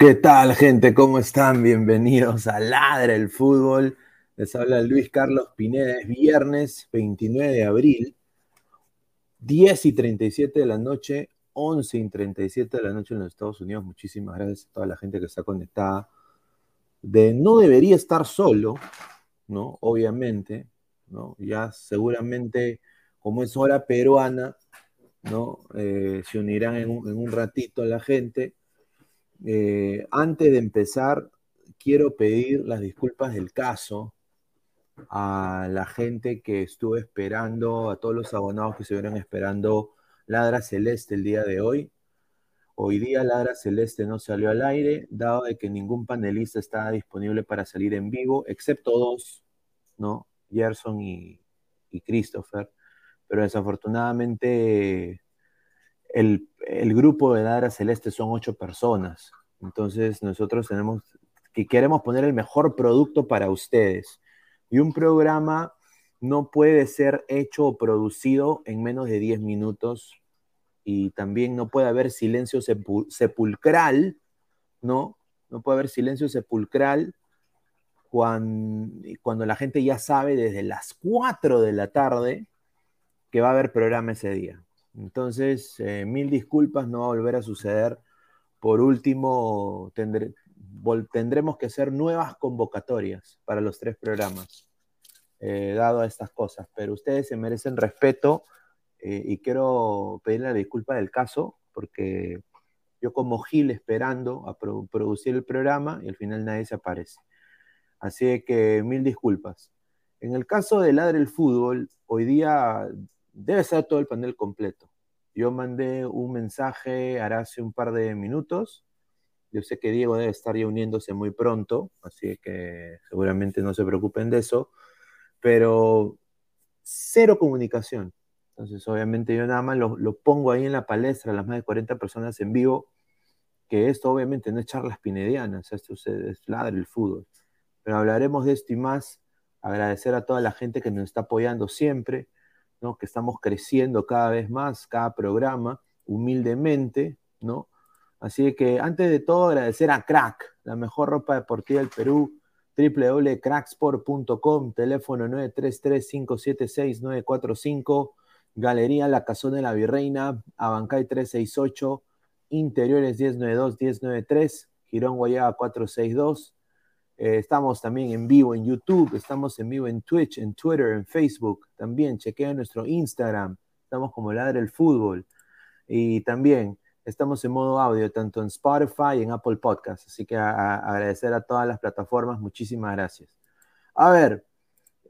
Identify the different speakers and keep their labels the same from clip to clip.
Speaker 1: ¿Qué tal, gente? ¿Cómo están? Bienvenidos a Ladra el Fútbol. Les habla Luis Carlos Pineda. Es viernes 29 de abril, 10 y 37 de la noche, 11 y 37 de la noche en los Estados Unidos. Muchísimas gracias a toda la gente que está conectada. De no debería estar solo, ¿no? Obviamente, ¿no? Ya seguramente, como es hora peruana, ¿no? Eh, se unirán en un, en un ratito la gente eh, antes de empezar, quiero pedir las disculpas del caso a la gente que estuvo esperando, a todos los abonados que estuvieron esperando Ladra Celeste el día de hoy. Hoy día Ladra Celeste no salió al aire, dado de que ningún panelista estaba disponible para salir en vivo, excepto dos, ¿no? Gerson y, y Christopher. Pero desafortunadamente el, el, grupo de Ladra Celeste son ocho personas. Entonces nosotros tenemos que queremos poner el mejor producto para ustedes. Y un programa no puede ser hecho o producido en menos de 10 minutos y también no puede haber silencio sepulcral, ¿no? No puede haber silencio sepulcral cuando, cuando, la gente ya sabe desde las 4 de la tarde que va a haber programa ese día. Entonces, eh, mil disculpas, no va a volver a suceder. Por último, tendremos que hacer nuevas convocatorias para los tres programas, eh, dado a estas cosas. Pero ustedes se merecen respeto eh, y quiero pedirle la disculpa del caso, porque yo como Gil esperando a producir el programa y al final nadie se aparece. Así que mil disculpas. En el caso de Ladre el Fútbol, hoy día debe estar todo el panel completo. Yo mandé un mensaje ahora hace un par de minutos yo sé que Diego debe estar ya uniéndose muy pronto, así que seguramente no se preocupen de eso, pero cero comunicación. Entonces, obviamente yo nada más lo, pongo ahí en la palestra, las más de 40 personas en vivo, que esto obviamente no es charlas pinedianas, esto es ladre el fútbol. Pero hablaremos de esto y más. Agradecer a toda la gente que nos está apoyando siempre, ¿no? que estamos creciendo cada vez más, cada programa, humildemente, ¿no? Así que antes de todo agradecer a Crack, la mejor ropa deportiva del Perú, www.cracksport.com, teléfono 933-576-945, Galería La Cazón de la Virreina, Abancay 368, Interiores 1092-1093, Girón Guayaba 462. Eh, estamos también en vivo en YouTube, estamos en vivo en Twitch, en Twitter, en Facebook. También chequea nuestro Instagram, estamos como Ladre el Fútbol. Y también Estamos en modo audio, tanto en Spotify y en Apple Podcasts. Así que agradecer a todas las plataformas. Muchísimas gracias. A ver,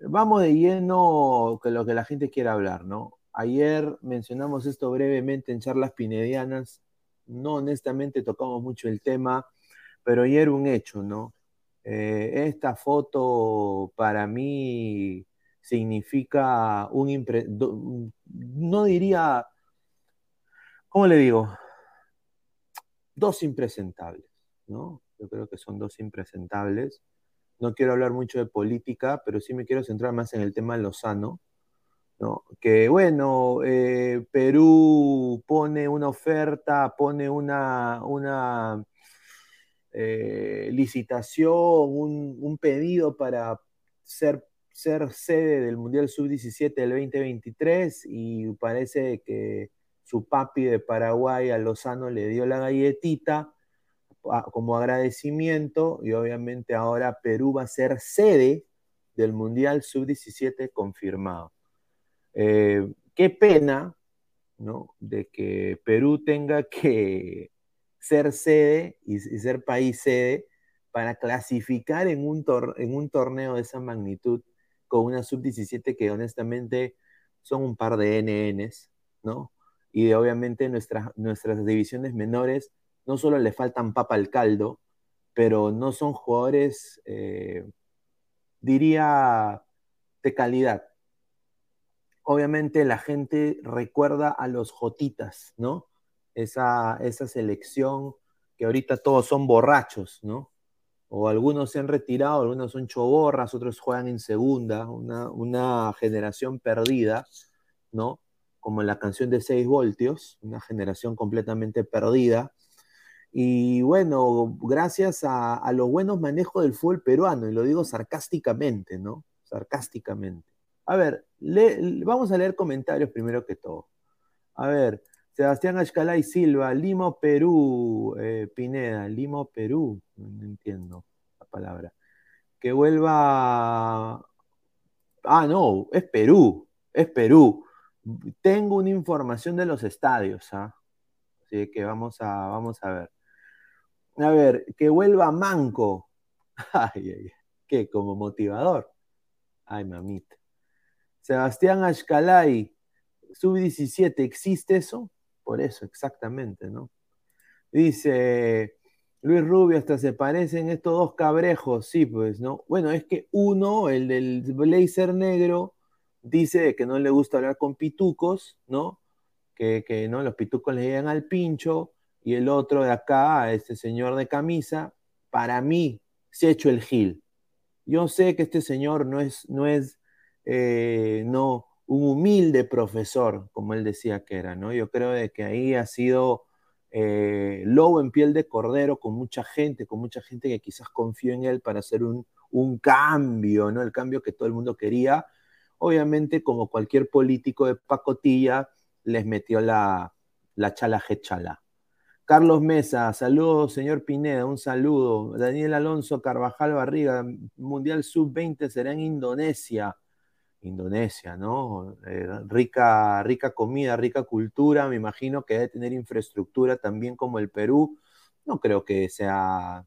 Speaker 1: vamos de lleno con lo que la gente quiere hablar, ¿no? Ayer mencionamos esto brevemente en charlas pinedianas. No honestamente tocamos mucho el tema, pero ayer un hecho, ¿no? Eh, esta foto para mí significa un... no diría, ¿cómo le digo? dos impresentables, ¿no? Yo creo que son dos impresentables. No quiero hablar mucho de política, pero sí me quiero centrar más en el tema de Lozano, ¿no? Que bueno, eh, Perú pone una oferta, pone una, una eh, licitación, un, pedido para ser, sede del Mundial Sub-17 del 2023 y parece que su papi de Paraguay a Lozano le dio la galletita como agradecimiento y obviamente ahora Perú va a ser sede del Mundial Sub-17 confirmado. Eh, qué pena, ¿no? De que Perú tenga que ser sede y, ser país sede para clasificar en un, en un torneo de esa magnitud con una Sub-17 que honestamente son un par de NNs, ¿no? y obviamente nuestras, nuestras divisiones menores no solo le faltan papa al caldo, pero no son jugadores, eh, diría, de calidad. Obviamente la gente recuerda a los Jotitas, ¿no? Esa, esa selección que ahorita todos son borrachos, ¿no? O algunos se han retirado, algunos son choborras, otros juegan en segunda, una, una generación perdida, ¿no? como la canción de 6 voltios, una generación completamente perdida. Y bueno, gracias a, los buenos manejos del fútbol peruano, y lo digo sarcásticamente, ¿no? Sarcásticamente. A ver, vamos a leer comentarios primero que todo. A ver, Sebastián y Silva, Limo, Perú, eh, Pineda, Limo, Perú, no entiendo la palabra. Que vuelva. Ah, no, es Perú, es Perú. Tengo una información de los estadios, ¿ah? así que vamos a, vamos a ver. A ver, que vuelva Manco. Ay, ay, ¿qué? Como motivador. Ay, mamita. Sebastián Ashkalay, sub-17, ¿existe eso? Por eso, exactamente, ¿no? Dice Luis Rubio, hasta se parecen estos dos cabrejos, sí, pues, ¿no? Bueno, es que uno, el del blazer negro, dice que no le gusta hablar con pitucos, ¿no? Que, que no, los pitucos le llegan al pincho, y el otro de acá, este señor de camisa, para mí se ha hecho el gil. Yo sé que este señor no es, no es, eh, no, un humilde profesor, como él decía que era, ¿no? Yo creo de que ahí ha sido eh, lobo en piel de cordero con mucha gente, con mucha gente que quizás confió en él para hacer un, un cambio, ¿no? El cambio que todo el mundo quería. Obviamente, como cualquier político de pacotilla, les metió la, la chala chala. Carlos Mesa, saludos, señor Pineda, un saludo. Daniel Alonso Carvajal Barriga, Mundial Sub-20 será en Indonesia. Indonesia, ¿no? Eh, rica, rica comida, rica cultura, me imagino que debe tener infraestructura también como el Perú. No creo que sea...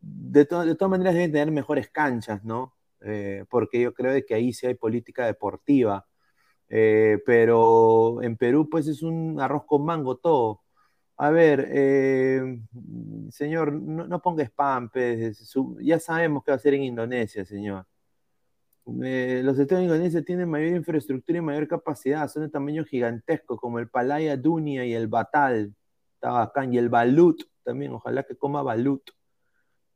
Speaker 1: De, de todas maneras deben tener mejores canchas, ¿no? Eh, porque yo creo que ahí sí hay política deportiva. Eh, pero en Perú pues es un arroz con mango todo. A ver, señor, no, ponga spam, pues, ya sabemos qué va a ser en Indonesia, señor. Eh, los estados de Indonesia tienen mayor infraestructura y mayor capacidad, son de tamaño gigantesco, como el Palaya Dunia y el Batal, acá, y el Balut también, ojalá que coma Balut,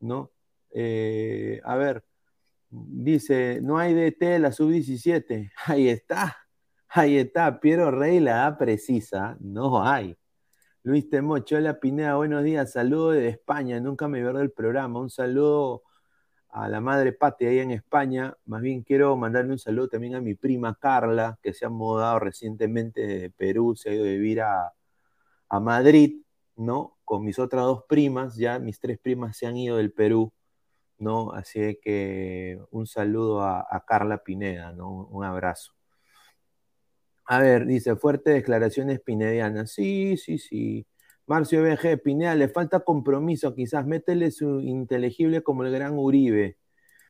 Speaker 1: ¿no? Eh, a ver, dice, no hay DT la sub-17, ahí está, ahí está, Piero Rey la da precisa, no hay. Luis Temocho, hola Pineda, buenos días, saludo de España, nunca me veo del programa, un saludo a la madre Pati ahí en España, más bien quiero mandarle un saludo también a mi prima Carla, que se ha mudado recientemente de Perú, se ha ido a vivir a, Madrid, ¿no? Con mis otras dos primas, ya mis tres primas se han ido del Perú, ¿no? Así que un saludo a, a Carla Pineda, ¿no? Un abrazo. A ver, dice, fuertes declaraciones pinedianas. Sí, sí, sí. Marcio BG, Pineda, le falta compromiso, quizás métele su inteligible como el gran Uribe.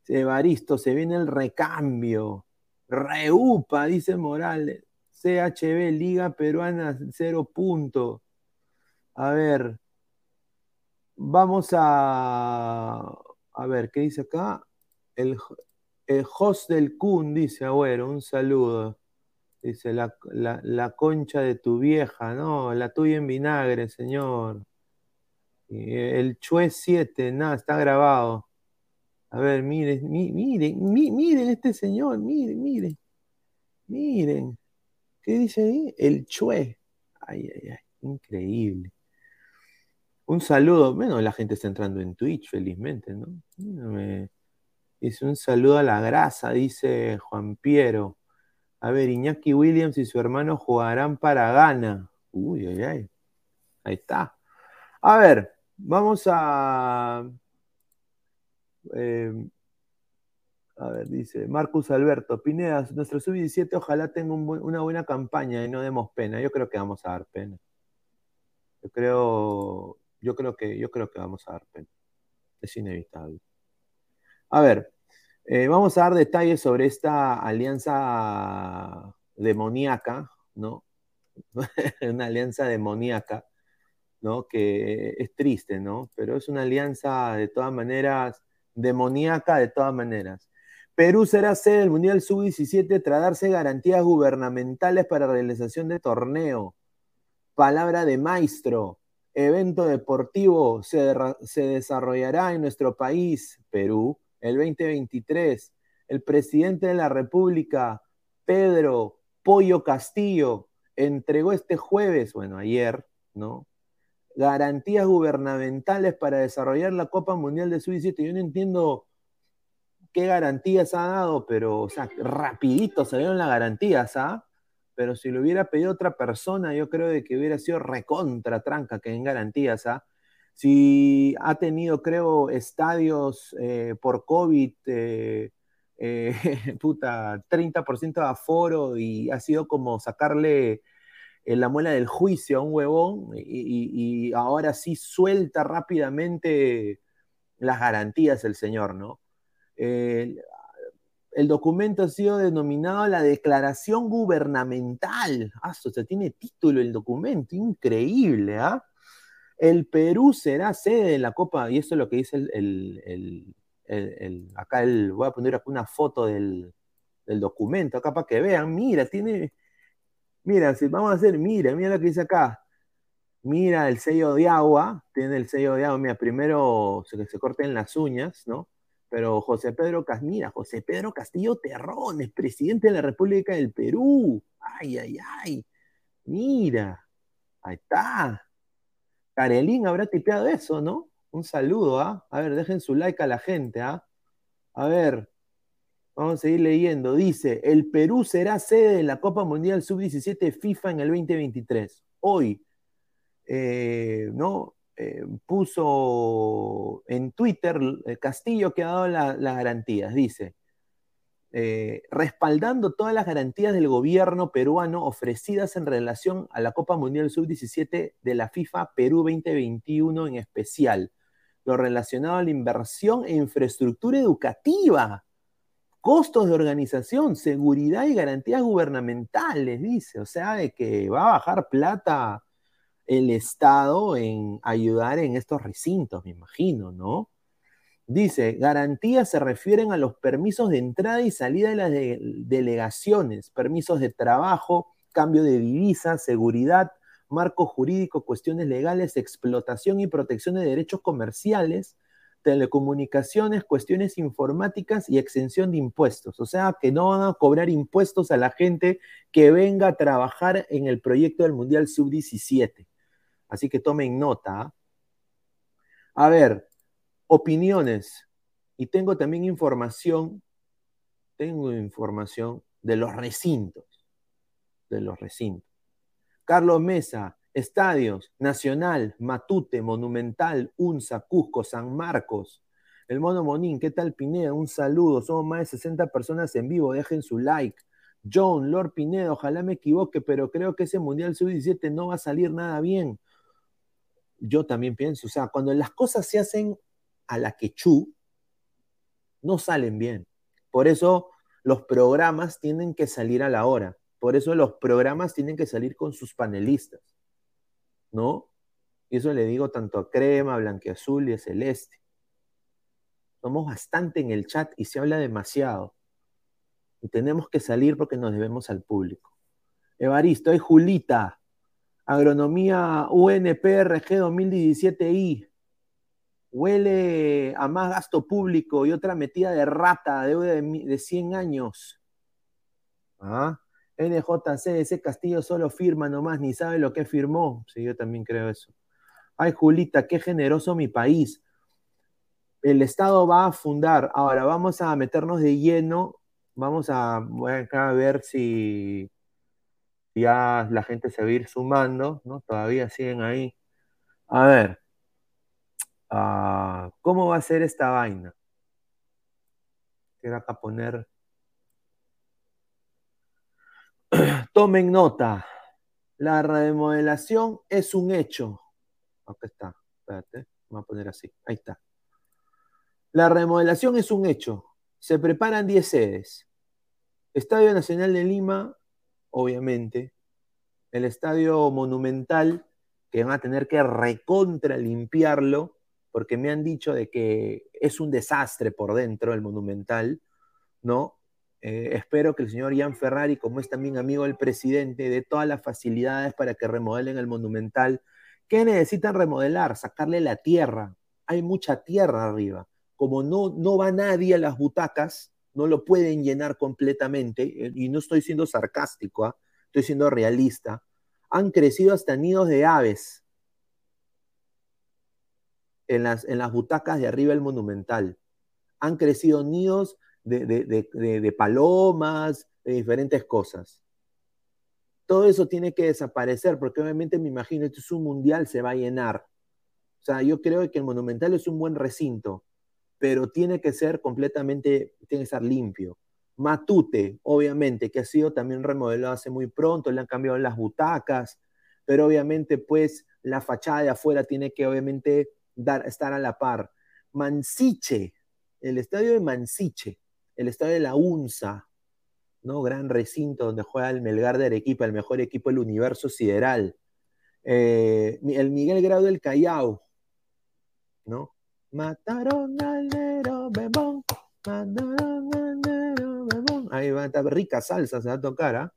Speaker 1: Evaristo, se viene el recambio. Reupa, dice Morales. CHB, Liga Peruana, cero punto. A ver, vamos a. A ver, ¿qué dice acá? El, el del Kun dice, Agüero, un saludo. Dice, la, concha de tu vieja, no, la tuya en vinagre, señor. el Chue 7, nada, está grabado. A ver, miren, miren, miren, este señor, miren, miren, miren. ¿Qué dice ahí? El Chue. Ay, ay, ay, increíble. Un saludo, bueno, la gente está entrando en Twitch, felizmente, ¿no? Dice un saludo a la grasa, dice Juan Piero. A ver, Iñaki Williams y su hermano jugarán para Ghana. Uy, ay, ay. Ahí está. A ver, vamos a. Eh, a ver, dice Marcus Alberto, Pineda, nuestro sub-17 ojalá tenga una buena campaña y no demos pena. Yo creo que vamos a dar pena. Yo creo, yo creo que, yo creo que vamos a dar pena. Es inevitable. A ver, eh, vamos a dar detalles sobre esta alianza demoníaca, ¿no? una alianza demoníaca, ¿no? Que es triste, ¿no? Pero es una alianza de todas maneras, demoníaca de todas maneras. Perú será sede del Mundial Sub-17 tras darse garantías gubernamentales para realización de torneo. Palabra de maestro. Evento deportivo se, se desarrollará en nuestro país, Perú, el 2023, el presidente de la República, Pedro Pollo Castillo, entregó este jueves, bueno, ayer, ¿no? Garantías gubernamentales para desarrollar la Copa Mundial de Sub-17. Yo no entiendo qué garantías ha dado, pero, o sea, rapidito salieron las garantías, ¿ah? Pero si lo hubiera pedido otra persona, yo creo de que hubiera sido recontra tranca que en garantías, ¿ah? Si ha tenido, creo, estadios eh, por COVID, eh, eh puta, 30% de aforo y ha sido como sacarle en la muela del juicio a un huevón y, ahora sí suelta rápidamente las garantías el señor, ¿no? el documento ha sido denominado la Declaración Gubernamental. Ah, o sea, tiene título el documento, increíble, ¿ah? El Perú será sede de la Copa, y eso es lo que dice el, acá el, voy a poner acá una foto del, documento, acá para que vean, mira, tiene, mira, vamos a hacer, mira, mira lo que dice acá, mira el sello de agua, tiene el sello de agua, mira, primero se, se corten las uñas, ¿no? Pero José Pedro Casmira, José Pedro Castillo Terrones, presidente de la República del Perú, ay, ay, ay, mira, ahí está, Karelín habrá tipeado eso, ¿no? Un saludo, ¿ah? A ver, dejen su like a la gente, ¿ah? A ver, vamos a seguir leyendo. Dice, el Perú será sede de la Copa Mundial Sub-17 FIFA en el 2023. Hoy, eh, ¿no? Eh, puso en Twitter eh, Castillo que ha dado las garantías. Dice, eh, respaldando todas las garantías del gobierno peruano ofrecidas en relación a la Copa Mundial Sub-17 de la FIFA Perú 2021 en especial, lo relacionado a la inversión e infraestructura educativa, costos de organización, seguridad y garantías gubernamentales, dice, o sea, de que va a bajar plata el Estado en ayudar en estos recintos, me imagino, ¿no? Dice, garantías se refieren a los permisos de entrada y salida de las delegaciones, permisos de trabajo, cambio de divisa, seguridad, marco jurídico, cuestiones legales, explotación y protección de derechos comerciales, telecomunicaciones, cuestiones informáticas y exención de impuestos. O sea, que no van a cobrar impuestos a la gente que venga a trabajar en el proyecto del Mundial Sub-17. Así que tomen nota. ¿ah? A ver, opiniones y tengo también información, tengo información de los recintos, de los recintos. Carlos Mesa, estadios, Nacional, Matute, Monumental, UNSA, Cusco, San Marcos, el Mono Monín, ¿qué tal Pineda? Un saludo, somos más de 60 personas en vivo, dejen su like. John, Lord Pineda, ojalá me equivoque, pero creo que ese Mundial Sub-17 no va a salir nada bien. Yo también pienso, o sea, cuando las cosas se hacen a la quechú no salen bien. Por eso los programas tienen que salir a la hora. Por eso los programas tienen que salir con sus panelistas. ¿No? Y eso le digo tanto a Crema, Blanqueazul y a Celeste. Somos bastante en el chat y se habla demasiado. Y tenemos que salir porque nos debemos al público. Evaristo, es Julita. Agronomía UNPRG 2017I huele a más gasto público y otra metida de rata, deuda de, de 100 años. ¿Ah? NJC, ese Castillo solo firma nomás, ni sabe lo que firmó. Sí, yo también creo eso. Ay, Julita, qué generoso mi país. El Estado va a fundar. Ahora vamos a meternos de lleno. Vamos a, voy acá a ver si ya la gente se va a ir sumando, ¿no? Todavía siguen ahí. A ver, Ah, ¿Cómo va a ser esta vaina? Quiero acá poner. Tomen nota. La remodelación es un hecho. Acá está. Espérate. Vamos a poner así. Ahí está. La remodelación es un hecho. Se preparan 10 sedes. Estadio Nacional de Lima, obviamente. El Estadio Monumental, que van a tener que recontra limpiarlo porque me han dicho de que es un desastre por dentro el Monumental, ¿no? Eh, espero que el señor Ian Ferrari, como es también amigo del presidente, dé todas las facilidades para que remodelen el Monumental. ¿Qué necesitan remodelar? Sacarle la tierra. Hay mucha tierra arriba. Como no, no va nadie a las butacas, no lo pueden llenar completamente, y no estoy siendo sarcástico, ¿ah? estoy siendo realista. Han crecido hasta nidos de aves en las, en las butacas de arriba del monumental. Han crecido nidos de, palomas, de diferentes cosas. Todo eso tiene que desaparecer porque obviamente me imagino, esto es un mundial, se va a llenar. O sea, yo creo que el monumental es un buen recinto, pero tiene que ser completamente, tiene que estar limpio. Matute, obviamente, que ha sido también remodelado hace muy pronto, le han cambiado las butacas, pero obviamente pues la fachada de afuera tiene que obviamente estar a la par. Mansiche, el estadio de Mansiche, el estadio de la UNSA, ¿no? Gran recinto donde juega el Melgar de Arequipa, el mejor equipo del universo sideral. Eh, el Miguel Grau del Callao, ¿no? Mataron al Nero Bebón, mataron al Bebón. Ahí va a estar rica salsa, se va a tocar, ¿ah?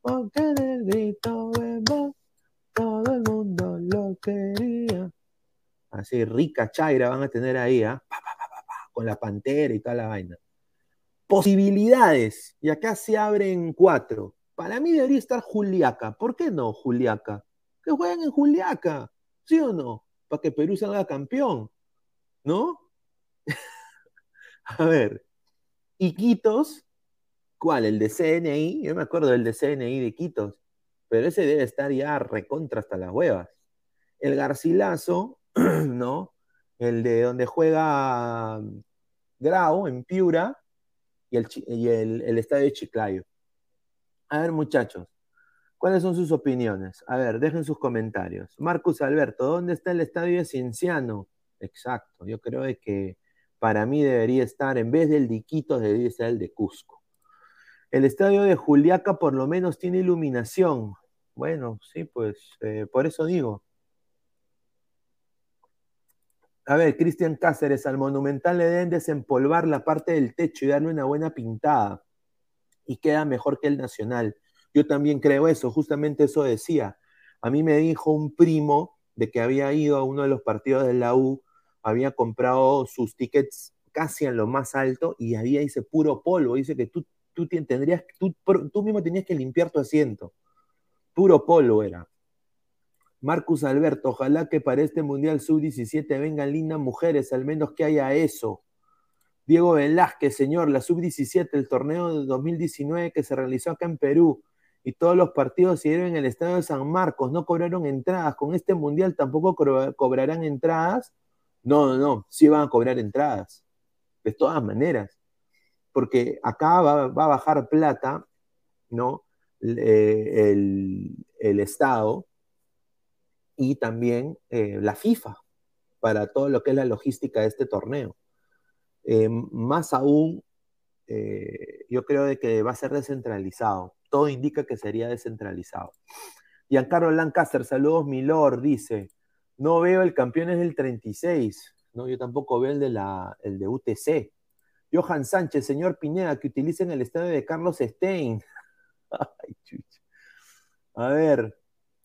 Speaker 1: Porque el grito Bebón, todo el mundo lo quería. Así, rica chaira van a tener ahí, ¿ah? con la pantera y toda la vaina. Posibilidades, y acá se abren cuatro. Para mí debería estar Juliaca. ¿Por qué no Juliaca? Que jueguen en Juliaca, ¿sí o no? Para que Perú salga campeón, ¿no? A ver, Iquitos, ¿cuál? ¿El de CNI? Yo me acuerdo del de CNI de Iquitos, pero ese debe estar ya recontra hasta las huevas. El Garcilaso, ¿no? El de donde juega Grau en Piura y el, el, estadio de Chiclayo. A ver, muchachos, ¿cuáles son sus opiniones? A ver, dejen sus comentarios. Marcus Alberto, ¿dónde está el estadio de Cienciano? Exacto, yo creo que para mí debería estar, en vez del de debería estar el de Cusco. El estadio de Juliaca por lo menos tiene iluminación. Bueno, sí, pues eh, por eso digo, a ver, Cristian Cáceres, al Monumental le deben desempolvar la parte del techo y darle una buena pintada. Y queda mejor que el Nacional. Yo también creo eso, justamente eso decía. A mí me dijo un primo de que había ido a uno de los partidos de la U, había comprado sus tickets casi en lo más alto y había, dice, puro polvo. Dice que tú, tú, tendrías, tú, tú mismo tenías que limpiar tu asiento. Puro polvo era. Marcus Alberto, ojalá que para este Mundial Sub-17 vengan lindas mujeres, al menos que haya eso. Diego Velázquez, señor, la Sub-17, el torneo de 2019 que se realizó acá en Perú y todos los partidos se dieron en el estadio de San Marcos, no cobraron entradas. Con este Mundial tampoco cobrarán entradas. No, no, no, sí van a cobrar entradas. De todas maneras. Porque acá va, a bajar plata, ¿no? Eh, el, el Estado y también eh, la FIFA para todo lo que es la logística de este torneo. Eh, más aún, eh, yo creo de que va a ser descentralizado. Todo indica que sería descentralizado. Giancarlo Lancaster, saludos, Milor, dice, no veo el campeón es del 36, no, yo tampoco veo el de, la, el de UTC. Johan Sánchez, señor Pineda, que utilicen el estadio de Carlos Stein. Ay, A ver,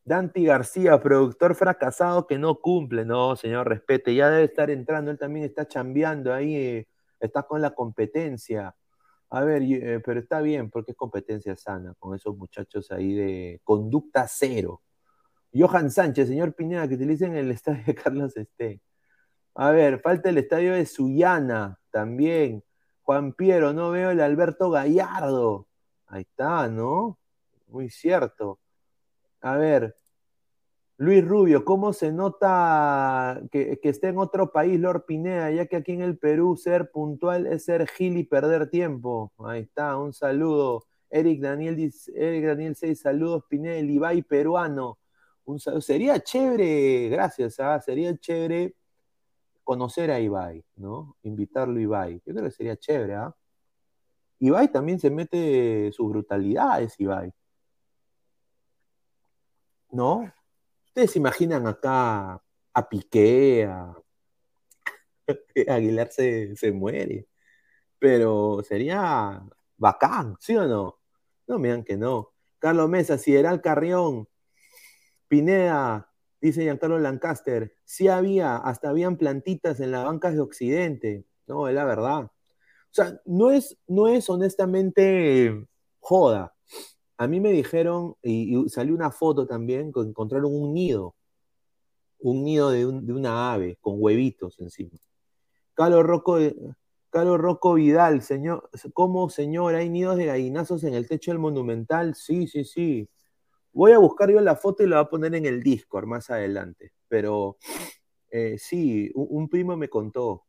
Speaker 1: Dante García, productor fracasado que no cumple. No, señor, respete. Ya debe estar entrando. Él también está chambeando ahí. Eh, está con la competencia. A ver, eh, pero está bien porque es competencia sana con esos muchachos ahí de conducta cero. Johan Sánchez, señor Pineda, que utilicen el estadio de Carlos Este. A ver, falta el estadio de Suyana también. Juan Piero, no veo el Alberto Gallardo. Ahí está, ¿no? Muy cierto. A ver, Luis Rubio, ¿cómo se nota que, esté en otro país Lord Pineda, ya que aquí en el Perú ser puntual es ser gil y perder tiempo? Ahí está, un saludo. Eric Daniel, Eric Daniel 6, saludos Pineda, el Ibai peruano. Un Sería chévere, gracias, ¿ah? sería chévere conocer a Ibai, ¿no? Invitarlo a Ibai. Yo creo que sería chévere, ¿ah? Ibai también se mete sus brutalidades, Ibai. ¿No? Ustedes imaginan acá a Piqué, a... Aguilar se, muere, pero sería bacán, ¿sí o no? No me que no. Carlos Mesa, Sideral Carrión, Pineda, dice Giancarlo Lancaster, sí había, hasta habían plantitas en las bancas de Occidente, no, es la verdad. O sea, no es, no es honestamente joda, a mí me dijeron, y, salió una foto también, que encontraron un nido, un nido de, una ave con huevitos encima. Carlos Rocco, Carlos Rocco Vidal, señor, ¿cómo señor? ¿Hay nidos de gallinazos en el techo del Monumental? Sí, sí, sí. Voy a buscar yo la foto y la voy a poner en el Discord más adelante. Pero eh, sí, un, primo me contó.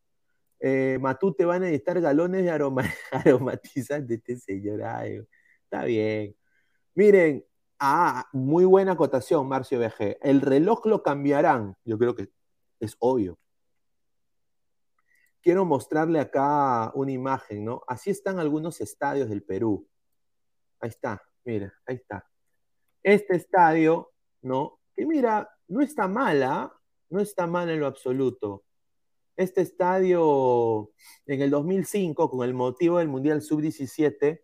Speaker 1: Eh, Matute van a necesitar galones de aroma, aromatizante, este señor. está bien. Miren, ah, muy buena acotación, Marcio BG. El reloj lo cambiarán. Yo creo que es obvio. Quiero mostrarle acá una imagen, ¿no? Así están algunos estadios del Perú. Ahí está, mira, ahí está. Este estadio, ¿no? Que mira, no está mala, no está mal en lo absoluto. Este estadio en el 2005, con el motivo del Mundial Sub-17,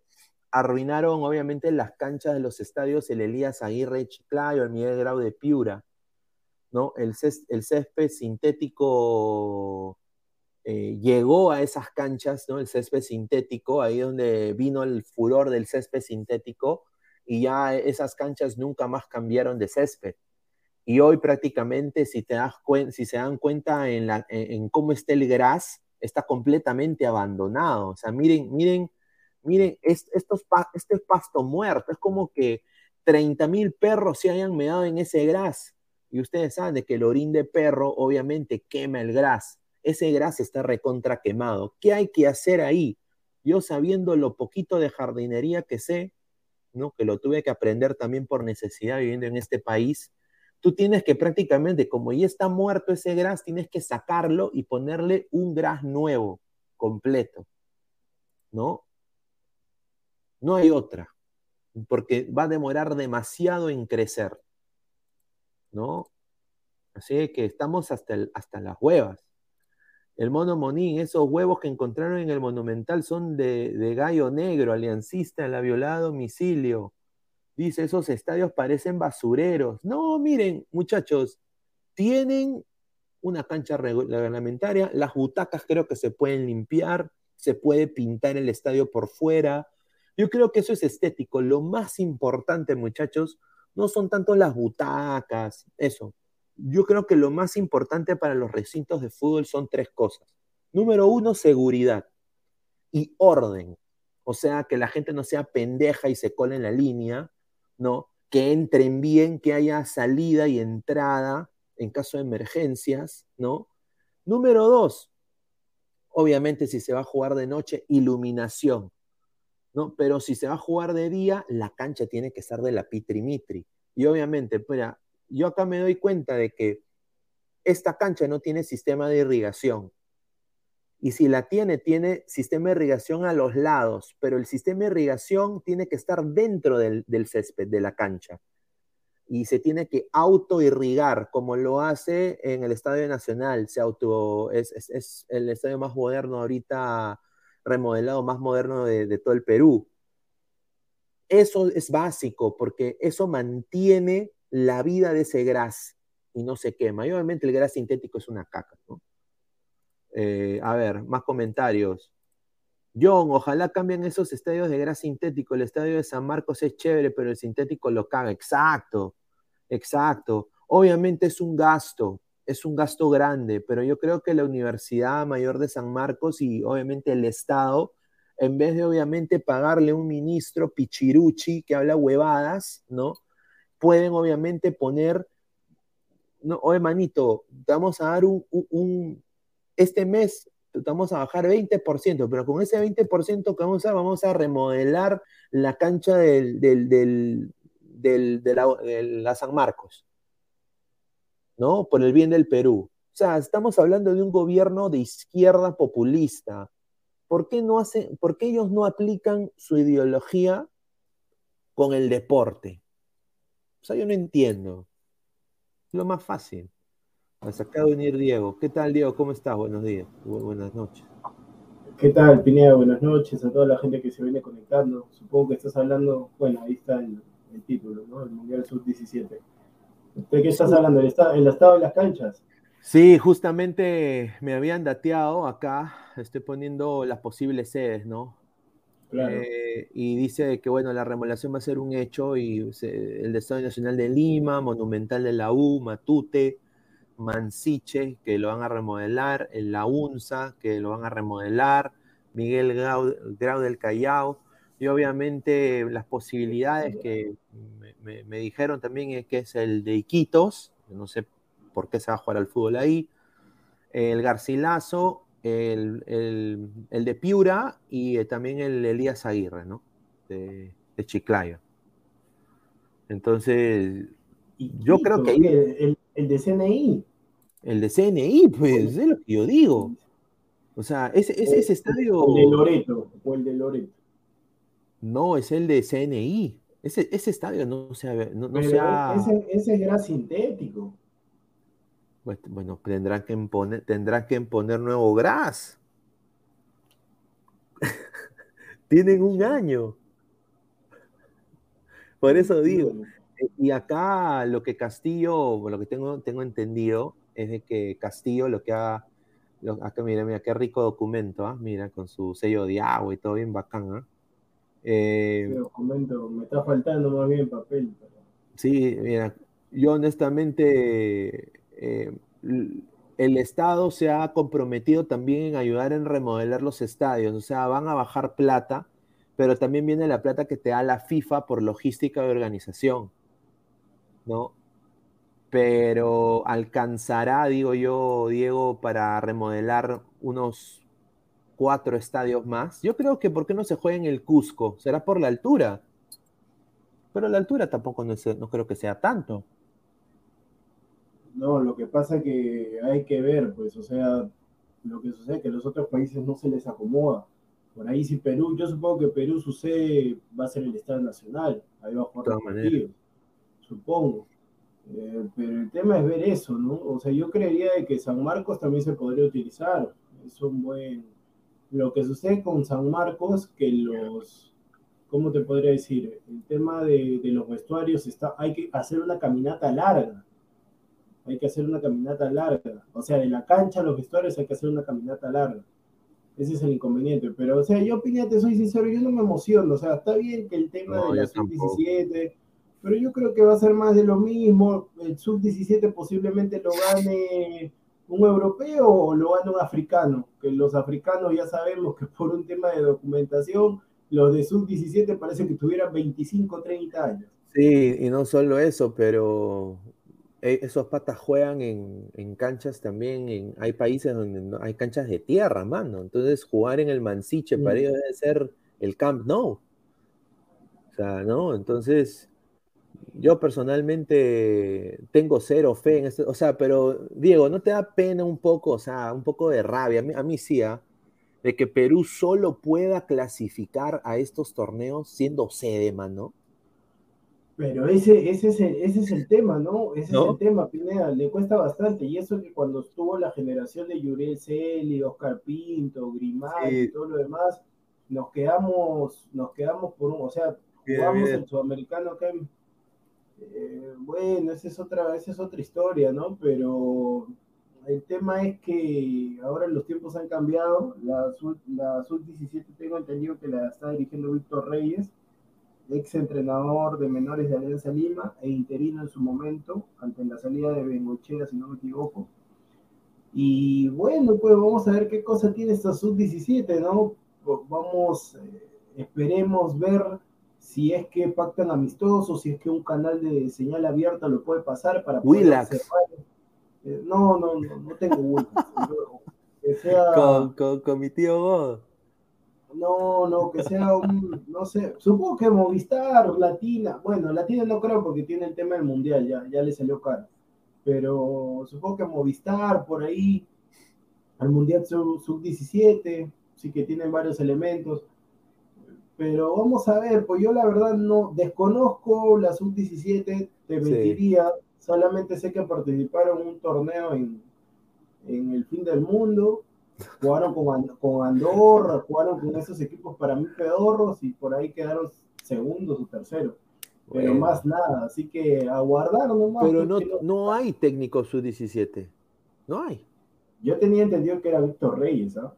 Speaker 1: arruinaron obviamente las canchas de los estadios el Elías Aguirre Chiclayo, el Miguel Grau de Piura, ¿no? El, el césped sintético eh, llegó a esas canchas, ¿no? El césped sintético, ahí donde vino el furor del césped sintético, y ya esas canchas nunca más cambiaron de césped. Y hoy prácticamente, si, te das si se dan cuenta en, la, en, cómo está el gras, está completamente abandonado. O sea, miren, miren, miren, es, estos, este pasto muerto, es como que 30 mil perros se hayan meado en ese gras. Y ustedes saben de que el orín de perro obviamente quema el gras. Ese gras está recontra quemado. ¿Qué hay que hacer ahí? Yo sabiendo lo poquito de jardinería que sé, ¿no? que lo tuve que aprender también por necesidad viviendo en este país, tú tienes que prácticamente, como ya está muerto ese gras, tienes que sacarlo y ponerle un gras nuevo, completo. ¿No? No hay otra, porque va a demorar demasiado en crecer. ¿No? Así que estamos hasta, hasta las huevas. El mono Monín, esos huevos que encontraron en el Monumental son de, de gallo negro, aliancista la violada domicilio. Dice, esos estadios parecen basureros. No, miren, muchachos, tienen una cancha reglamentaria, las butacas creo que se pueden limpiar, se puede pintar el estadio por fuera. Yo creo que eso es estético. Lo más importante, muchachos, no son tanto las butacas, eso. Yo creo que lo más importante para los recintos de fútbol son tres cosas. Número uno, seguridad y orden. O sea, que la gente no sea pendeja y se cole en la línea, ¿no? Que entren bien, que haya salida y entrada en caso de emergencias, ¿no? Número dos, obviamente si se va a jugar de noche, iluminación, ¿no? Pero si se va a jugar de día, la cancha tiene que estar de la pitrimitri. Y obviamente, mira, yo acá me doy cuenta de que esta cancha no tiene sistema de irrigación. Y si la tiene, tiene sistema de irrigación a los lados, pero el sistema de irrigación tiene que estar dentro del, césped, de la cancha. Y se tiene que autoirrigar, como lo hace en el Estadio Nacional. Se auto, es, es, el estadio más moderno ahorita, remodelado, más moderno de, todo el Perú. Eso es básico, porque eso mantiene la vida de ese gras y no se quema. Y obviamente el gras sintético es una caca. Eh, a ver, más comentarios. John, ojalá cambien esos estadios de gras sintético. El estadio de San Marcos es chévere, pero el sintético lo caga. Exacto, exacto. Obviamente es un gasto, es un gasto grande, pero yo creo que la Universidad Mayor de San Marcos y obviamente el Estado, en vez de obviamente pagarle un ministro pichiruchi que habla huevadas, ¿no? Pueden obviamente poner, no, oye manito, vamos a dar un este mes vamos a bajar 20%, pero con ese 20% que vamos a, vamos a remodelar la cancha del, de, la, San Marcos, ¿no? Por el bien del Perú. O sea, estamos hablando de un gobierno de izquierda populista. ¿Por qué, no hacen, ¿Por qué ellos no aplican su ideología con el deporte? O sea, yo no entiendo. Es lo más fácil. Acaba de venir Diego. ¿Qué tal, Diego? ¿Cómo estás? Buenos días. buenas noches.
Speaker 2: ¿Qué tal, Pineda? Buenas noches a toda la gente que se viene conectando. Supongo que estás hablando, bueno, ahí está el, título, ¿no? El Mundial Sub-17. ¿De qué estás hablando? ¿El estado, ¿El estado de las canchas?
Speaker 1: Sí, justamente me habían dateado acá. Estoy poniendo las posibles sedes, ¿no? Claro. Eh, y dice que, bueno, la remodelación va a ser un hecho y el Estado Nacional de Lima, Monumental de la U, Matute, Mansiche, que lo van a remodelar, el La Unza, que lo van a remodelar, Miguel Grau, del Callao, y obviamente las posibilidades que me, dijeron también es que es el de Iquitos, no sé por qué se va a jugar al fútbol ahí, el Garcilaso el, de Piura y eh, también el Elías Aguirre, ¿no? De, Chiclayo. Entonces, yo creo que
Speaker 3: el, el, de CNI.
Speaker 1: El de CNI, pues, es lo que yo digo. O sea, ese, ese, estadio.
Speaker 3: El de Loreto, o el de Loreto.
Speaker 1: No, es el de CNI. Ese, ese estadio no se no, no
Speaker 3: ese, ese era sintético.
Speaker 1: Pues, bueno, tendrán que imponer, tendrán que imponer nuevo gras. Tienen un año. Por eso digo. Y acá lo que Castillo, lo que tengo, tengo entendido, es de que Castillo lo que ha. acá mira, mira, qué rico documento, ¿ah? mira, con su sello de agua y todo bien bacán. ¿ah?
Speaker 3: Eh, documento, me está faltando más bien papel.
Speaker 1: Sí, mira, yo honestamente eh, el Estado se ha comprometido también en ayudar en remodelar los estadios, o sea, van a bajar plata, pero también viene la plata que te da la FIFA por logística de organización, ¿no? Pero alcanzará, digo yo, Diego, para remodelar unos cuatro estadios más. Yo creo que ¿por qué no se juega en el Cusco? ¿Será por la altura? Pero la altura tampoco no, no creo que sea tanto.
Speaker 3: No, lo que pasa que hay que ver, pues, o sea, lo que sucede es que los otros países no se les acomoda. Por ahí si Perú, yo supongo que Perú sucede, va a ser el Estado Nacional, ahí va a jugar los partidos, supongo. Eh, pero el tema es ver eso, ¿no? O sea, yo creería de que San Marcos también se podría utilizar. Es un buen... Lo que sucede con San Marcos, que los... ¿Cómo te podría decir? El tema de, de los vestuarios, está, hay que hacer una caminata larga hay que hacer una caminata larga. O sea, de la cancha a los vestuarios hay que hacer una caminata larga. Ese es el inconveniente. Pero, o sea, yo, opinión, te soy sincero, yo no me emociono. O sea, está bien que el tema de la sub-17, pero yo creo que va a ser más de lo mismo. El sub-17 posiblemente lo gane un europeo o lo gane un africano. Que los africanos ya sabemos que por un tema de documentación, los de sub-17 parece que tuvieran 25, 30 años.
Speaker 1: Sí, y no solo eso, pero e, esos patas juegan en, canchas también, hay países donde no, hay canchas de tierra, mano. Entonces jugar en el Mansiche para ellos debe ser el Camp No. O sea, ¿no? Entonces, yo personalmente tengo cero fe en esto. O sea, pero Diego, ¿no te da pena un poco, o sea, un poco de rabia? A mí, sí, ¿ah? de que Perú solo pueda clasificar a estos torneos siendo sede, mano.
Speaker 3: Pero ese, ese, es el, ese es el tema, ¿no? Ese es el tema, Pineda, le cuesta bastante. Y eso que cuando estuvo la generación de Yurel Celi, Oscar Pinto, Grimay y todo lo demás, nos quedamos, nos quedamos por un, o sea, jugamos el sudamericano acá eh, bueno, esa es otra, esa es otra historia, ¿no? Pero el tema es que ahora los tiempos han cambiado. La, la sub-17 tengo entendido que la está dirigiendo Víctor Reyes ex entrenador de menores de Alianza Lima e interino en su momento ante la salida de Bengochea, si no me equivoco. Y bueno, pues vamos a ver qué cosa tiene esta sub-17, ¿no? Vamos, eh, esperemos ver si es que pactan amistosos, si es que un canal de señal abierta lo puede pasar para
Speaker 1: poder
Speaker 3: eh, no, no, no, no tengo Willax.
Speaker 1: con, con, con, mi tío God.
Speaker 3: No, no, que sea un, no sé, supongo que Movistar, Latina, bueno, Latina no creo porque tiene el tema del mundial, ya, ya le salió caro, pero supongo que Movistar por ahí, al mundial sub-17, sí que tienen varios elementos, pero vamos a ver, pues yo la verdad no desconozco la sub-17, te mentiría, solamente sé que participaron en un torneo en, en el fin del mundo Jugaron con, Andorra, jugaron con esos equipos para mí pedorros y por ahí quedaron segundos o terceros. Pero más nada, así que aguardar nomás.
Speaker 1: Pero no, no hay técnico sub-17. No hay.
Speaker 3: Yo tenía entendido que era Víctor Reyes, ¿ah?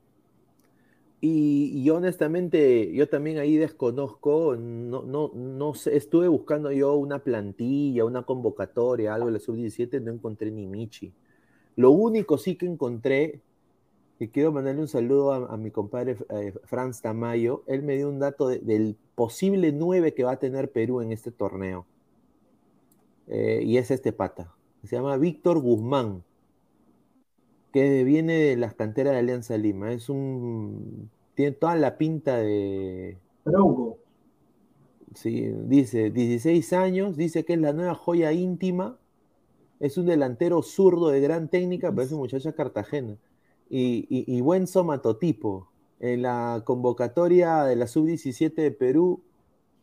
Speaker 1: Y, honestamente, yo también ahí desconozco, no, no, no sé, estuve buscando yo una plantilla, una convocatoria, algo de la sub-17, no encontré ni Michi. Lo único sí que encontré quiero mandarle un saludo a, mi compadre eh, Franz Tamayo. Él me dio un dato del posible 9 que va a tener Perú en este torneo. Eh, y es este pata. Se llama Víctor Guzmán. Que viene de las canteras de Alianza Lima. Es un. Tiene toda la pinta de.
Speaker 3: Tronco.
Speaker 1: Sí, dice 16 años, dice que es la nueva joya íntima. Es un delantero zurdo de gran técnica, pero es un muchacho Cartagena. Y, y, y buen somatotipo. En la convocatoria de la sub-17 de Perú,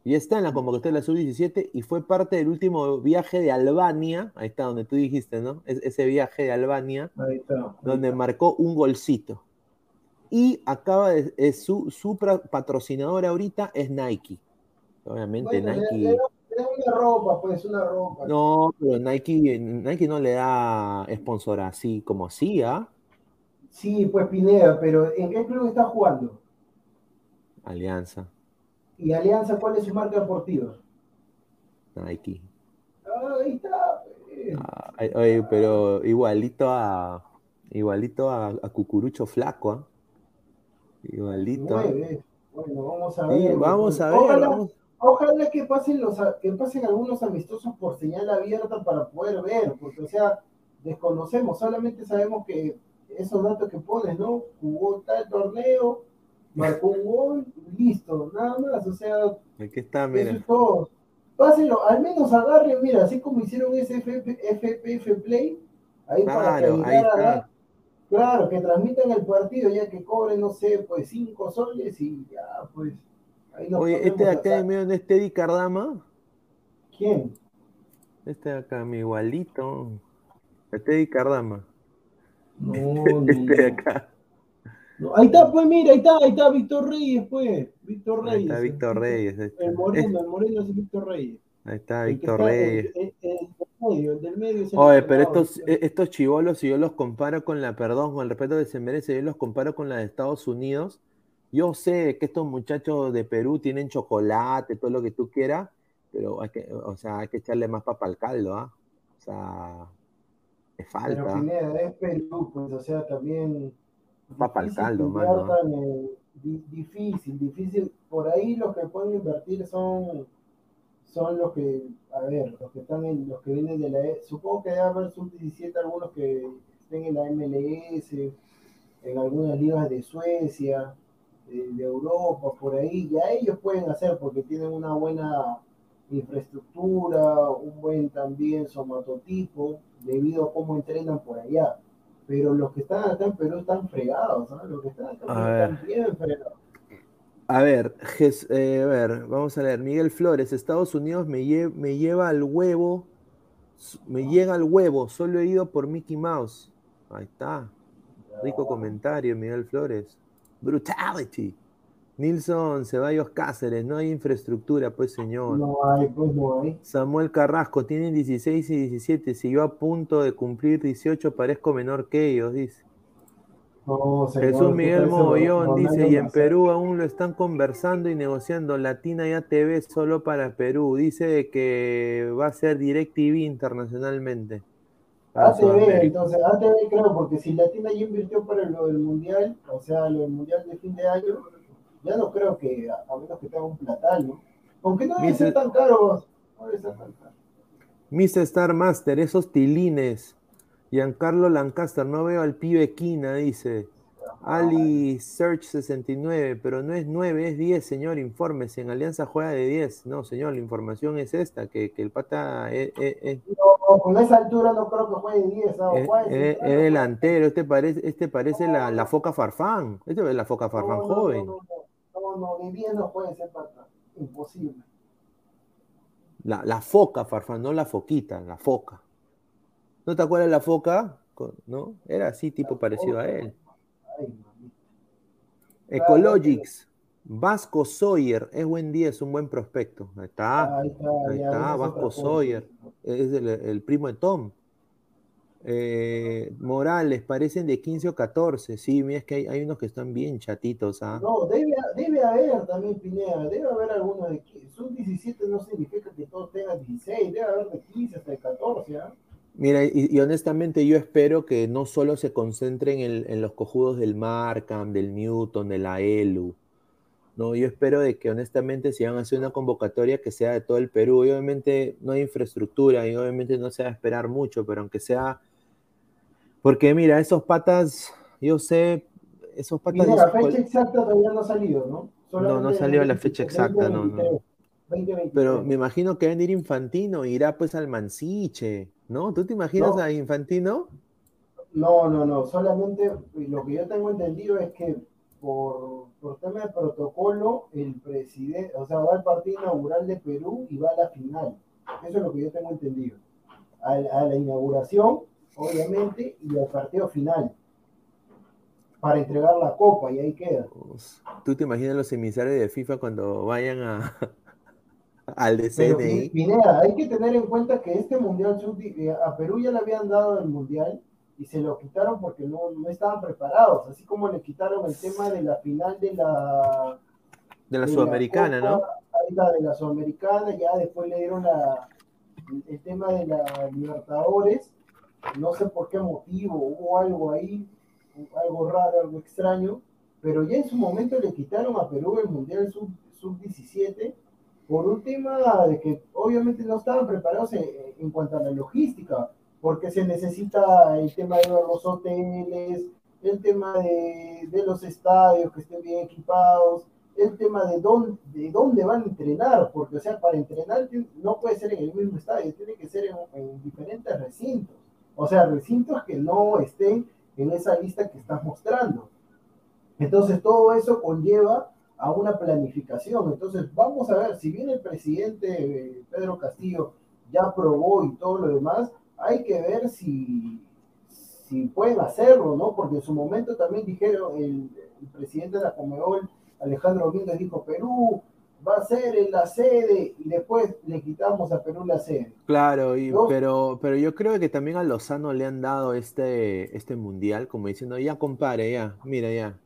Speaker 1: y está en la convocatoria de la sub-17 y fue parte del último viaje de Albania, ahí está donde tú dijiste, ¿no? Es, ese viaje de Albania,
Speaker 3: Ahí está. ahí
Speaker 1: donde marcó un golcito. Y acaba de, es su, su pra- patrocinador ahorita es Nike. Obviamente
Speaker 3: Bueno,
Speaker 1: Nike.
Speaker 3: le da- le da una ropa, pues, una ropa.
Speaker 1: No, pero Nike, Nike no le da sponsor así como así, ¿ah?
Speaker 3: Sí, pues Pineda, pero ¿en qué club está jugando?
Speaker 1: Alianza,
Speaker 3: ¿Y Alianza cuál es su marca deportiva?
Speaker 1: Nike.
Speaker 3: Ah, ahí está. pues.
Speaker 1: Ay, oye, pero igualito a igualito a, a Cucurucho Flaco, ¿ah? Igualito. ¿ah?
Speaker 3: Nueve. Bueno, vamos a
Speaker 1: Sí,
Speaker 3: ver.
Speaker 1: vamos a ver,
Speaker 3: Ojalá,
Speaker 1: vamos.
Speaker 3: ojalá que pasen los que pasen algunos amistosos por señal abierta para poder ver, porque o sea, desconocemos, solamente sabemos que esos datos que pones, ¿no? Jugó tal torneo, marcó un gol, listo, nada más, o sea,
Speaker 1: Aquí está,
Speaker 3: eso
Speaker 1: mira.
Speaker 3: es todo. Pásenlo, al menos agarre, mira, así como hicieron ese FPF Play, ahí para que
Speaker 1: Claro, ahí
Speaker 3: a
Speaker 1: está.
Speaker 3: Claro, que transmitan el partido ya que cobren, no sé, pues cinco soles y ya, pues. Ahí nos
Speaker 1: Oye, este de acá
Speaker 3: acá.
Speaker 1: medio de este Eddie Cardama,
Speaker 3: ¿Quién?
Speaker 1: este de acá, mi igualito. Este Eddie Cardama.
Speaker 3: No,
Speaker 1: Este de acá.
Speaker 3: No. Ahí está, pues mira, ahí está, ahí está Víctor Reyes, pues. Víctor
Speaker 1: Ahí
Speaker 3: Reyes.
Speaker 1: está Víctor Reyes. ahí está.
Speaker 3: El moreno, el moreno es Víctor Reyes.
Speaker 1: Ahí está Víctor
Speaker 3: está-
Speaker 1: Reyes.
Speaker 3: El, el- el del medio, el del medio es el
Speaker 1: Oye, pero estos, estos chivolos, si yo los comparo con la, perdón, con el respeto que se merece, yo los comparo con la de Estados Unidos, yo sé que estos muchachos de Perú tienen chocolate, todo lo que tú quieras, pero hay que, o sea, hay que echarle más papa al caldo, ¿ah? O sea, es
Speaker 3: Pero
Speaker 1: falta.
Speaker 3: Pineda, es Perú, pues, o sea, también.
Speaker 1: Caldo, mano,
Speaker 3: inviertan en- di- difícil, difícil. Por ahí los que pueden invertir son, son los que, a ver, los que están en, los que vienen de la, E- supongo que debe haber sub-17 algunos que estén en la MLS, en algunas ligas de Suecia, de, de Europa, por ahí, ya ellos pueden hacer porque tienen una buena infraestructura, un buen también somatotipo, debido a cómo entrenan por allá. Pero los que están acá en Perú están fregados, ¿no? Los que están acá en Perú están bien fregados.
Speaker 1: A ver, Jes- eh, a ver, vamos a leer. Miguel Flores, Estados Unidos me, lle- me lleva al huevo, me llega al huevo, solo he ido por Mickey Mouse. Ahí está. Rico comentario, Miguel Flores. Brutality. Nilson Ceballos Cáceres, no hay infraestructura, pues señor.
Speaker 3: No hay, pues no hay.
Speaker 1: Samuel Carrasco, tienen 16 y 17. Si yo a punto de cumplir 18 parezco menor que ellos, dice.
Speaker 3: No, señor,
Speaker 1: Jesús
Speaker 3: ¿qué
Speaker 1: Miguel Mogollón dice, y en? Perú aún lo están conversando y negociando. Latina ya TV solo para Perú. Dice que va a ser DirecTV internacionalmente.
Speaker 3: ATV, entonces, ATV creo, porque si Latina ya invirtió para lo del Mundial, o sea, lo del Mundial de fin de año, ya no creo que, a, a menos que tenga un platal, ¿no? Aunque no debe ser tan caro, no debe ser tan caro.
Speaker 1: Mr. Star Master, esos tilines. Giancarlo Lancaster, no veo al pibe Quina, dice. Ali Search 69, pero no es 9, es 10, señor, infórmese. En Alianza juega de 10. No, señor, la información es esta, que, que el pata es, es- es-
Speaker 3: No, con esa altura no creo que juegue 10, ¿no?
Speaker 1: es- delantero. Este parece, este parece la, la foca Farfán. Este es la foca Farfán
Speaker 3: no, no,
Speaker 1: joven.
Speaker 3: No, de 10 no puede ser pata. Imposible.
Speaker 1: La, la foca Farfán, no la foquita, la foca. ¿No te acuerdas de la foca? ¿No? Era así, tipo parecido a él.
Speaker 3: Ay.
Speaker 1: Ecologics, Vasco Sawyer, es buen día, es un buen prospecto. Ahí está,
Speaker 3: Ahí está,
Speaker 1: ahí Vasco. Sawyer, es el, el primo de Tom. Eh, Morales, parecen de 15 o 14. Sí, mira, es que hay, hay unos que están bien chatitos. ¿ah?
Speaker 3: No, debe, debe haber también, Pineda, debe haber algunos de 15. Son 17, no significa que todos tengan 16, debe haber de 15 hasta de 14, ¿ah?
Speaker 1: Mira, y, y honestamente yo espero que no solo se concentren en, en los cojudos del Markham, del Newton, de la ELU. No, yo espero de que honestamente si van a hacer una convocatoria que sea de todo el Perú. Y obviamente no hay infraestructura y obviamente no se va a esperar mucho, pero aunque sea Porque mira, esos patas, yo sé, esos patas.
Speaker 3: Mira, la fecha exacta todavía no ha salido, ¿no?
Speaker 1: no, no salió la fecha exacta, no, no. Pero me imagino que va a ir Infantino, irá pues al Mansiche, ¿no? ¿Tú te imaginas a Infantino?
Speaker 3: No, no, no, solamente lo que yo tengo entendido es que por, por tema de protocolo, el presidente, o sea, va al partido inaugural de Perú y va a la final. Eso es lo que yo tengo entendido. A, a la inauguración, obviamente, y al partido final para entregar la copa y ahí queda.
Speaker 1: ¿Tú te imaginas los emisarios de FIFA cuando vayan a, al DCNI.
Speaker 3: Pineda, hay que tener en cuenta que este mundial eh, a Perú ya le habían dado el mundial y se lo quitaron porque no, no estaban preparados, así como le quitaron el tema de la final de la
Speaker 1: de la sudamericana, ¿no?
Speaker 3: La de la sudamericana, ya después le dieron la, el tema de la Libertadores, no sé por qué motivo, hubo algo ahí, algo raro, algo extraño, pero ya en su momento le quitaron a Perú el Mundial Sub-17 por un tema de que obviamente no estaban preparados en, cuanto a la logística, porque se necesita el tema de los hoteles, el tema de, de los estadios que estén bien equipados, el tema de dónde, de dónde van a entrenar, porque o sea, para entrenar no puede ser en el mismo estadio, tiene que ser en, en diferentes recintos, o sea, recintos que no estén en esa lista que estás mostrando. Entonces, todo eso conlleva a una planificación. Entonces, vamos a ver, si bien el presidente eh, Pedro Castillo ya aprobó y todo lo demás, hay que ver si, si pueden hacerlo, ¿no? Porque en su momento también dijeron, el, presidente de la Comebol, Alejandro Domínguez, dijo, Perú va a ser en la sede y después le quitamos a Perú la sede.
Speaker 1: Claro, y, pero, pero yo creo que también a Lozano le han dado este, este mundial, como diciendo, ya compare, ya, mira, ya,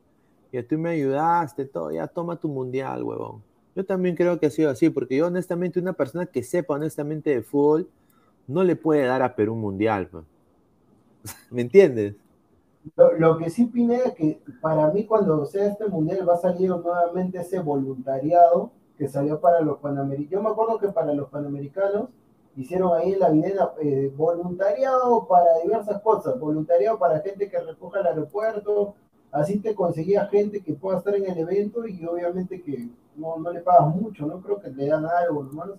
Speaker 1: ya tú me ayudaste, todo, ya toma tu mundial, huevón. Yo también creo que ha sido así, porque yo honestamente, una persona que sepa honestamente de fútbol, no le puede dar a Perú un mundial. ¿Me entiendes?
Speaker 3: Lo, que sí, Pineda, que para mí cuando sea este mundial va a salir nuevamente ese voluntariado que salió para los panamericanos. Yo me acuerdo que para los panamericanos hicieron ahí en la videna eh, voluntariado para diversas cosas, voluntariado para gente que recoja el aeropuerto, así te conseguía gente que pueda estar en el evento y obviamente que no, no le pagas mucho, no creo que le dan algo, hermanos,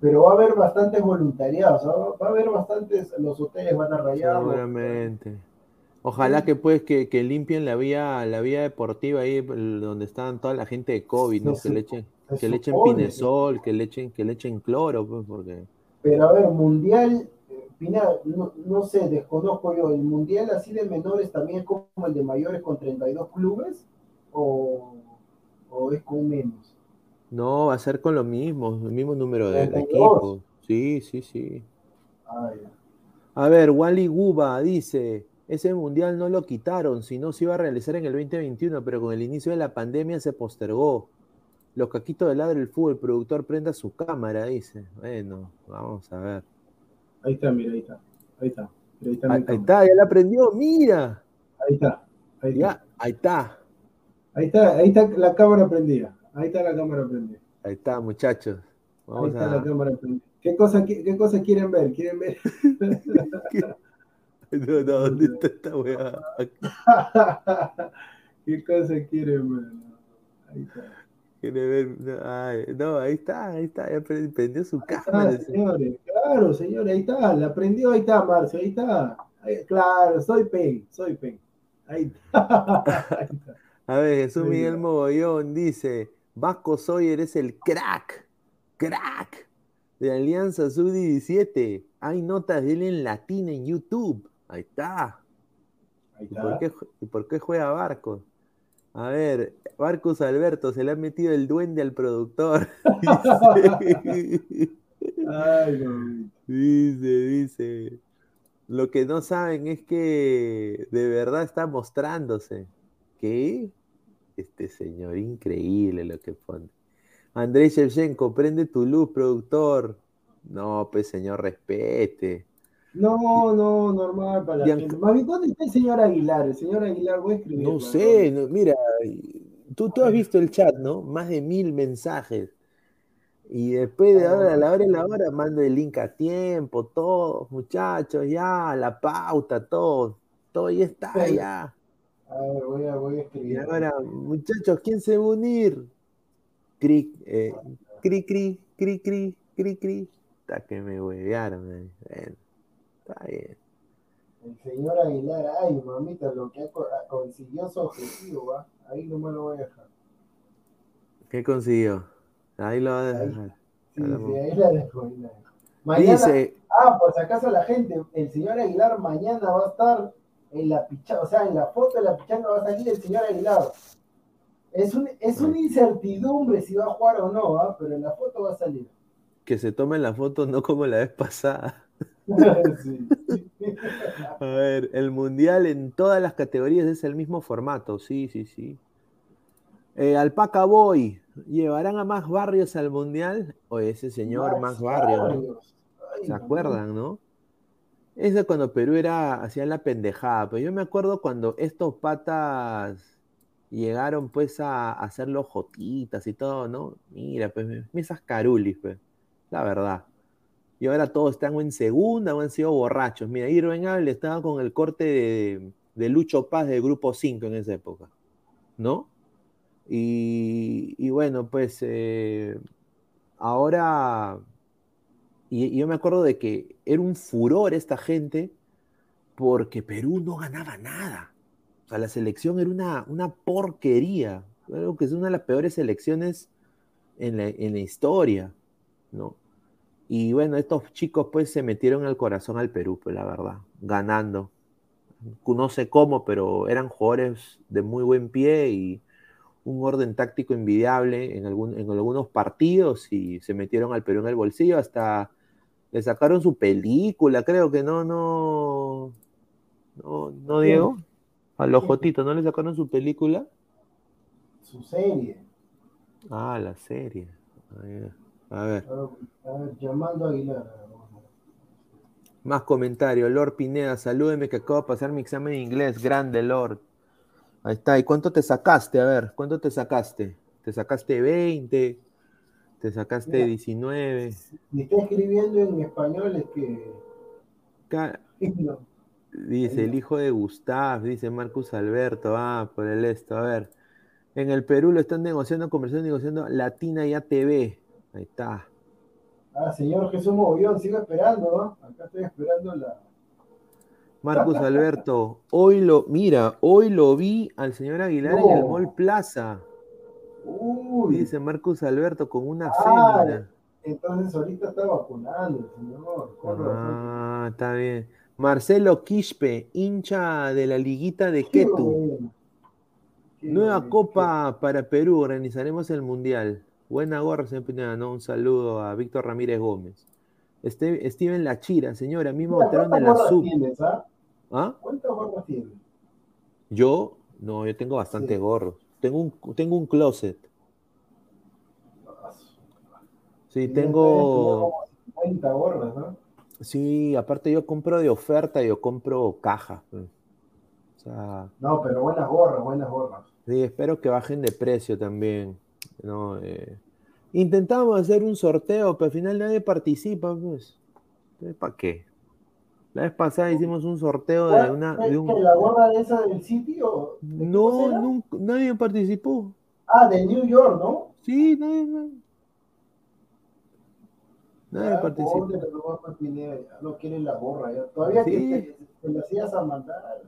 Speaker 3: pero va a haber bastantes voluntariados, va a haber bastantes, los hoteles van a rayar.
Speaker 1: Seguramente. Ojalá que pues que, que, limpien la vía, la vía deportiva ahí donde están toda la gente de COVID, ¿no? que le echen, que le echen pinesol, que le echen, que le echen cloro, pues, porque.
Speaker 3: Pero a ver, mundial, Pina, no, no, sé, desconozco yo, ¿el mundial así de menores también es como el de mayores con 32 clubes? ¿O, o es con menos?
Speaker 1: No, va a ser con lo mismo, el mismo número de, equipos. Sí, sí, sí.
Speaker 3: Ah,
Speaker 1: a ver, Wally Guba dice, ese mundial no lo quitaron, sino se iba a realizar en el 2021, pero con el inicio de la pandemia se postergó. Los caquitos del lado del fútbol, el productor prenda su cámara, dice. Bueno, vamos a ver.
Speaker 3: Ahí está, mira, ahí está. Ahí está.
Speaker 1: Ahí está, ya la prendió, mira.
Speaker 3: Ahí está.
Speaker 1: Ahí está. ahí está.
Speaker 3: Ahí está, ahí está la cámara prendida. Ahí está la cámara prendida.
Speaker 1: Ahí está, muchachos.
Speaker 3: ahí está la cámara prendida. ¿Qué cosa, qué, cosa quieren ver? ¿Quieren ver?
Speaker 1: no, no, ¿dónde está esta weá?
Speaker 3: ¿Qué cosa quieren ver? Ahí está.
Speaker 1: Quiere ver, no, ahí está, ahí está, ya prendió su cámara.
Speaker 3: señores, claro, señores, ahí está, la prendió, ahí está, Marcio, ahí está. claro, soy Pen, soy Pen. Ahí está.
Speaker 1: A ver, Jesús Miguel Mogollón dice, Vasco Soyer es el crack, crack de Alianza Sub-17. Hay notas de él en latín en YouTube. Ahí está.
Speaker 3: Ahí está. ¿Y por qué,
Speaker 1: ¿y por qué juega Barcos? A ver, Marcus Alberto, se le ha metido el duende al productor. dice, dice. Lo que no saben es que de verdad está mostrándose. ¿Qué? Este señor, increíble lo que pone. Andrés Shevchenko, prende tu luz, productor. No, pues señor, respete.
Speaker 3: No, no, normal para la gente. ¿dónde está el señor Aguilar? El señor Aguilar, voy a escribir.
Speaker 1: No sé, mira, tú, tú has visto el chat, ¿no? Más de mil mensajes. Y después de ahora, a la hora y la hora, mando el link a tiempo, todos, muchachos, ya, la pauta, todo. todo ya está, ya.
Speaker 3: A ver, voy a, voy a
Speaker 1: Y
Speaker 3: escribir.
Speaker 1: ahora, muchachos, ¿quién se va a unir? Cri, eh, cri, cri, cri, cri, cri, cri. Está que me huevearon. eh. Bueno, está bien.
Speaker 3: El señor Aguilar, ay, mamita, lo que consiguió su objetivo, ¿va? Ahí no me lo voy a dejar.
Speaker 1: ¿Qué consiguió? Ahí lo va a
Speaker 3: Ahí.
Speaker 1: dejar.
Speaker 3: Sí, sí, ahí la dejo, ahí la dejo. Mañana,
Speaker 1: Dice,
Speaker 3: ah, por si acaso la gente, el señor Aguilar mañana va a estar en la pichanga, o sea, en la foto de la pichanga va a salir el señor Aguilar. Es, un, es una incertidumbre si va a jugar o no, ¿ah? pero en la foto va a salir.
Speaker 1: que se tomen la foto no como la vez pasada.
Speaker 3: Sí.
Speaker 1: A ver, el mundial en todas las categorías es el mismo formato, sí, sí, sí. Eh, Alpaca Boy, ¿llevarán a más barrios al mundial? O ese señor más barrios, ¿Se acuerdan, no? Eso cuando Perú era, hacían la pendejada, pero yo me acuerdo cuando estos patas llegaron pues a, a hacer los jotitas y todo, ¿no? Mira, pues, esas carulis, pues, la verdad. Y ahora todos están en segunda o han sido borrachos. Mira, Irving Abel estaba con el corte de, Lucho Paz del Grupo 5 en esa época, ¿no? Y, bueno, pues eh, ahora y, y yo me acuerdo de que era un furor esta gente porque Perú no ganaba nada. O sea, la selección era una, una porquería. Creo que es una de las peores selecciones en la, en la historia, ¿no? Y bueno, estos chicos pues se metieron al corazón al Perú, pues la verdad, ganando. No sé cómo, pero eran jugadores de muy buen pie y un orden táctico envidiable en, algún, en algunos partidos y se metieron al Perú en el bolsillo hasta le sacaron su película, creo que no, no, no, no Diego, a los Jotitos, ¿no le sacaron su película?
Speaker 3: Su serie.
Speaker 1: Ah, la serie. A ver. A ver,
Speaker 3: Aguilar.
Speaker 1: más comentarios. Lord Pineda, salúdeme que acabo de pasar mi examen de inglés. Grande, Lord. Ahí está. ¿Y cuánto te sacaste? A ver, ¿cuánto te sacaste? ¿Te sacaste 20? ¿Te sacaste
Speaker 3: Mira.
Speaker 1: 19?
Speaker 3: Si está escribiendo en español es que.
Speaker 1: Ca-
Speaker 3: no.
Speaker 1: Dice el hijo de Gustav, dice Marcus Alberto, ah, por el esto, a ver. En el Perú lo están negociando, conversando, negociando Latina y ATV. Ahí está.
Speaker 3: Ah, señor Jesús Mogollón, sigo esperando, ¿no? Acá estoy esperando la.
Speaker 1: Marcus Alberto, hoy lo, mira, hoy lo vi al señor Aguilar en el. Mall Plaza.
Speaker 3: Uy,
Speaker 1: Dice Marcus Alberto con una
Speaker 3: Ah,
Speaker 1: cédula.
Speaker 3: entonces ahorita está vacunando señor. razón.
Speaker 1: Ah, está bien. Marcelo Quispe, hincha de la liguita de Ketu. Nueva Copa para Perú, organizaremos el Mundial. Buena gorra, señor Pineda, ¿no? Un saludo a Víctor Ramírez Gómez. Este, Steven Lachira, señora,
Speaker 3: Mira,
Speaker 1: botaron de
Speaker 3: ¿Cuántas
Speaker 1: la sub.
Speaker 3: tienes, ah?
Speaker 1: ¿Ah?
Speaker 3: ¿Cuántas gorras tienes?
Speaker 1: ¿Yo? No, yo tengo bastante
Speaker 3: Sí.
Speaker 1: gorros. Tengo un, tengo un closet. Sí, tengo...
Speaker 3: 50 gorras, ¿no?
Speaker 1: Sí, aparte yo compro de oferta, yo compro cajas. pues. O sea,
Speaker 3: No, pero buenas gorras, buenas gorras.
Speaker 1: sí, espero que bajen de precio también. ¿No? Eh, intentamos hacer un sorteo, pero al final nadie participa, pues. ¿Para qué? La vez pasada hicimos un sorteo de una...
Speaker 3: ¿Es
Speaker 1: de un-
Speaker 3: la gorra de esa del sitio? ¿De qué
Speaker 1: No, nunca, nadie participó.
Speaker 3: Ah, de New York, ¿no?
Speaker 1: Sí, nadie, nadie, nadie
Speaker 3: Ah,
Speaker 1: participó.
Speaker 3: pobre, no va a Pineda, ya no quiere la gorra. Ya. Todavía
Speaker 1: Sí.
Speaker 3: que te, te las ibas a mandar.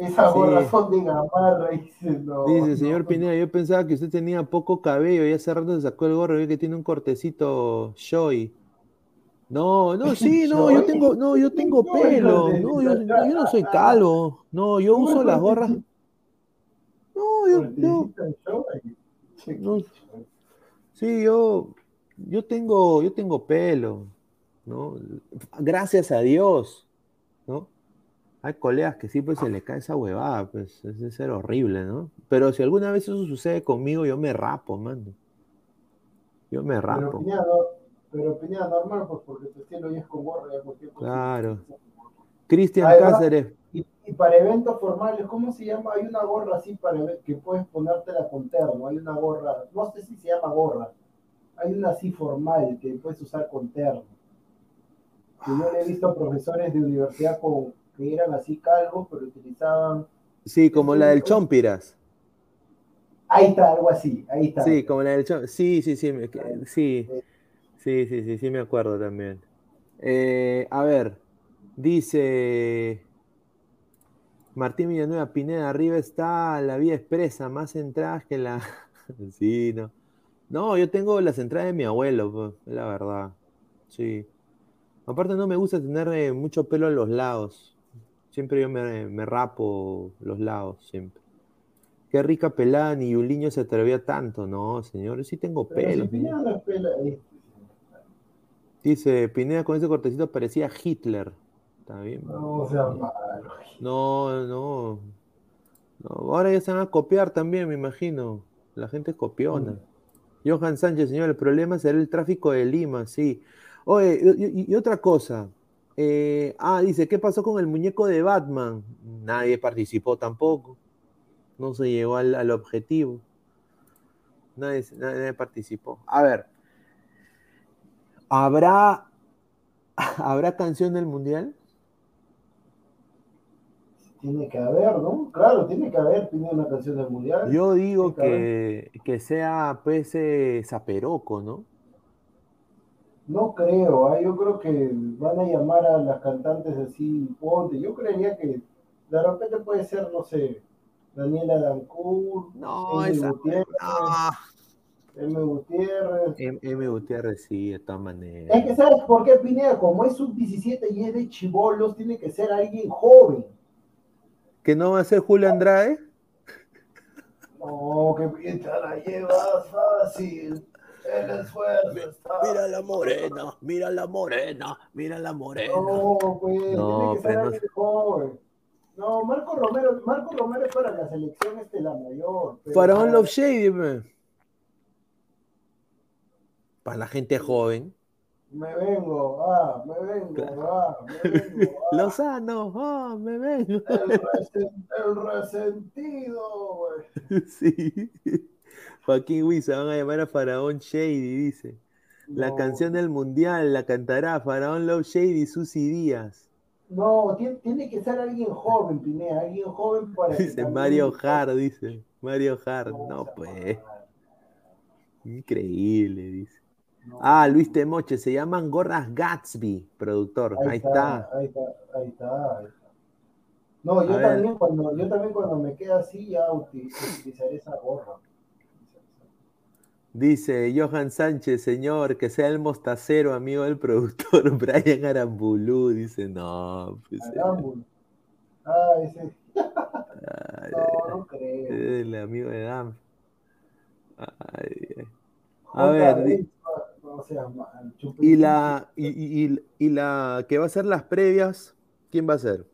Speaker 3: Esas
Speaker 1: Sí.
Speaker 3: gorras son de gamarra. Dice, no,
Speaker 1: Dice, señor
Speaker 3: no.
Speaker 1: Pineda, yo pensaba que usted tenía poco cabello y hace rato se sacó el gorro, ve que tiene un cortecito shoy. No, no, sí, no, yo tengo, no, yo tengo pelo. No, yo, no, yo no soy calvo. No, yo uso las gorras. No, yo, yo, No. sí, yo, yo tengo, yo tengo pelo, ¿no? Gracias a Dios. Hay colegas que sí, pues se le cae esa huevada, pues es de ser horrible, ¿no? Pero si alguna vez eso sucede conmigo, yo me rapo, mano. Yo me
Speaker 3: Pero
Speaker 1: rapo.
Speaker 3: Pineda, no- pero normal, pues porque tu estilo ya es con gorra, ya cualquier cosa.
Speaker 1: Claro. Cristian. Cáceres,
Speaker 3: Y, y para eventos formales, ¿cómo se llama? Hay una gorra así para que puedes ponértela con terno. Hay una gorra, no sé si se llama gorra. Hay una así formal que puedes usar con terno. Que yo le he visto a profesores de universidad con, que eran así calvos, pero utilizaban.
Speaker 1: Sí, como la del Chompiras.
Speaker 3: Ahí está, algo así, ahí está.
Speaker 1: Sí, como la del Chompiras. Sí, sí, sí, sí. Sí, sí, sí, sí, me acuerdo también. Eh, a ver, dice Martín Villanueva, Pineda, arriba está la vía expresa, más entradas que la. sí, no. No, yo tengo las entradas de mi abuelo, pues, la verdad. Sí. Aparte no me gusta tener eh, mucho pelo en los lados. Siempre yo me, rapo los lados, siempre. Qué rica pelada, ni niño se atrevía tanto. No, señor, sí tengo pelo. Dice, Pineda con ese cortecito parecía Hitler. Está bien.
Speaker 3: No, sea
Speaker 1: No, no. Ahora ya se van a copiar también, me imagino. La gente copiona. Mm. Johan Sánchez, señor, el problema será el tráfico de Lima, sí. Oye, y, otra cosa. Eh, ah, dice, ¿qué pasó con el muñeco de Batman? Nadie participó tampoco. No se llegó al, objetivo. Nadie, nadie, participó. A ver. ¿Habrá, ¿Habrá canción del mundial?
Speaker 3: Tiene que haber, ¿no? Claro, tiene que haber, tiene una canción del mundial.
Speaker 1: Yo digo que, que, sea pues Zaperoco, ¿no?
Speaker 3: No creo, ¿ah? yo creo que van a llamar a las cantantes así, ponte. Yo creería que de repente puede ser, no sé, Daniela Dancourt,
Speaker 1: no, M. Gutiérrez.
Speaker 3: M. Gutiérrez.
Speaker 1: M. Gutiérrez, sí, de todas maneras.
Speaker 3: Es que, ¿sabes por qué Pineda? Como es sub-17 y es de chivolos, tiene que ser alguien joven.
Speaker 1: ¿Que no va a ser Julio Andrade?
Speaker 3: No, que piensa la lleva fácil. El esfuerzo
Speaker 1: Mira la morena, mira la morena, mira la morena.
Speaker 3: No, pues, no, tiene que ser no... joven. No, Marco Romero, Marco Romero es para la selección este la mayor.
Speaker 1: Para un Love Shady, Para la gente joven.
Speaker 3: Me vengo, ah, me vengo, ah, me vengo. Ah.
Speaker 1: Lozano, ah, me vengo.
Speaker 3: El, resentido, güey.
Speaker 1: Sí. Joaquín Huiza, van a llamar a Faraón Shady, dice. La canción del mundial la cantará Faraón Love Shady y Susy Díaz.
Speaker 3: No, tiene, que ser alguien joven, Pinea, alguien joven para.
Speaker 1: Dice Mario Hart, dice. Mario Hart, no, pues. Increíble, dice. ah, Luis Temoche, se llaman gorras Gatsby, productor. Ahí, está,
Speaker 3: Ahí está, ahí está, ahí está. No, yo también, cuando, yo también cuando me quede así ya utilizaré esa gorra.
Speaker 1: Dice Johan Sánchez, señor, que sea el mostacero, amigo del productor Brian Arambulú. Dice, no,
Speaker 3: pues. Eh". Ah, ese. no, no creo.
Speaker 1: El amigo de Dam. A ver. y la, y, y, y la que va a ser las previas, ¿quién va a ser?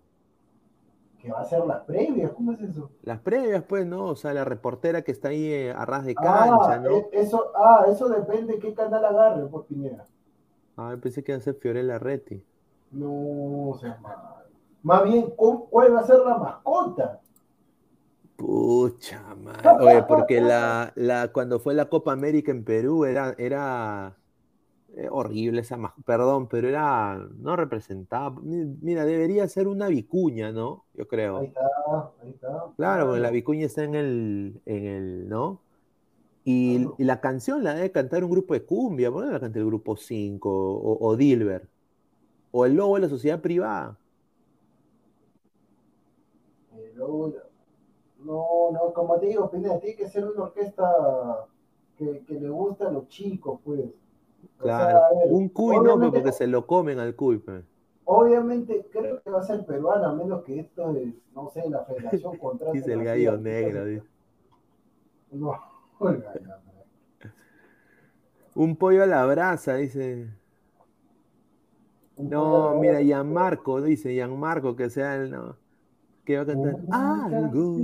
Speaker 3: Va a ser las previas, ¿cómo es eso?
Speaker 1: Las previas, pues, ¿no? O sea, la reportera que está ahí eh, a ras de cancha,
Speaker 3: ah,
Speaker 1: ¿no?
Speaker 3: Eh, eso, ah, eso depende de qué canal agarre, por pues, Piñera.
Speaker 1: Ah, pensé que iba a ser Fiorella Reti.
Speaker 3: No, o sea, más bien, ¿cuál va a ser la mascota?
Speaker 1: Pucha madre. Oye, porque la, la, cuando fue la Copa América en Perú era, era eh, horrible esa perdón, pero era, no representaba, mira, debería ser una vicuña, ¿no? Yo creo.
Speaker 3: Ahí está, ahí está.
Speaker 1: Claro, porque la vicuña está en el, en el, ¿no? Y, la canción la debe cantar un grupo de cumbia, ¿por qué la canta el grupo 5 o, o, Dilber? O el logo de la sociedad privada.
Speaker 3: El logo, no, no, como te digo, tiene que ser una orquesta que, que le gusta a los chicos, pues.
Speaker 1: Claro, un cuy no, porque se lo comen al cuy. Pues.
Speaker 3: Obviamente creo que va a ser peruano, a menos que esto es, no sé, la federación contra.
Speaker 1: Dice el gallo negro. Dice.
Speaker 3: No, el gallo
Speaker 1: Un pollo a la brasa, dice. No, mira, Gianmarco, dice Gianmarco, que sea el. No, que va a cantar. Algo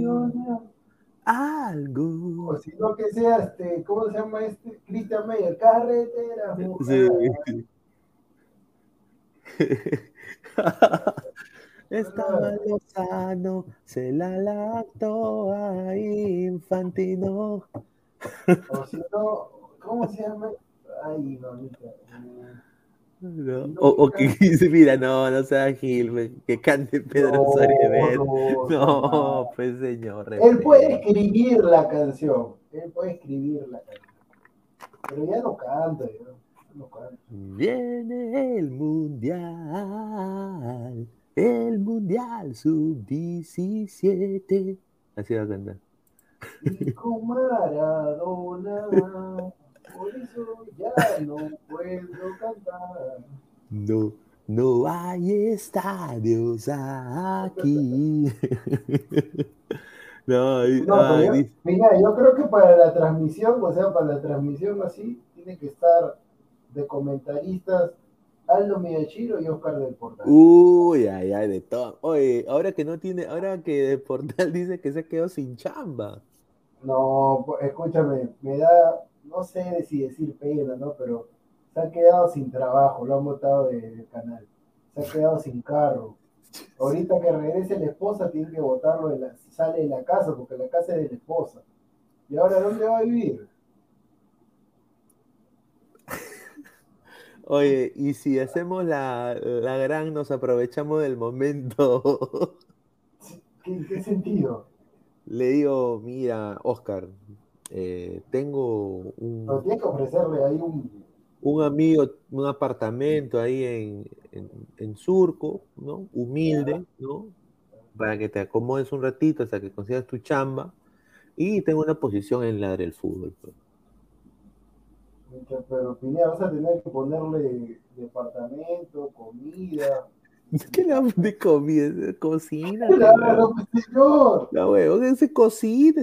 Speaker 1: algo.
Speaker 3: O si no que sea este, ¿cómo se llama este? Cristian Meyer, carretera. Sí.
Speaker 1: Estaba Lozano, se la lactó a Infantino.
Speaker 3: O si no, ¿cómo se llama? Ay, mamita.
Speaker 1: O, que dice, mira, no, no sea Gil, que cante Pedro no, No, no, pues señor.
Speaker 3: Él puede escribir la canción, él puede escribir la canción. Pero ya no canta, ya no canta.
Speaker 1: Viene el mundial, el mundial sub-17. Así va a cantar.
Speaker 3: Y con Maradona por eso ya no puedo cantar.
Speaker 1: No, no hay estadios aquí.
Speaker 3: no, no yo, mira, yo creo que para la transmisión, o sea, para la transmisión así, tiene que estar de comentaristas Aldo Miyashiro y Oscar del Portal.
Speaker 1: Uy, ay, ay, de todo. Oye, ahora que no tiene, ahora que de Portal dice que se quedó sin chamba.
Speaker 3: No, escúchame, me da, no sé si decir pena, ¿no? Pero se ha quedado sin trabajo, lo han votado del canal. Se ha quedado sin carro. Ahorita que regrese la esposa, tiene que votarlo, de la, sale de la casa, porque la casa es de la esposa. ¿Y ahora dónde va a vivir?
Speaker 1: Oye, y si hacemos la, la gran, nos aprovechamos del momento.
Speaker 3: ¿En qué sentido?
Speaker 1: Le digo, mira, Oscar, eh, tengo un...
Speaker 3: tiene que ofrecerle ahí un...
Speaker 1: Un amigo, un apartamento ahí en, en, Surco, ¿no? Humilde, ¿no? Para que te acomodes un ratito hasta que consigas tu chamba. Y tengo una posición en la del fútbol. Pues.
Speaker 3: Pero Pineda, vas a tener que ponerle departamento, comida.
Speaker 1: ¿Qué le de comida? Cocina.
Speaker 3: Claro, pues, señor.
Speaker 1: Se cocina.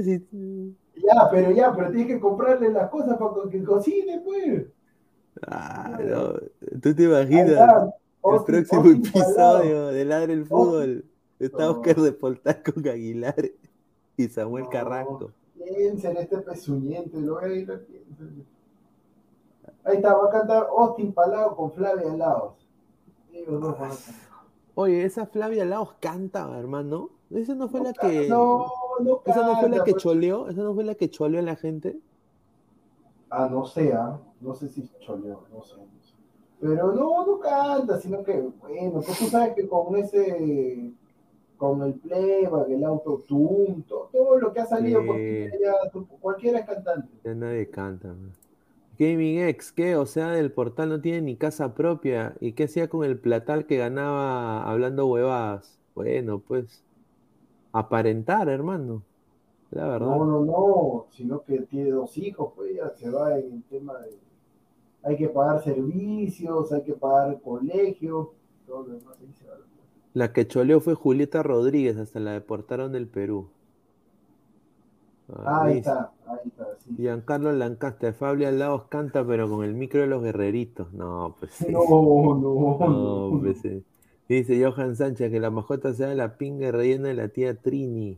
Speaker 3: Ya, pero ya, pero tienes que comprarle las cosas para que cocine, pues.
Speaker 1: Ah, no. Tú te imaginas el próximo episodio de Ladre el Fútbol. Está Oscar de Poltar con Aguilar y Samuel Carrasco.
Speaker 3: Piensa en este pezuñente, lo voy a ir a Ahí está, va a cantar Austin Palao con Flavia Laos.
Speaker 1: Oye, esa Flavia Laos canta, hermano. Esa no fue la que.
Speaker 3: No, no
Speaker 1: Esa no fue la que choleó. Esa no fue la que choleó a la gente.
Speaker 3: Ah, no sé, ¿ah? no sé si choleó, no sé, Pero no, no canta, sino que, bueno, pues tú sabes que con ese, con el playback, el autotune, todo, todo lo que ha salido, porque ya, cualquiera es cantante.
Speaker 1: Ya nadie canta, man. Gaming X, ¿qué? O sea, el portal no tiene ni casa propia. ¿Y qué hacía con el platal que ganaba hablando huevadas? Bueno, pues aparentar, hermano. La verdad.
Speaker 3: No, no, no, sino que tiene dos hijos, pues ya se va en el tema de. Hay que pagar servicios, hay que pagar colegio, todo lo demás ahí se va.
Speaker 1: La que choleó fue Julieta Rodríguez, hasta la deportaron del Perú.
Speaker 3: Ah, ahí, está, ahí está. Sí.
Speaker 1: Giancarlo Lancaster, Fabio Laos canta, pero con el micro de los guerreritos. No, pues sí.
Speaker 3: No, no, no.
Speaker 1: Pues sí. Dice Johan Sánchez que la mascota sea la pinga rellena de la tía Trini.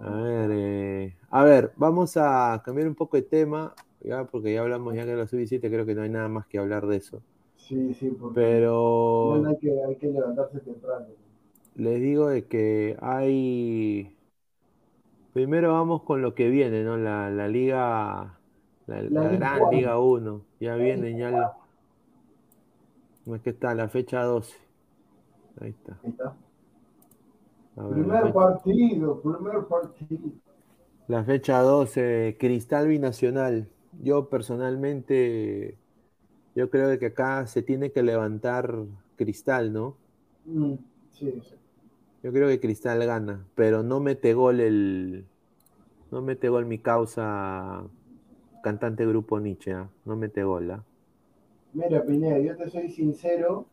Speaker 1: A ver, eh, a ver, vamos a cambiar un poco de tema, ya porque ya hablamos ya de la sub-17, creo que no hay nada más que hablar de eso.
Speaker 3: Sí, sí, porque
Speaker 1: pero
Speaker 3: hay que, hay que levantarse temprano.
Speaker 1: Les digo de que hay Primero vamos con lo que viene, ¿no? La, la Liga, la, Gran Liga 1. Ya viene, ya la... ¿Cómo es que está? La fecha 12. Ahí está.
Speaker 3: Ahí está. primer partido, primer partido.
Speaker 1: La fecha 12, Cristal Binacional. Yo personalmente, yo creo que acá se tiene que levantar Cristal, ¿no?
Speaker 3: Mm, sí, sí.
Speaker 1: Yo creo que Cristal gana, pero no mete gol el. No mete gol mi causa cantante grupo Nietzsche, ¿ah? no mete gol. ¿ah?
Speaker 3: Mira, Pineda, yo te soy sincero,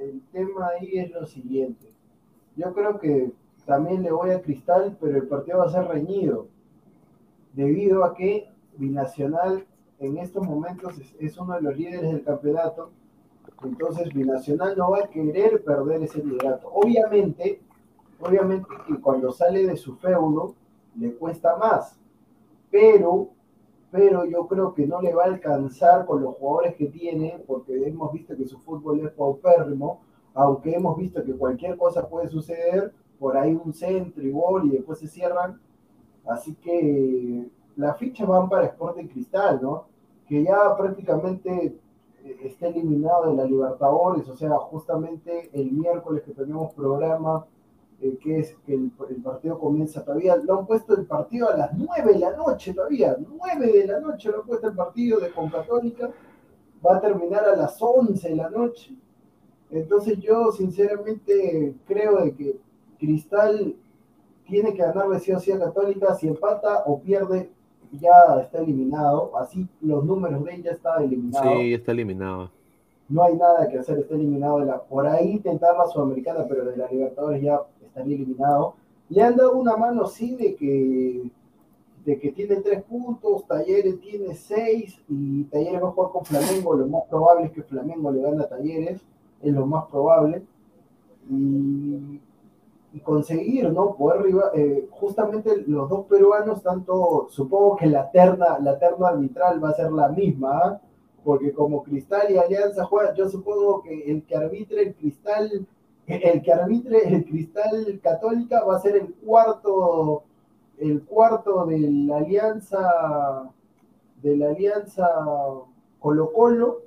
Speaker 3: el tema ahí es lo siguiente. Yo creo que también le voy a Cristal, pero el partido va a ser reñido, debido a que Binacional en estos momentos es, uno de los líderes del campeonato, entonces Binacional no va a querer perder ese liderato. Obviamente, obviamente que cuando sale de su feudo le cuesta más, pero, pero yo creo que no le va a alcanzar con los jugadores que tiene, porque hemos visto que su fútbol es paupérrimo, aunque hemos visto que cualquier cosa puede suceder, por ahí un centro y gol y después se cierran. Así que las fichas van para Sporting Cristal, ¿no? Que ya prácticamente está eliminado de la Libertadores, o sea, justamente el miércoles que tenemos programa, eh, que es que el, partido comienza todavía, lo han puesto el partido a las 9 de la noche todavía, 9 de la noche lo han puesto el partido de Concatólica, va a terminar a las 11 de la noche. Entonces yo sinceramente creo de que Cristal tiene que ganar sí o sí a Católica, si empata o pierde ya está eliminado, así los números de ella está eliminado.
Speaker 1: Sí, está eliminado.
Speaker 3: No hay nada que hacer, está eliminado. la, por ahí intentar la Sudamericana, pero de la Libertadores ya estaría eliminado. Le han dado una mano, sí, de que, de que tiene tres puntos, Talleres tiene seis, y Talleres va a jugar con Flamengo. Lo más probable es que Flamengo le gane a Talleres, es lo más probable. Y y conseguir, ¿no? Poder eh, justamente los dos peruanos, tanto, supongo que la terna, la terna arbitral va a ser la misma, ¿ah? porque como Cristal y Alianza juegan, yo supongo que el que arbitre el Cristal, el que arbitre el Cristal Católica va a ser el cuarto, el cuarto de la Alianza, de la Alianza Colo Colo,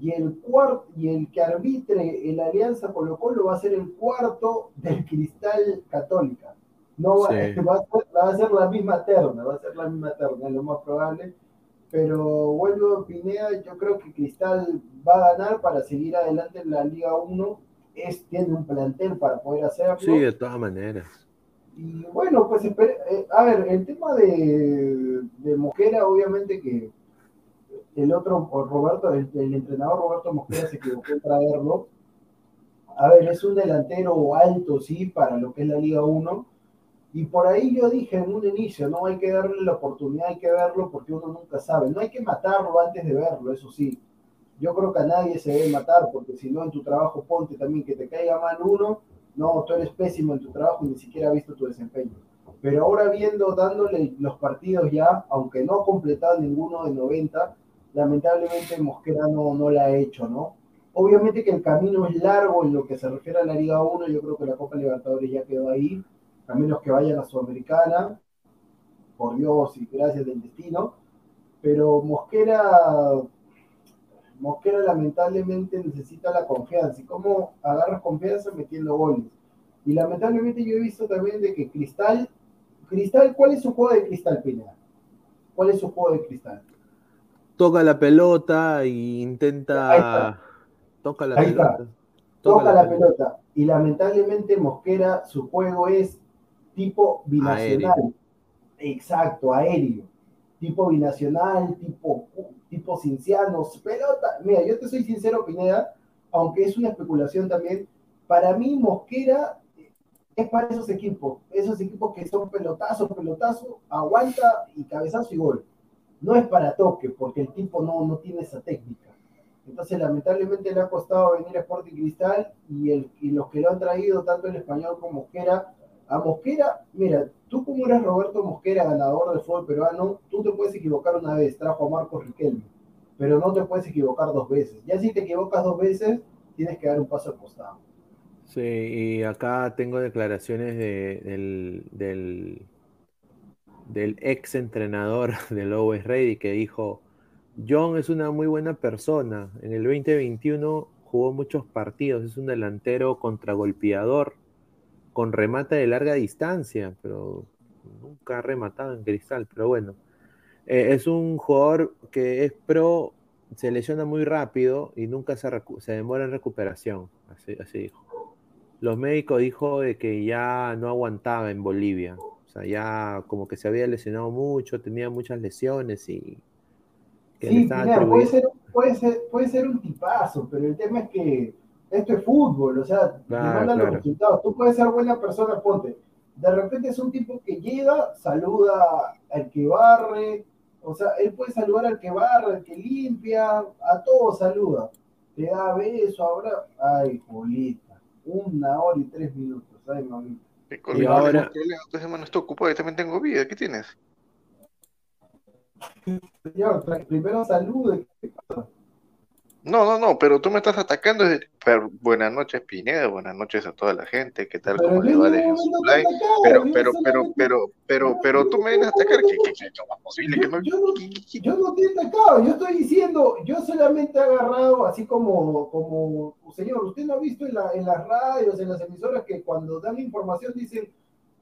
Speaker 3: y el, cuarto, y el que arbitre la Alianza Colo Colo va a ser el cuarto del Cristal Católica. No va, a ser, la misma terna, va a ser la misma terna, es lo más probable. Pero vuelvo Pineda, yo creo que Cristal va a ganar para seguir adelante en la Liga 1. Es, tiene un plantel para poder hacerlo.
Speaker 1: Sí, de todas maneras.
Speaker 3: Y bueno, pues eh, a ver, el tema de, de Mojera, obviamente que el otro, Roberto, el, entrenador Roberto Mosquera se equivocó en traerlo. A ver, es un delantero alto, sí, para lo que es la Liga 1. Y por ahí yo dije en un inicio, no hay que darle la oportunidad, hay que verlo porque uno nunca sabe. No hay que matarlo antes de verlo, eso sí. Yo creo que a nadie se debe matar porque si no en tu trabajo ponte también que te caiga mal uno, no, tú eres pésimo en tu trabajo y ni siquiera has visto tu desempeño. Pero ahora viendo, dándole los partidos ya, aunque no ha completado ninguno de 90, lamentablemente Mosquera no, no la ha hecho, ¿no? Obviamente que el camino es largo en lo que se refiere a la Liga 1, yo creo que la Copa Libertadores ya quedó ahí, a menos que vayan a Sudamericana, por Dios y gracias del destino, pero Mosquera, Mosquera lamentablemente necesita la confianza, y cómo agarras confianza metiendo goles. Y lamentablemente yo he visto también de que Cristal, Cristal, ¿cuál es su juego de Cristal, Peña? ¿Cuál es su juego de Cristal?
Speaker 1: toca la pelota e intenta. Toca la pelota.
Speaker 3: Toca, la, pelota. Y lamentablemente Mosquera, su juego es tipo binacional. Exacto, aéreo. Tipo binacional, tipo, tipo cincianos, pelota. Mira, yo te soy sincero, Pineda, aunque es una especulación también. Para mí, Mosquera es para esos equipos. Esos equipos que son pelotazo, pelotazo, aguanta y cabezazo y gol no es para toque, porque el tipo no, no tiene esa técnica. Entonces, lamentablemente le ha costado venir a Sporting Cristal y, el, y los que lo han traído, tanto el español como Mosquera, a Mosquera, mira, tú como eres Roberto Mosquera, ganador del fútbol peruano, tú te puedes equivocar una vez, trajo a Marcos Riquelme, pero no te puedes equivocar dos veces. Ya si te equivocas dos veces, tienes que dar un paso al.
Speaker 1: Sí, y acá tengo declaraciones del, del del ex entrenador del Always Ready que dijo, John es una muy buena persona, en el 2021 jugó muchos partidos, es un delantero contragolpeador, con remate de larga distancia, pero nunca ha rematado en cristal, pero bueno, eh, es un jugador que es pro, se lesiona muy rápido y nunca se, se demora en recuperación, así, así dijo. Los médicos dijo de que ya no aguantaba en Bolivia, o sea, ya como que se había lesionado mucho, tenía muchas lesiones y...
Speaker 3: sí, puede, ser, puede, ser, puede ser un tipazo, pero el tema es que esto es fútbol, o sea, claro, los resultados. Tú puedes ser buena persona, ponte. De repente es un tipo que llega, saluda al que barre, o sea, él puede saludar al que barre, al que limpia, a todos saluda. Te da beso, ahora, ay, Julita, una hora y tres minutos, ay, mamita
Speaker 4: y ahora... Entonces, hermano, estoy ocupado, yo también tengo vida, ¿qué tienes?
Speaker 3: Señor, primero salude.
Speaker 4: No, no, no, pero tú me estás atacando. pero buenas noches, Pineda, buenas noches a toda la gente. ¿Qué tal? ¿Cómo le va? Dejen su like. Pero, pero, pero, pero, pero, pero, tú me vienes a atacar. ¿Qué, qué, qué, cómo es posible?
Speaker 3: Yo,
Speaker 4: no-
Speaker 3: te he atacado, yo estoy diciendo, yo solamente he agarrado, así como, como, señor, usted no ha visto en, la, en las radios, en las emisoras, que cuando dan información dicen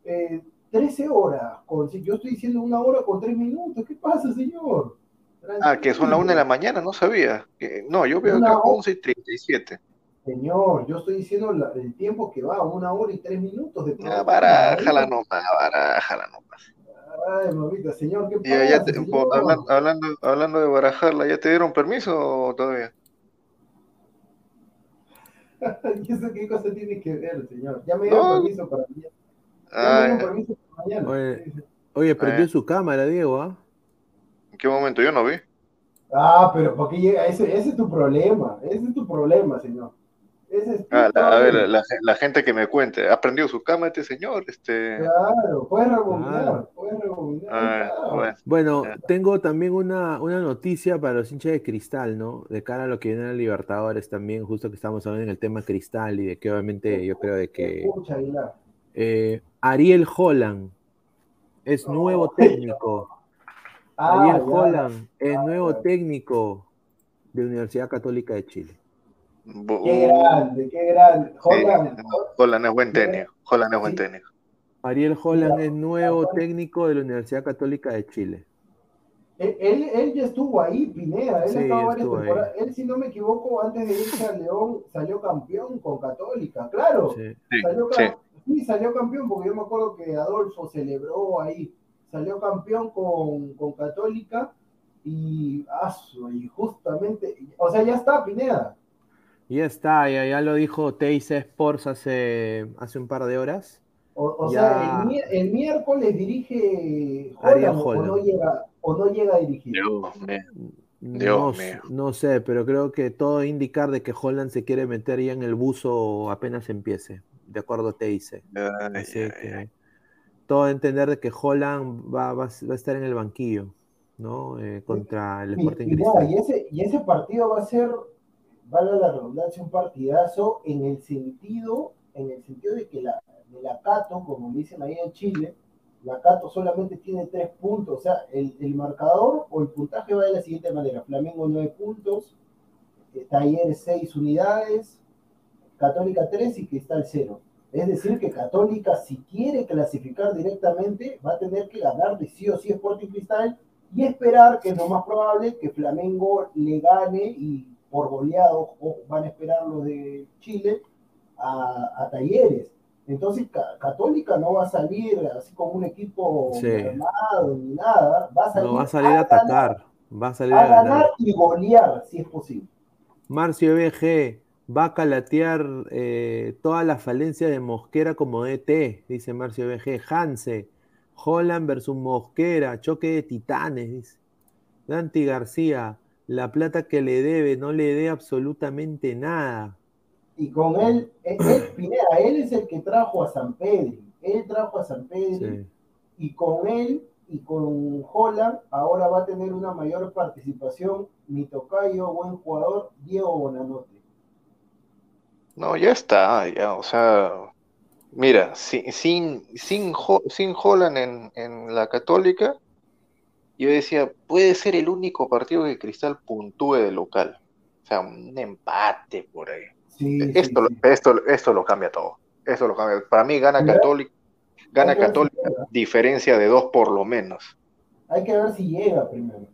Speaker 3: eh, 13 horas, con, yo estoy diciendo una hora con 3 minutos, ¿qué pasa, señor?
Speaker 4: Ah, que son las una de la mañana, no sabía. Que- No, yo veo
Speaker 3: Una hora.
Speaker 4: 11 y 37.
Speaker 3: Señor, yo estoy diciendo la- el tiempo que va, una hora y 3 minutos de
Speaker 4: Ah,
Speaker 3: programa.
Speaker 4: barájala nomás, barájala nomás.
Speaker 3: Ay, mamita, señor, ¿qué
Speaker 4: Y
Speaker 3: pasa,
Speaker 4: ya te-
Speaker 3: señor?
Speaker 4: po- hablan- hablando, hablando de barajarla, ¿ya te dieron permiso o todavía?
Speaker 3: ¿Y eso qué cosa tiene que ver, señor? Ya me dieron
Speaker 4: No.
Speaker 3: permiso para mañana. Ya me
Speaker 4: Ah,
Speaker 3: dieron
Speaker 4: ya.
Speaker 3: permiso para mañana.
Speaker 1: Oye. Oye, prendió
Speaker 4: Eh.
Speaker 1: su cámara, Diego, ¿ah?
Speaker 4: ¿En qué momento? Yo no vi.
Speaker 3: Ah, pero ¿por qué llega? Ese, ese es tu problema. Ese es tu problema, señor. Ese es tu
Speaker 4: Ah, la- a ver, la, la gente que me cuente, ¿ha prendido su cama este señor? Este...
Speaker 3: Claro, puedes rebobinar,
Speaker 1: Claro.
Speaker 3: puedes rebobinar.
Speaker 4: Ah,
Speaker 3: claro.
Speaker 4: bueno.
Speaker 1: Bueno,
Speaker 4: Ya.
Speaker 1: tengo también una, una noticia para los hinchas de Cristal, ¿no? De cara a lo que viene a Libertadores también, justo que estamos hablando en el tema Cristal y de que obviamente yo creo de que
Speaker 3: Escucha,
Speaker 1: eh, Ariel Holland es nuevo técnico.
Speaker 3: Ah,
Speaker 1: Ariel
Speaker 3: ya.
Speaker 1: Holland es
Speaker 3: Ah,
Speaker 1: nuevo
Speaker 3: ya.
Speaker 1: técnico de Universidad Católica de Chile.
Speaker 4: Bu-
Speaker 3: Qué grande, qué grande.
Speaker 4: Sí,
Speaker 3: Holland,
Speaker 4: Holland es buen técnico. Holland es buen técnico.
Speaker 1: Ariel Holland es nuevo técnico de la Universidad Católica de Chile.
Speaker 3: él, él, él ya estuvo ahí, Pineda. Él
Speaker 1: Sí,
Speaker 3: ha estado varias
Speaker 1: estuvo ahí.
Speaker 3: temporadas. Él, si no me equivoco, antes de irse a León, salió campeón con Católica. Claro,
Speaker 1: Sí.
Speaker 4: Sí,
Speaker 3: Salió
Speaker 4: sí,
Speaker 3: salió campeón porque yo me acuerdo que Adolfo celebró ahí. Salió campeón con, con Católica y, ah, y justamente, o sea, ya está Pineda.
Speaker 1: Ya está, ya, ya lo dijo Teis Sports hace, hace un par de horas.
Speaker 3: O, sea, el, mi- el miércoles dirige Holland, o no llega o no llega a dirigir.
Speaker 4: Dios mío.
Speaker 1: No,
Speaker 4: Dios
Speaker 1: s-
Speaker 4: mío.
Speaker 1: no sé, pero creo que todo indicar de que Holland se quiere meter ya en el buzo apenas empiece, de acuerdo a Teise.
Speaker 4: Ay,
Speaker 1: Así
Speaker 4: ay,
Speaker 1: que
Speaker 4: ay.
Speaker 1: Todo a entender de que Holland va, va, a- va a estar en el banquillo, ¿no? Eh, contra el Sporting Cristal.
Speaker 3: y ese, y ese partido va a ser, valga la redundancia, un partidazo en el sentido, en el sentido de que la, de la Cato, como dicen ahí en Chile, la Cato solamente tiene tres puntos, o sea, el, el marcador o el puntaje va de la siguiente manera, Flamengo nueve puntos, eh, Talleres seis unidades, Católica tres y Cristal cero. Es decir, que Católica, si quiere clasificar directamente, va a tener que ganar de sí o sí Sporting Cristal y esperar, que es lo más probable, que Flamengo le gane y por goleado o van a esperar los de Chile a, a Talleres. Entonces Ca- Católica no va a salir así como un equipo
Speaker 1: Sí.
Speaker 3: armado ni nada, va a salir,
Speaker 1: No va a salir a atacar, va a salir
Speaker 3: a
Speaker 1: a ganar.
Speaker 3: ganar y golear si es posible.
Speaker 1: Marcio BG va a calatear eh, toda la falencia de Mosquera como DT, dice Marcio BG. Hanse, Holland versus Mosquera, choque de titanes, dice. Dante García, la plata que le debe no le dé absolutamente nada.
Speaker 3: Y con él, él, él, Pineda, él es el que trajo a San Pedro. Él trajo a San Pedro
Speaker 1: Sí.
Speaker 3: y con él y con Holland ahora va a tener una mayor participación mi tocayo, buen jugador, Diego Bonanote.
Speaker 4: No, ya está, ya, o sea, mira, sin, sin, sin, Ho- sin Holland en, en la Católica, yo decía, puede ser el único partido que Cristal puntúe de local. O sea, un empate por ahí.
Speaker 3: Sí, sí,
Speaker 4: Esto,
Speaker 3: sí.
Speaker 4: esto, esto lo cambia todo. Esto lo cambia. Para mí gana
Speaker 3: Mira,
Speaker 4: Católica, gana
Speaker 3: si
Speaker 4: Católica, diferencia de dos por lo menos.
Speaker 3: Hay que ver si llega primero.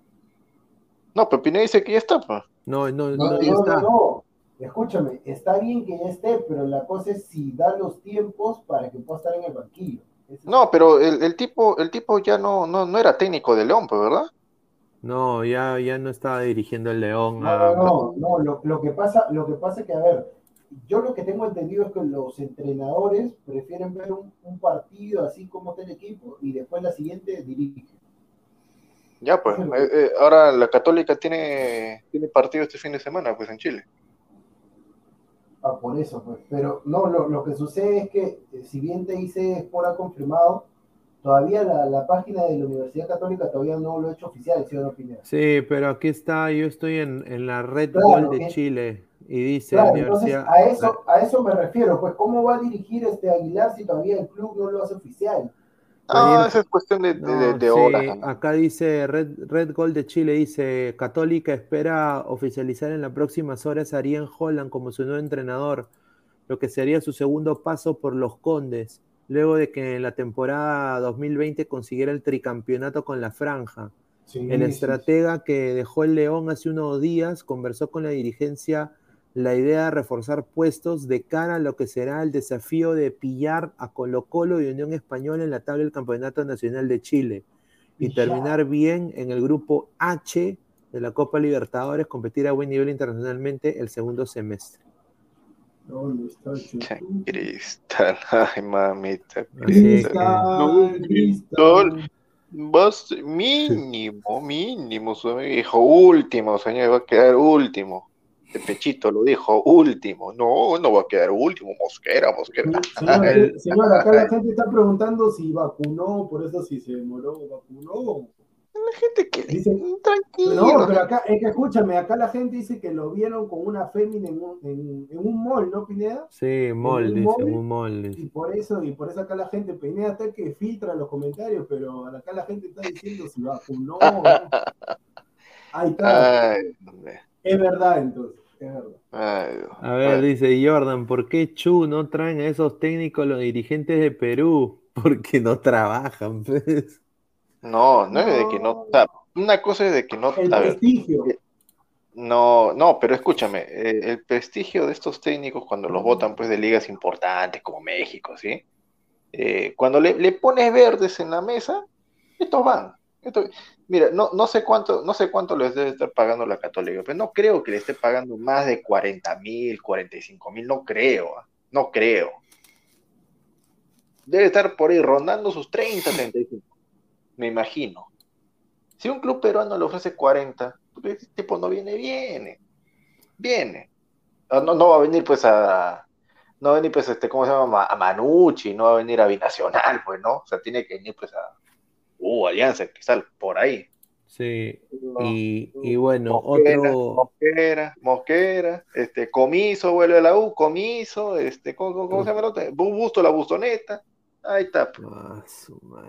Speaker 4: No, pero Pineda dice que ya está, pues.
Speaker 1: No, no,
Speaker 3: No,
Speaker 1: no, ya
Speaker 3: no,
Speaker 1: está.
Speaker 3: no, no. Escúchame, está bien que ya esté, pero la cosa es si da los tiempos para que pueda estar en el banquillo. Es-
Speaker 4: No, pero el, el tipo, el tipo ya no, no, no era técnico de León, pues, ¿verdad?
Speaker 1: No, ya, ya no estaba dirigiendo el León.
Speaker 3: No,
Speaker 1: a-
Speaker 3: no, no, no, lo, lo que pasa, lo que pasa es que, a ver, yo lo que tengo entendido es que los entrenadores prefieren ver un, un partido así como está el equipo y después la siguiente dirigen.
Speaker 4: Ya, pues. Eh, eh, ahora la Católica tiene, tiene partido este fin de semana, pues, en Chile.
Speaker 3: Ah, por eso, pues. Pero no, lo, lo que sucede es que, eh, si bien te dice Sport ha confirmado, todavía la, la página de la Universidad Católica todavía no lo ha hecho oficial, ¿sí o no, Pineda?
Speaker 1: Sí, pero aquí está, yo estoy en, en la red
Speaker 3: Claro,
Speaker 1: Gol de Chile y dice
Speaker 3: Claro, entonces a eso, a eso me refiero, pues cómo va a dirigir este Aguilar si todavía el club no lo hace oficial.
Speaker 4: Ah, esa es cuestión de,
Speaker 1: No,
Speaker 4: de
Speaker 1: sí,
Speaker 4: horas. también.
Speaker 1: acá dice Red, Red Gold de Chile, dice Católica espera oficializar en las próximas horas a Ariel Holland como su nuevo entrenador, lo que sería su segundo paso por los Condes, luego de que en la temporada 2020 consiguiera el tricampeonato con la franja.
Speaker 3: Sí,
Speaker 1: El
Speaker 3: sí,
Speaker 1: estratega que dejó el León hace unos días conversó con la dirigencia la idea de reforzar puestos de cara a lo que será el desafío de pillar a Colo Colo y Unión Española en la tabla del Campeonato Nacional de Chile y terminar bien en el grupo H de la Copa Libertadores, competir a buen nivel internacionalmente el segundo semestre.
Speaker 3: ¿Dónde está el?
Speaker 4: Cristal, ay mamita,
Speaker 3: Cristal, Cristal.
Speaker 4: Vas mínimo, mínimo, su último, señor, va a quedar último. De pechito lo dijo, último. No, no va a quedar último, Mosquera, Mosquera.
Speaker 3: Señor,
Speaker 1: El-
Speaker 3: señor, acá la gente está preguntando si vacunó, por eso si se demoró, vacunó.
Speaker 4: La gente que
Speaker 3: Dice-
Speaker 4: tranquilo.
Speaker 3: No, pero acá, es que escúchame, acá la gente dice que lo vieron con una fémina en un, en, en un mall, ¿no, Pineda?
Speaker 1: Sí, Mol,
Speaker 3: un
Speaker 1: dice,
Speaker 3: móvil?
Speaker 1: un Mol. dice.
Speaker 3: Y por eso, y por eso acá la gente, Pineda está el que filtra los comentarios, pero acá la gente está diciendo si vacunó. ¿no? Ahí está.
Speaker 4: Ay.
Speaker 3: Es verdad, entonces, es verdad.
Speaker 4: Ay, Dios.
Speaker 1: A ver, dice Jordan, ¿por qué Chu no traen a esos técnicos los dirigentes de Perú? Porque no trabajan, pues.
Speaker 4: No, no es de que no. o sea, una cosa es de que no.
Speaker 3: El
Speaker 4: ver,
Speaker 3: prestigio.
Speaker 4: No, no, pero escúchame, eh, el prestigio de estos técnicos cuando los votan pues de ligas importantes como México, ¿sí? Eh, cuando le, le pones verdes en la mesa, estos van. Mira, no, no sé cuánto, no sé cuánto les debe estar pagando la Católica, pero no creo que le esté pagando más de 40 mil, 45 mil, no creo, ah, no creo. Debe estar por ahí rondando sus 30, 35, me imagino. Si un club peruano le ofrece 40, tú crees que este tipo no viene, viene. Viene. Ah, No, no va a venir pues a. No va a venir pues este, ¿cómo se llama? Ma- A Manucci, no va a venir a Binacional, pues, ¿no? O sea, tiene que venir pues a. Uh, Alianza, Cristal, por ahí.
Speaker 1: Sí,
Speaker 4: No.
Speaker 1: y, y bueno,
Speaker 4: Mosquera,
Speaker 1: otro,
Speaker 4: Mosquera, Mosquera, este, Comiso vuelve a la U, Comiso, este, ¿cómo, cómo- cómo se llama el otro? Bu- Busto la Bustoneta. Ahí está.
Speaker 1: Ah.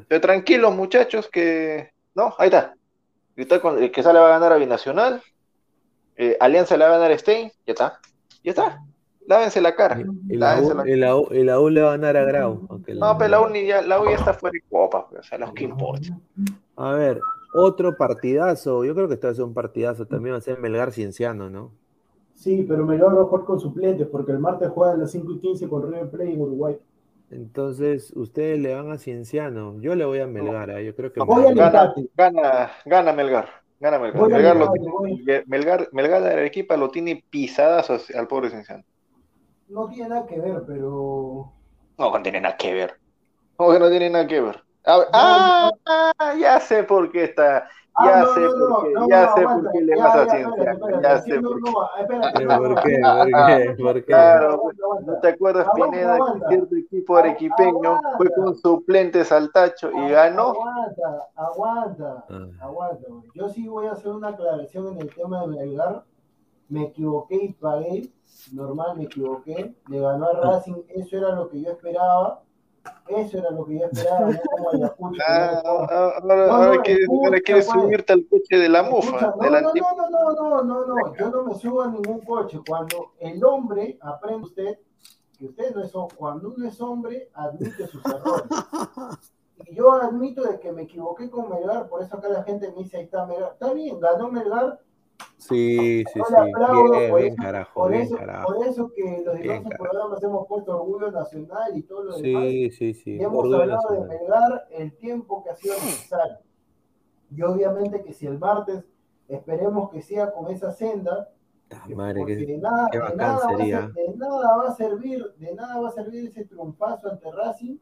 Speaker 4: Pero tranquilos, muchachos, que. No, ahí está. El que sale va a ganar a Binacional. Eh, Alianza le va a ganar a Stein. Ya está. Ya está. Lávense la cara.
Speaker 1: Y la,
Speaker 4: Lávense
Speaker 1: U,
Speaker 4: la
Speaker 1: U le va a ganar a Grau. aunque la-
Speaker 4: No, pero la U, ni ya, la U ya está fuera de copa. O sea, los que importa.
Speaker 1: A ver, otro partidazo. Yo creo que esto va a ser un partidazo. También va a ser Melgar Cienciano, ¿no?
Speaker 3: Sí, pero me lo hago jugar con suplentes porque el martes juega a las 5 y 15 con River Plate en Uruguay.
Speaker 1: Entonces, ustedes le van a Cienciano. Yo le voy a Melgar. ¿eh? Yo creo que
Speaker 3: Voy
Speaker 1: Melgar-
Speaker 4: Gana, gana, gana Melgar. Gana Melgar. Melgar, lo
Speaker 3: voy.
Speaker 4: Melgar, Melgar de Arequipa lo tiene pisadas al pobre Cienciano.
Speaker 3: No tiene nada que ver, pero.
Speaker 4: No, no tiene nada que ver. ¿Cómo que no tiene nada que ver? A ver, ah, ah, ya sé por qué está.
Speaker 3: Ah,
Speaker 4: Ya
Speaker 3: no,
Speaker 4: sé
Speaker 3: no,
Speaker 4: por
Speaker 3: no,
Speaker 4: qué,
Speaker 3: no,
Speaker 4: ya
Speaker 3: no,
Speaker 4: sé por qué le
Speaker 3: Ya,
Speaker 4: vas a
Speaker 3: ya,
Speaker 4: sé por qué.
Speaker 3: no, espérate,
Speaker 1: ¿Pero por qué? ¿Por qué? ¿Por qué?
Speaker 4: Claro. ¿no te acuerdas, Pineda, que cierto equipo arequipeño fue con suplentes al tacho y ganó?
Speaker 3: Aguanta, aguanta,
Speaker 1: Ah.
Speaker 3: aguanta. Yo sí voy a hacer una aclaración en el tema de Melgar. Me equivoqué y pagué. Normal, me equivoqué. Le ganó a Racing. Eso era lo que yo esperaba. Eso era lo que yo esperaba. No como Ayacucho.
Speaker 4: Ah,
Speaker 3: no le
Speaker 4: ah, ahora,
Speaker 3: No,
Speaker 4: ahora
Speaker 3: no,
Speaker 4: quieres,
Speaker 3: escucha,
Speaker 4: ahora quieres subirte al coche de la
Speaker 3: Escucha,
Speaker 4: del
Speaker 3: no, no, no, no, no, no, no, no, yo no me subo a ningún coche. Cuando el hombre, aprende usted, que usted no es hombre, cuando uno es hombre, admite sus errores. Y yo admito de que me equivoqué con Melgar, por eso acá la gente me dice, ahí está Melgar. Está bien, ganó Melgar,
Speaker 1: Sí, sí, sí.
Speaker 3: aplaudo,
Speaker 1: Bien,
Speaker 3: por,
Speaker 1: bien,
Speaker 3: eso,
Speaker 1: carajo,
Speaker 3: por,
Speaker 1: bien,
Speaker 3: eso,
Speaker 1: carajo.
Speaker 3: por eso que los diversos programas hemos puesto orgullo nacional y todo lo demás.
Speaker 1: Sí, sí, sí.
Speaker 3: Y hemos
Speaker 1: Orgullo
Speaker 3: hablado de
Speaker 1: nacional.
Speaker 3: Melgar el tiempo que ha sido necesario. Y obviamente que si el martes esperemos que sea con esa senda,
Speaker 1: Madre,
Speaker 3: porque
Speaker 1: que-
Speaker 3: de nada, de ser- de nada va a servir, de nada va a servir ese triunfazo ante Racing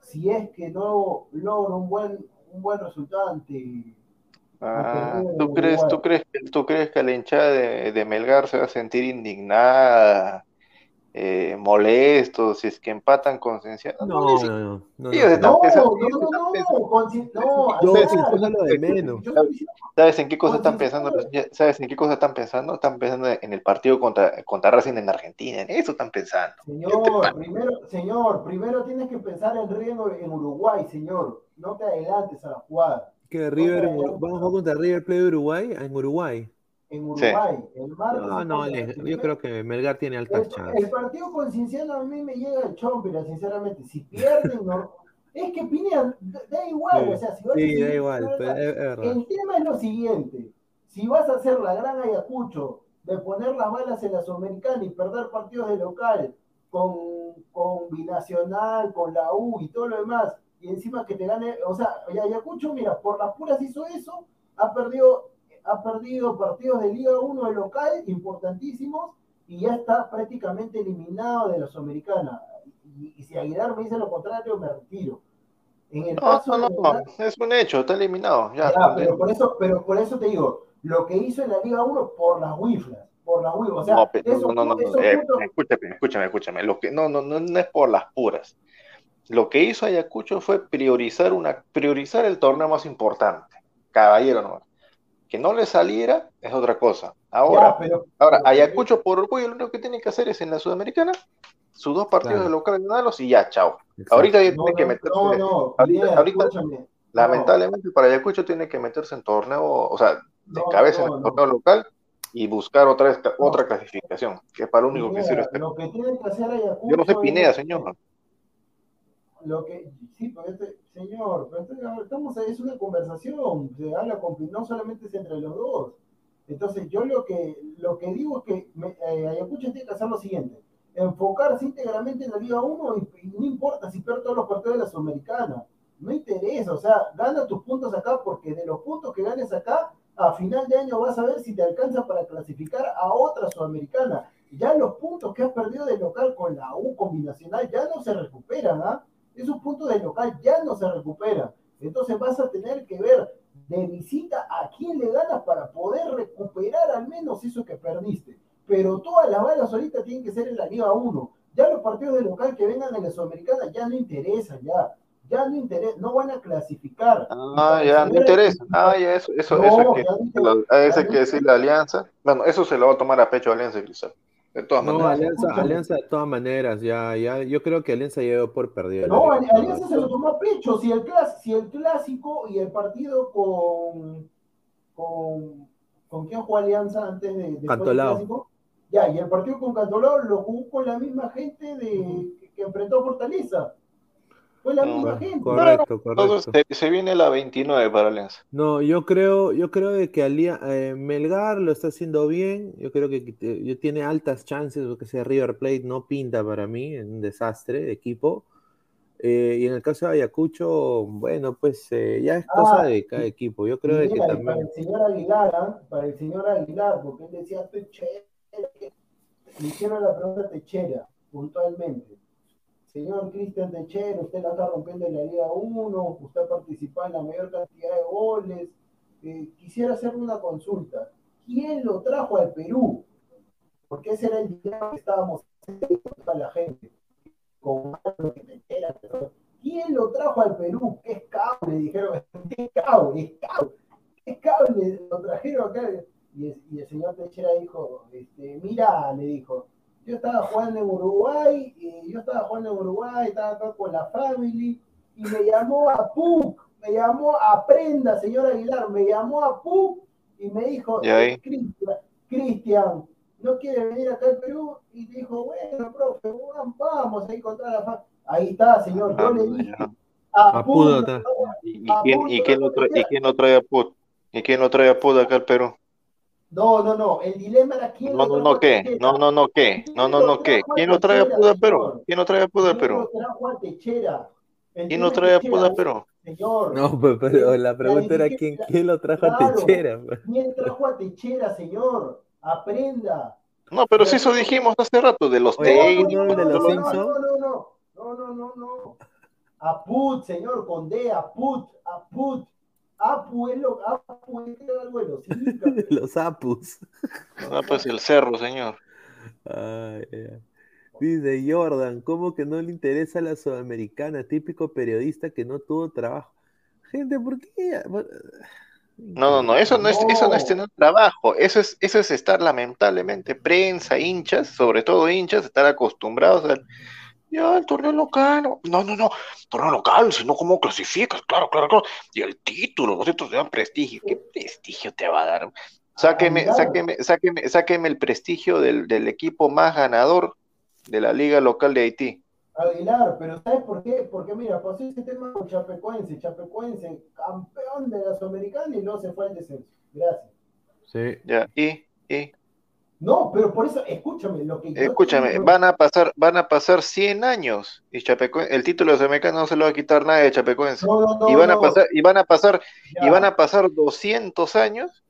Speaker 3: si es que no logra un buen, un buen resultado ante
Speaker 4: Ah, ¿tú crees, tú crees que, tú crees que la hinchada de, de Melgar se va a sentir indignada eh, molestos, si es que empatan con Cienciano.
Speaker 1: No, no, no. no,
Speaker 4: Ellos
Speaker 1: no.
Speaker 4: están
Speaker 3: No,
Speaker 4: pensando-
Speaker 3: no, no,
Speaker 4: ¿Sabes en qué cosa están pensando? ¿Sabes en qué cosa están pensando? Están pensando en el partido contra, contra Racing en Argentina. En eso están pensando.
Speaker 3: Señor, primero, señor, primero tienes que pensar en Riego en Uruguay, señor. No te adelantes a la jugada.
Speaker 1: Que River, vamos a jugar contra River Plate de Uruguay, en Uruguay.
Speaker 3: En Uruguay, el martes.
Speaker 1: No, no, yo creo que Melgar tiene altas
Speaker 3: El,
Speaker 1: chances.
Speaker 3: el partido con Cinciano a mí me llega el chompera, sinceramente. Si pierden, no. Es que Pineda, da igual,
Speaker 1: Sí,
Speaker 3: o sea, si vas a
Speaker 1: Sí,
Speaker 3: seguir-
Speaker 1: da igual, pero es, es verdad.
Speaker 3: El tema es lo siguiente: si vas a hacer la gran Ayacucho de poner las balas en la Sudamericana y perder partidos de local con, con Binacional, con la U y todo lo demás, y encima que te gane, o sea, Ayacucho, mira, por las puras hizo eso, ha perdido, ha perdido partidos de Liga 1 de local importantísimos y ya está prácticamente eliminado de la Sudamericana. Y, y si Aguilar me dice lo contrario, me retiro. En el
Speaker 4: No,
Speaker 3: caso
Speaker 4: no,
Speaker 3: de
Speaker 4: no, es un hecho, está eliminado. Ya,
Speaker 3: ya, pero por eso, pero por eso te digo, lo que hizo en la Liga 1 por las wiflas, por las o sea,
Speaker 4: no, no, no, eh, escúchame, escúchame, escúchame. Lo que, no, no, no, no es por las puras. Lo que hizo Ayacucho fue priorizar una, priorizar el torneo más importante. Caballero, no. Que no le saliera es otra cosa. Ahora,
Speaker 3: pero,
Speaker 4: ahora Ayacucho por orgullo lo único que tiene que hacer es en la Sudamericana, sus dos partidos
Speaker 1: Claro.
Speaker 4: de local ganarlos y ya, chao.
Speaker 1: Exacto.
Speaker 4: Ahorita ya
Speaker 3: no,
Speaker 4: tiene que meterse.
Speaker 3: no, no,
Speaker 4: ahorita- ahorita- Lamentablemente para Ayacucho tiene que meterse en torneo, o sea, de cabeza en el torneo local y buscar otra, otra clasificación, que es para lo único que sirve este.
Speaker 3: lo que tiene que hacer Ayacucho
Speaker 4: Yo no soy Pineda, señor.
Speaker 3: Lo que, sí, pero este, señor, pero este- estamos, es una conversación, se habla con, no solamente es entre los dos. Entonces, yo lo que, lo que digo es que me- eh, Ayacucho tiene que hacer lo siguiente, enfocarse íntegramente en la Liga 1 y, y no importa si pierde todos los partidos de la Sudamericana, no interesa, o sea, gana tus puntos acá porque de los puntos que ganes acá, a final de año vas a ver si te alcanza para clasificar a otra Sudamericana. Ya los puntos que has perdido de local con la U combinacional ya no se recuperan, ¿ah? Esos puntos de local ya no se recuperan. Entonces vas a tener que ver de visita a quién le ganas para poder recuperar al menos eso que perdiste. Pero todas las balas ahorita tienen que ser en la Liga 1. Ya los partidos de local que vengan en la Sudamericana ya no interesan, ya. Ya no interesa, no van a clasificar.
Speaker 4: Ah, ya, no interesa. Ah, ya, eso, eso,
Speaker 3: No,
Speaker 4: eso hay que,
Speaker 3: ya no interesa.
Speaker 4: a que
Speaker 3: no
Speaker 4: decirle a Alianza. Bueno, eso se lo va a tomar a pecho Alianza y Cristal. De todas
Speaker 1: No,
Speaker 4: maneras.
Speaker 1: Alianza. Alianza de todas maneras, ya, ya, yo creo que Alianza llegó por perdido.
Speaker 3: No, Ali- Alianza se lo tomó a pecho. Si el, clas- si el clásico y el partido con. con ¿Con quién jugó Alianza antes de del
Speaker 1: Cantolao.
Speaker 3: clásico? Ya, y el partido con Cantolao lo jugó con la misma gente de, que, que enfrentó a Fortaleza. Fue la
Speaker 4: No,
Speaker 3: misma gente.
Speaker 1: Correcto,
Speaker 4: Entonces
Speaker 1: correcto.
Speaker 4: se, se viene la 29 para Alianza.
Speaker 1: No, yo creo, yo creo de que Alia- eh, Melgar lo está haciendo bien. Yo creo que eh, yo tiene altas chances, porque sea River Plate no pinta para mí, es un desastre de equipo. Eh, y en el caso de Ayacucho, bueno, pues eh, ya es cosa
Speaker 3: Ah,
Speaker 1: de cada equipo. Yo creo de que
Speaker 3: mira, y para
Speaker 1: también.
Speaker 3: el señor Aguilar, ¿ah? para el señor Aguilar, porque él decía, estoy chévere. Le hicieron la pregunta Techera, puntualmente. Señor Cristian Techera, usted la está rompiendo en la Liga 1, usted ha en la mayor cantidad de goles. Eh, quisiera hacerle una consulta. ¿Quién lo trajo al Perú? Porque ese era el dilema que estábamos haciendo con la gente. Con algo que pero ¿Quién lo trajo al Perú? ¿Qué es cable? Dijeron, ¿qué cable? Es cable. ¿Qué cable? Lo trajeron acá. Y el, y el señor Techera dijo, este, mira, le dijo, yo estaba jugando en Uruguay, y yo estaba jugando en Uruguay, estaba acá con la family, y me llamó a PUC, me llamó a Prenda, señor Aguilar, me llamó a PUC y me dijo. "Eh, Cristian, ¿no quiere venir acá al Perú? Y dijo, bueno, profe, vamos ahí con toda la familia. Ahí está, señor, yo
Speaker 4: Ah,
Speaker 3: le dije
Speaker 4: ya.
Speaker 3: a
Speaker 1: A
Speaker 3: PUC.
Speaker 4: ¿Y, y quién, y, quién lo trae, ¿Y quién lo trae a Put? ¿Y quién lo trae a Put acá al Perú?
Speaker 3: No, no, no, el dilema era quién
Speaker 4: No, no, no, ¿qué? No, no, no, ¿qué? No, no, no, ¿qué? ¿Quién lo trae a Put al Perú? ¿Quién lo trae a
Speaker 3: ¿Quién
Speaker 4: Perú?
Speaker 3: lo trajo a Techera? El
Speaker 4: ¿Quién lo trae a al Perú?
Speaker 3: Señor,
Speaker 1: No, pues, pero la pregunta era quién, quién lo trajo a. Techera. pues.
Speaker 3: ¿quién trajo a Techera, señor? Aprenda.
Speaker 4: No, pero si eso dijimos hace rato, de los técnicos.
Speaker 1: ¿no el de los
Speaker 3: no? No, no, no, no, no, no, no. A Put, señor, con D, a Put, a Put. Apu es lo, Apu es algo de los incas.
Speaker 1: Los Apus.
Speaker 4: Ah, pues el cerro, señor.
Speaker 1: Ay, ay. Dice Jordan, ¿cómo que no le interesa la sudamericana? Típico periodista que no tuvo trabajo. Gente, ¿por qué?
Speaker 4: No, no, no, eso no es, eso no es tener trabajo, eso es, eso es estar lamentablemente, prensa, hinchas, sobre todo hinchas, estar acostumbrados al ya el torneo local, no, no, no, torneo local, sino cómo clasificas, claro, claro, claro, y el título, los títulos te dan prestigio, ¿qué prestigio te va a dar? Sáqueme, sáqueme, sáqueme, sáqueme el prestigio del, del equipo más ganador de la liga local de Haití.
Speaker 3: Aguilar, pero ¿sabes por qué? Porque mira, pasó ese tema con Chapecoense, Chapecoense, campeón de la Sudamericana y luego se fue al descenso. Gracias.
Speaker 1: Sí.
Speaker 4: Ya, y, y.
Speaker 3: No, pero por eso, escúchame, lo que yo
Speaker 4: Escúchame,
Speaker 3: tengo-
Speaker 4: van a pasar, van a pasar 100 años y Chapecoense, el título de Sudamericana no se lo va a quitar nadie de Chapecoense.
Speaker 3: No, no, no,
Speaker 4: y van a pasar, y van a pasar,
Speaker 3: ya.
Speaker 4: y van a pasar 200 años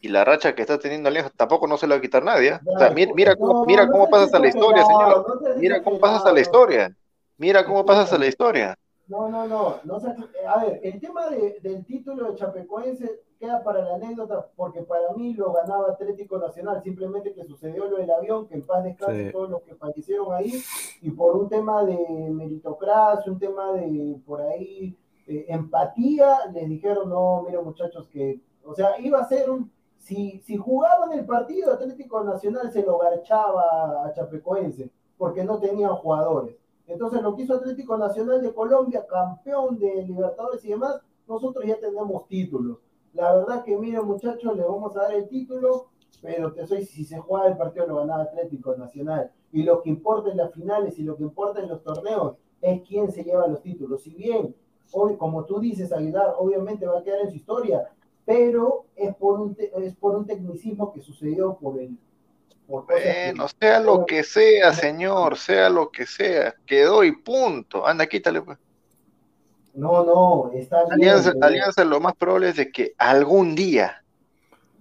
Speaker 4: y la racha que está teniendo Alianza tampoco no se la va a quitar nadie. ¿eh? O sea, mira, mira cómo, mira cómo
Speaker 3: seas
Speaker 4: pasas a la historia, señor. Mira cómo pasas a la historia. Mira cómo pasas a la historia.
Speaker 3: No, no, no, no seas- a ver, el tema de- del título de Chapecoense queda para la anécdota, porque para mí lo ganaba Atlético Nacional, simplemente que sucedió lo del avión, que en paz descanse
Speaker 1: Sí.
Speaker 3: todos los que fallecieron ahí, y por un tema de meritocracia, un tema de por ahí eh, empatía, les dijeron, no, mira muchachos, que, o sea, iba a ser un, si, si jugaban el partido, Atlético Nacional se lo garchaba a Chapecoense, porque no tenían jugadores. Entonces, lo que hizo Atlético Nacional de Colombia, campeón de Libertadores y demás, nosotros ya tenemos títulos. La verdad que, miren, muchachos, le vamos a dar el título, pero te soy, si se juega el partido lo ganaba Atlético Nacional. Y lo que importa en las finales y lo que importa en los torneos es quién se lleva los títulos. Si bien, hoy, como tú dices, Aguilar, obviamente va a quedar en su historia, pero es por un, es por un tecnicismo que sucedió por el...
Speaker 4: Bueno, sea lo que sea, señor, sea lo que sea, quedó y punto. Anda, quítale, pues.
Speaker 3: No, no, está bien.
Speaker 4: Alianza,
Speaker 3: pero-
Speaker 4: Alianza lo más probable es de que algún día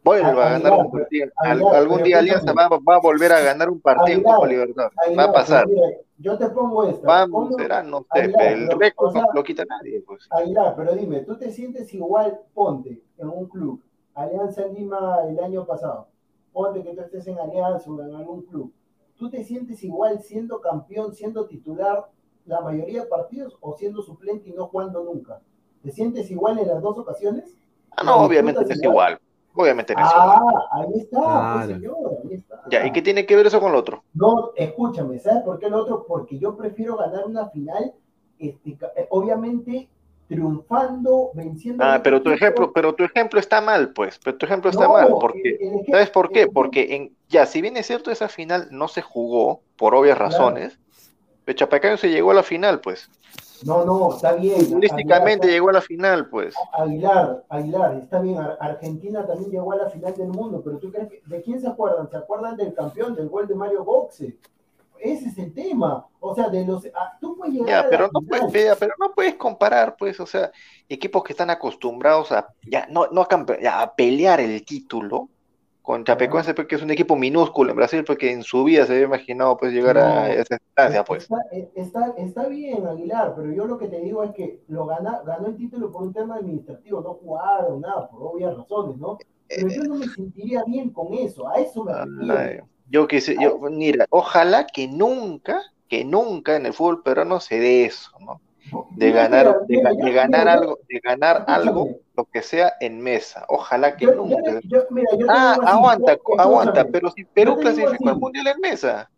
Speaker 4: vuelva a ganar un partido. Al- algún día Alianza va, a volver a ganar un partido Copa Libertadores. Va a pasar.
Speaker 3: pero mira, yo te pongo esta.
Speaker 4: Vamos,
Speaker 3: ¿Cómo-
Speaker 4: será, no sé,
Speaker 3: Aguilar,
Speaker 4: el récord
Speaker 3: o sea,
Speaker 4: no lo quita nadie, pues.
Speaker 3: Aguilar, pero dime, ¿tú te sientes igual, ponte, en un club, Alianza Lima el año pasado, ponte que tú estés en Alianza o en algún club, ¿tú te sientes igual siendo campeón, siendo titular la mayoría de partidos o siendo suplente y no jugando nunca? ¿Te sientes igual en las dos ocasiones?
Speaker 4: Ah,
Speaker 3: ¿Lo
Speaker 4: no, obviamente no es igual. Obviamente no es igual.
Speaker 3: Ah, ahí está,
Speaker 1: Claro.
Speaker 3: pues señor, ahí está.
Speaker 4: Ya, ¿y qué tiene que ver eso con lo otro?
Speaker 3: No, escúchame, ¿sabes por qué el otro? Porque yo prefiero ganar una final, este, eh, obviamente triunfando, venciendo.
Speaker 4: Ah, pero tu
Speaker 3: equipo.
Speaker 4: ejemplo, pero tu ejemplo está mal, pues. Pero tu ejemplo está
Speaker 3: No,
Speaker 4: mal, porque
Speaker 3: el- el
Speaker 4: ¿sabes por qué?
Speaker 3: el-
Speaker 4: Porque en, ya, si bien es cierto esa final no se jugó por obvias
Speaker 3: Claro.
Speaker 4: razones, pero Chapecoense se llegó a la final, pues.
Speaker 3: No, no, está bien.
Speaker 4: Futbolísticamente llegó a la final, pues.
Speaker 3: Aguilar, Aguilar, está bien. Ar- Argentina también llegó a la final del mundo, pero tú crees que, ¿de quién se acuerdan? ¿Se acuerdan del campeón, del gol de Mario Boxe? Ese es el tema. O sea, de los. ah, tú puedes llegar
Speaker 4: Ya,
Speaker 3: a la
Speaker 4: pero no
Speaker 3: final.
Speaker 4: puedes, ya, pero no puedes comparar, pues, o sea, equipos que están acostumbrados a ya no, no a, campe- ya, a pelear el título con Chapecoense, porque es un equipo minúsculo en Brasil, porque en su vida se había imaginado pues llegar
Speaker 3: No.
Speaker 4: a esa instancia, pues.
Speaker 3: Está, está, está bien, Aguilar, pero yo lo que te digo es que lo gana, ganó el título por un tema administrativo, no jugaron nada, por obvias razones, ¿no? Pero yo no me sentiría bien con eso, a eso me refiero.
Speaker 4: yo quise, yo, mira, ojalá que nunca, que nunca en el fútbol peruano se dé eso, ¿no? De ganar, de, de ganar algo, de ganar algo. Lo que sea en mesa. Ojalá que
Speaker 3: yo-
Speaker 4: nunca.
Speaker 3: yo- mira, yo te
Speaker 4: Ah,
Speaker 3: así,
Speaker 4: aguanta, aguanta, pero si Perú clasificó al mundial en mesa,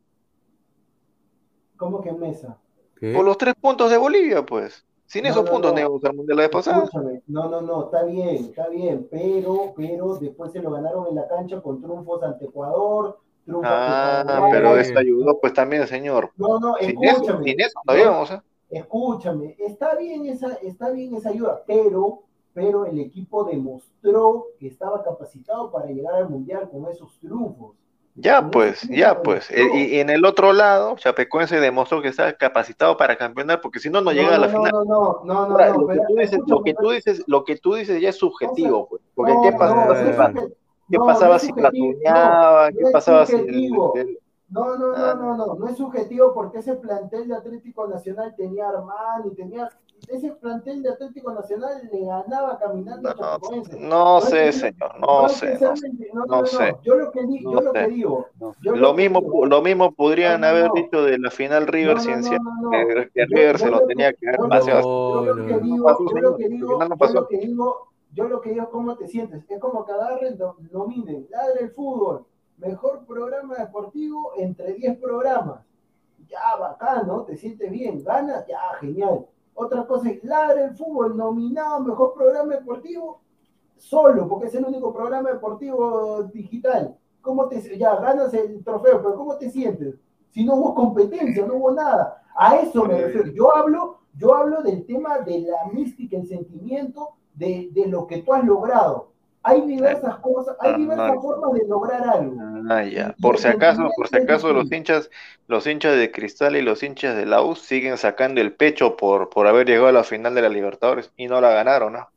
Speaker 3: ¿Cómo que en mesa?
Speaker 1: ¿Qué?
Speaker 4: por los tres puntos de Bolivia, pues. Sin
Speaker 3: No,
Speaker 4: esos
Speaker 3: no,
Speaker 4: puntos
Speaker 3: no.
Speaker 4: íbamos al mundial la vez pasada.
Speaker 3: Escúchame, no, no, no, está bien, está bien, pero, pero después se lo ganaron en la cancha con triunfos ante Ecuador, triunfos ante
Speaker 4: Ah, pero eso ayudó, pues también, señor.
Speaker 3: No, no,
Speaker 4: Sin eso,
Speaker 3: escúchame.
Speaker 4: sin eso no
Speaker 3: No,
Speaker 4: íbamos, ¿eh?
Speaker 3: Escúchame, está bien esa, está bien esa ayuda, pero, pero el equipo demostró que estaba capacitado para llegar al mundial con esos triunfos.
Speaker 4: Ya,
Speaker 3: Con
Speaker 4: pues, ya, pues. Y, y en el otro lado, Chapecoense demostró que está capacitado para campeonar, porque si no, no llega a la
Speaker 3: no,
Speaker 4: final.
Speaker 3: No, no, no, no,
Speaker 4: Ahora,
Speaker 3: no,
Speaker 4: lo, que tú dices, lo que tú dices, lo que tú dices ya es subjetivo, pues. Porque
Speaker 3: no,
Speaker 4: ¿qué
Speaker 3: no,
Speaker 4: pasaba,
Speaker 3: no
Speaker 4: qué
Speaker 3: no,
Speaker 4: pasaba
Speaker 3: no
Speaker 4: si
Speaker 3: no,
Speaker 4: ¿Qué
Speaker 3: no
Speaker 4: pasaba si
Speaker 3: No, no,
Speaker 4: Ah.
Speaker 3: no, no, no, no es subjetivo porque ese plantel de Atlético Nacional tenía Armani, tenía ese plantel de Atlético Nacional le ganaba caminando a
Speaker 4: No, no
Speaker 3: es
Speaker 4: sé, señor, no no sé.
Speaker 3: no,
Speaker 4: no
Speaker 3: no,
Speaker 4: sé.
Speaker 3: no, Yo lo que, di-
Speaker 4: No
Speaker 3: yo lo que digo.
Speaker 1: No.
Speaker 3: yo
Speaker 4: Lo mismo,
Speaker 3: digo-
Speaker 4: lo mismo podrían
Speaker 3: No, no,
Speaker 4: haber
Speaker 3: no.
Speaker 4: dicho de la final River
Speaker 3: No, no,
Speaker 4: Ciencia,
Speaker 3: no, no, no.
Speaker 4: que, River
Speaker 3: yo
Speaker 4: se lo tenía
Speaker 3: que-
Speaker 4: haber
Speaker 3: yo lo-
Speaker 4: paseado.
Speaker 3: Yo lo
Speaker 1: No,
Speaker 3: que
Speaker 1: no.
Speaker 3: digo, yo lo que digo,
Speaker 4: no
Speaker 3: yo lo que digo, yo lo que digo es cómo te sientes. Es como que agarren, do- nominen, ladre el fútbol, mejor programa deportivo entre 10 programas. Ya, bacán, ¿no? Te sientes bien, ganas, ya, genial. Otra cosa es ladre el fútbol, nominado mejor programa deportivo, solo, porque es el único programa deportivo digital. ¿Cómo te, ya ganas el trofeo, pero ¿cómo te sientes? Si no hubo competencia, no hubo nada. A eso me refiero. Yo hablo, yo hablo del tema de la mística, el sentimiento de, de lo que tú has logrado. Hay diversas cosas, hay
Speaker 4: Ah,
Speaker 3: diversas formas de lograr algo.
Speaker 4: Ah, ya. Por si acaso, por si acaso los hinchas, los hinchas de Cristal y los hinchas de la U siguen sacando el pecho por, por haber llegado a la final de la Libertadores y no la ganaron, ¿no?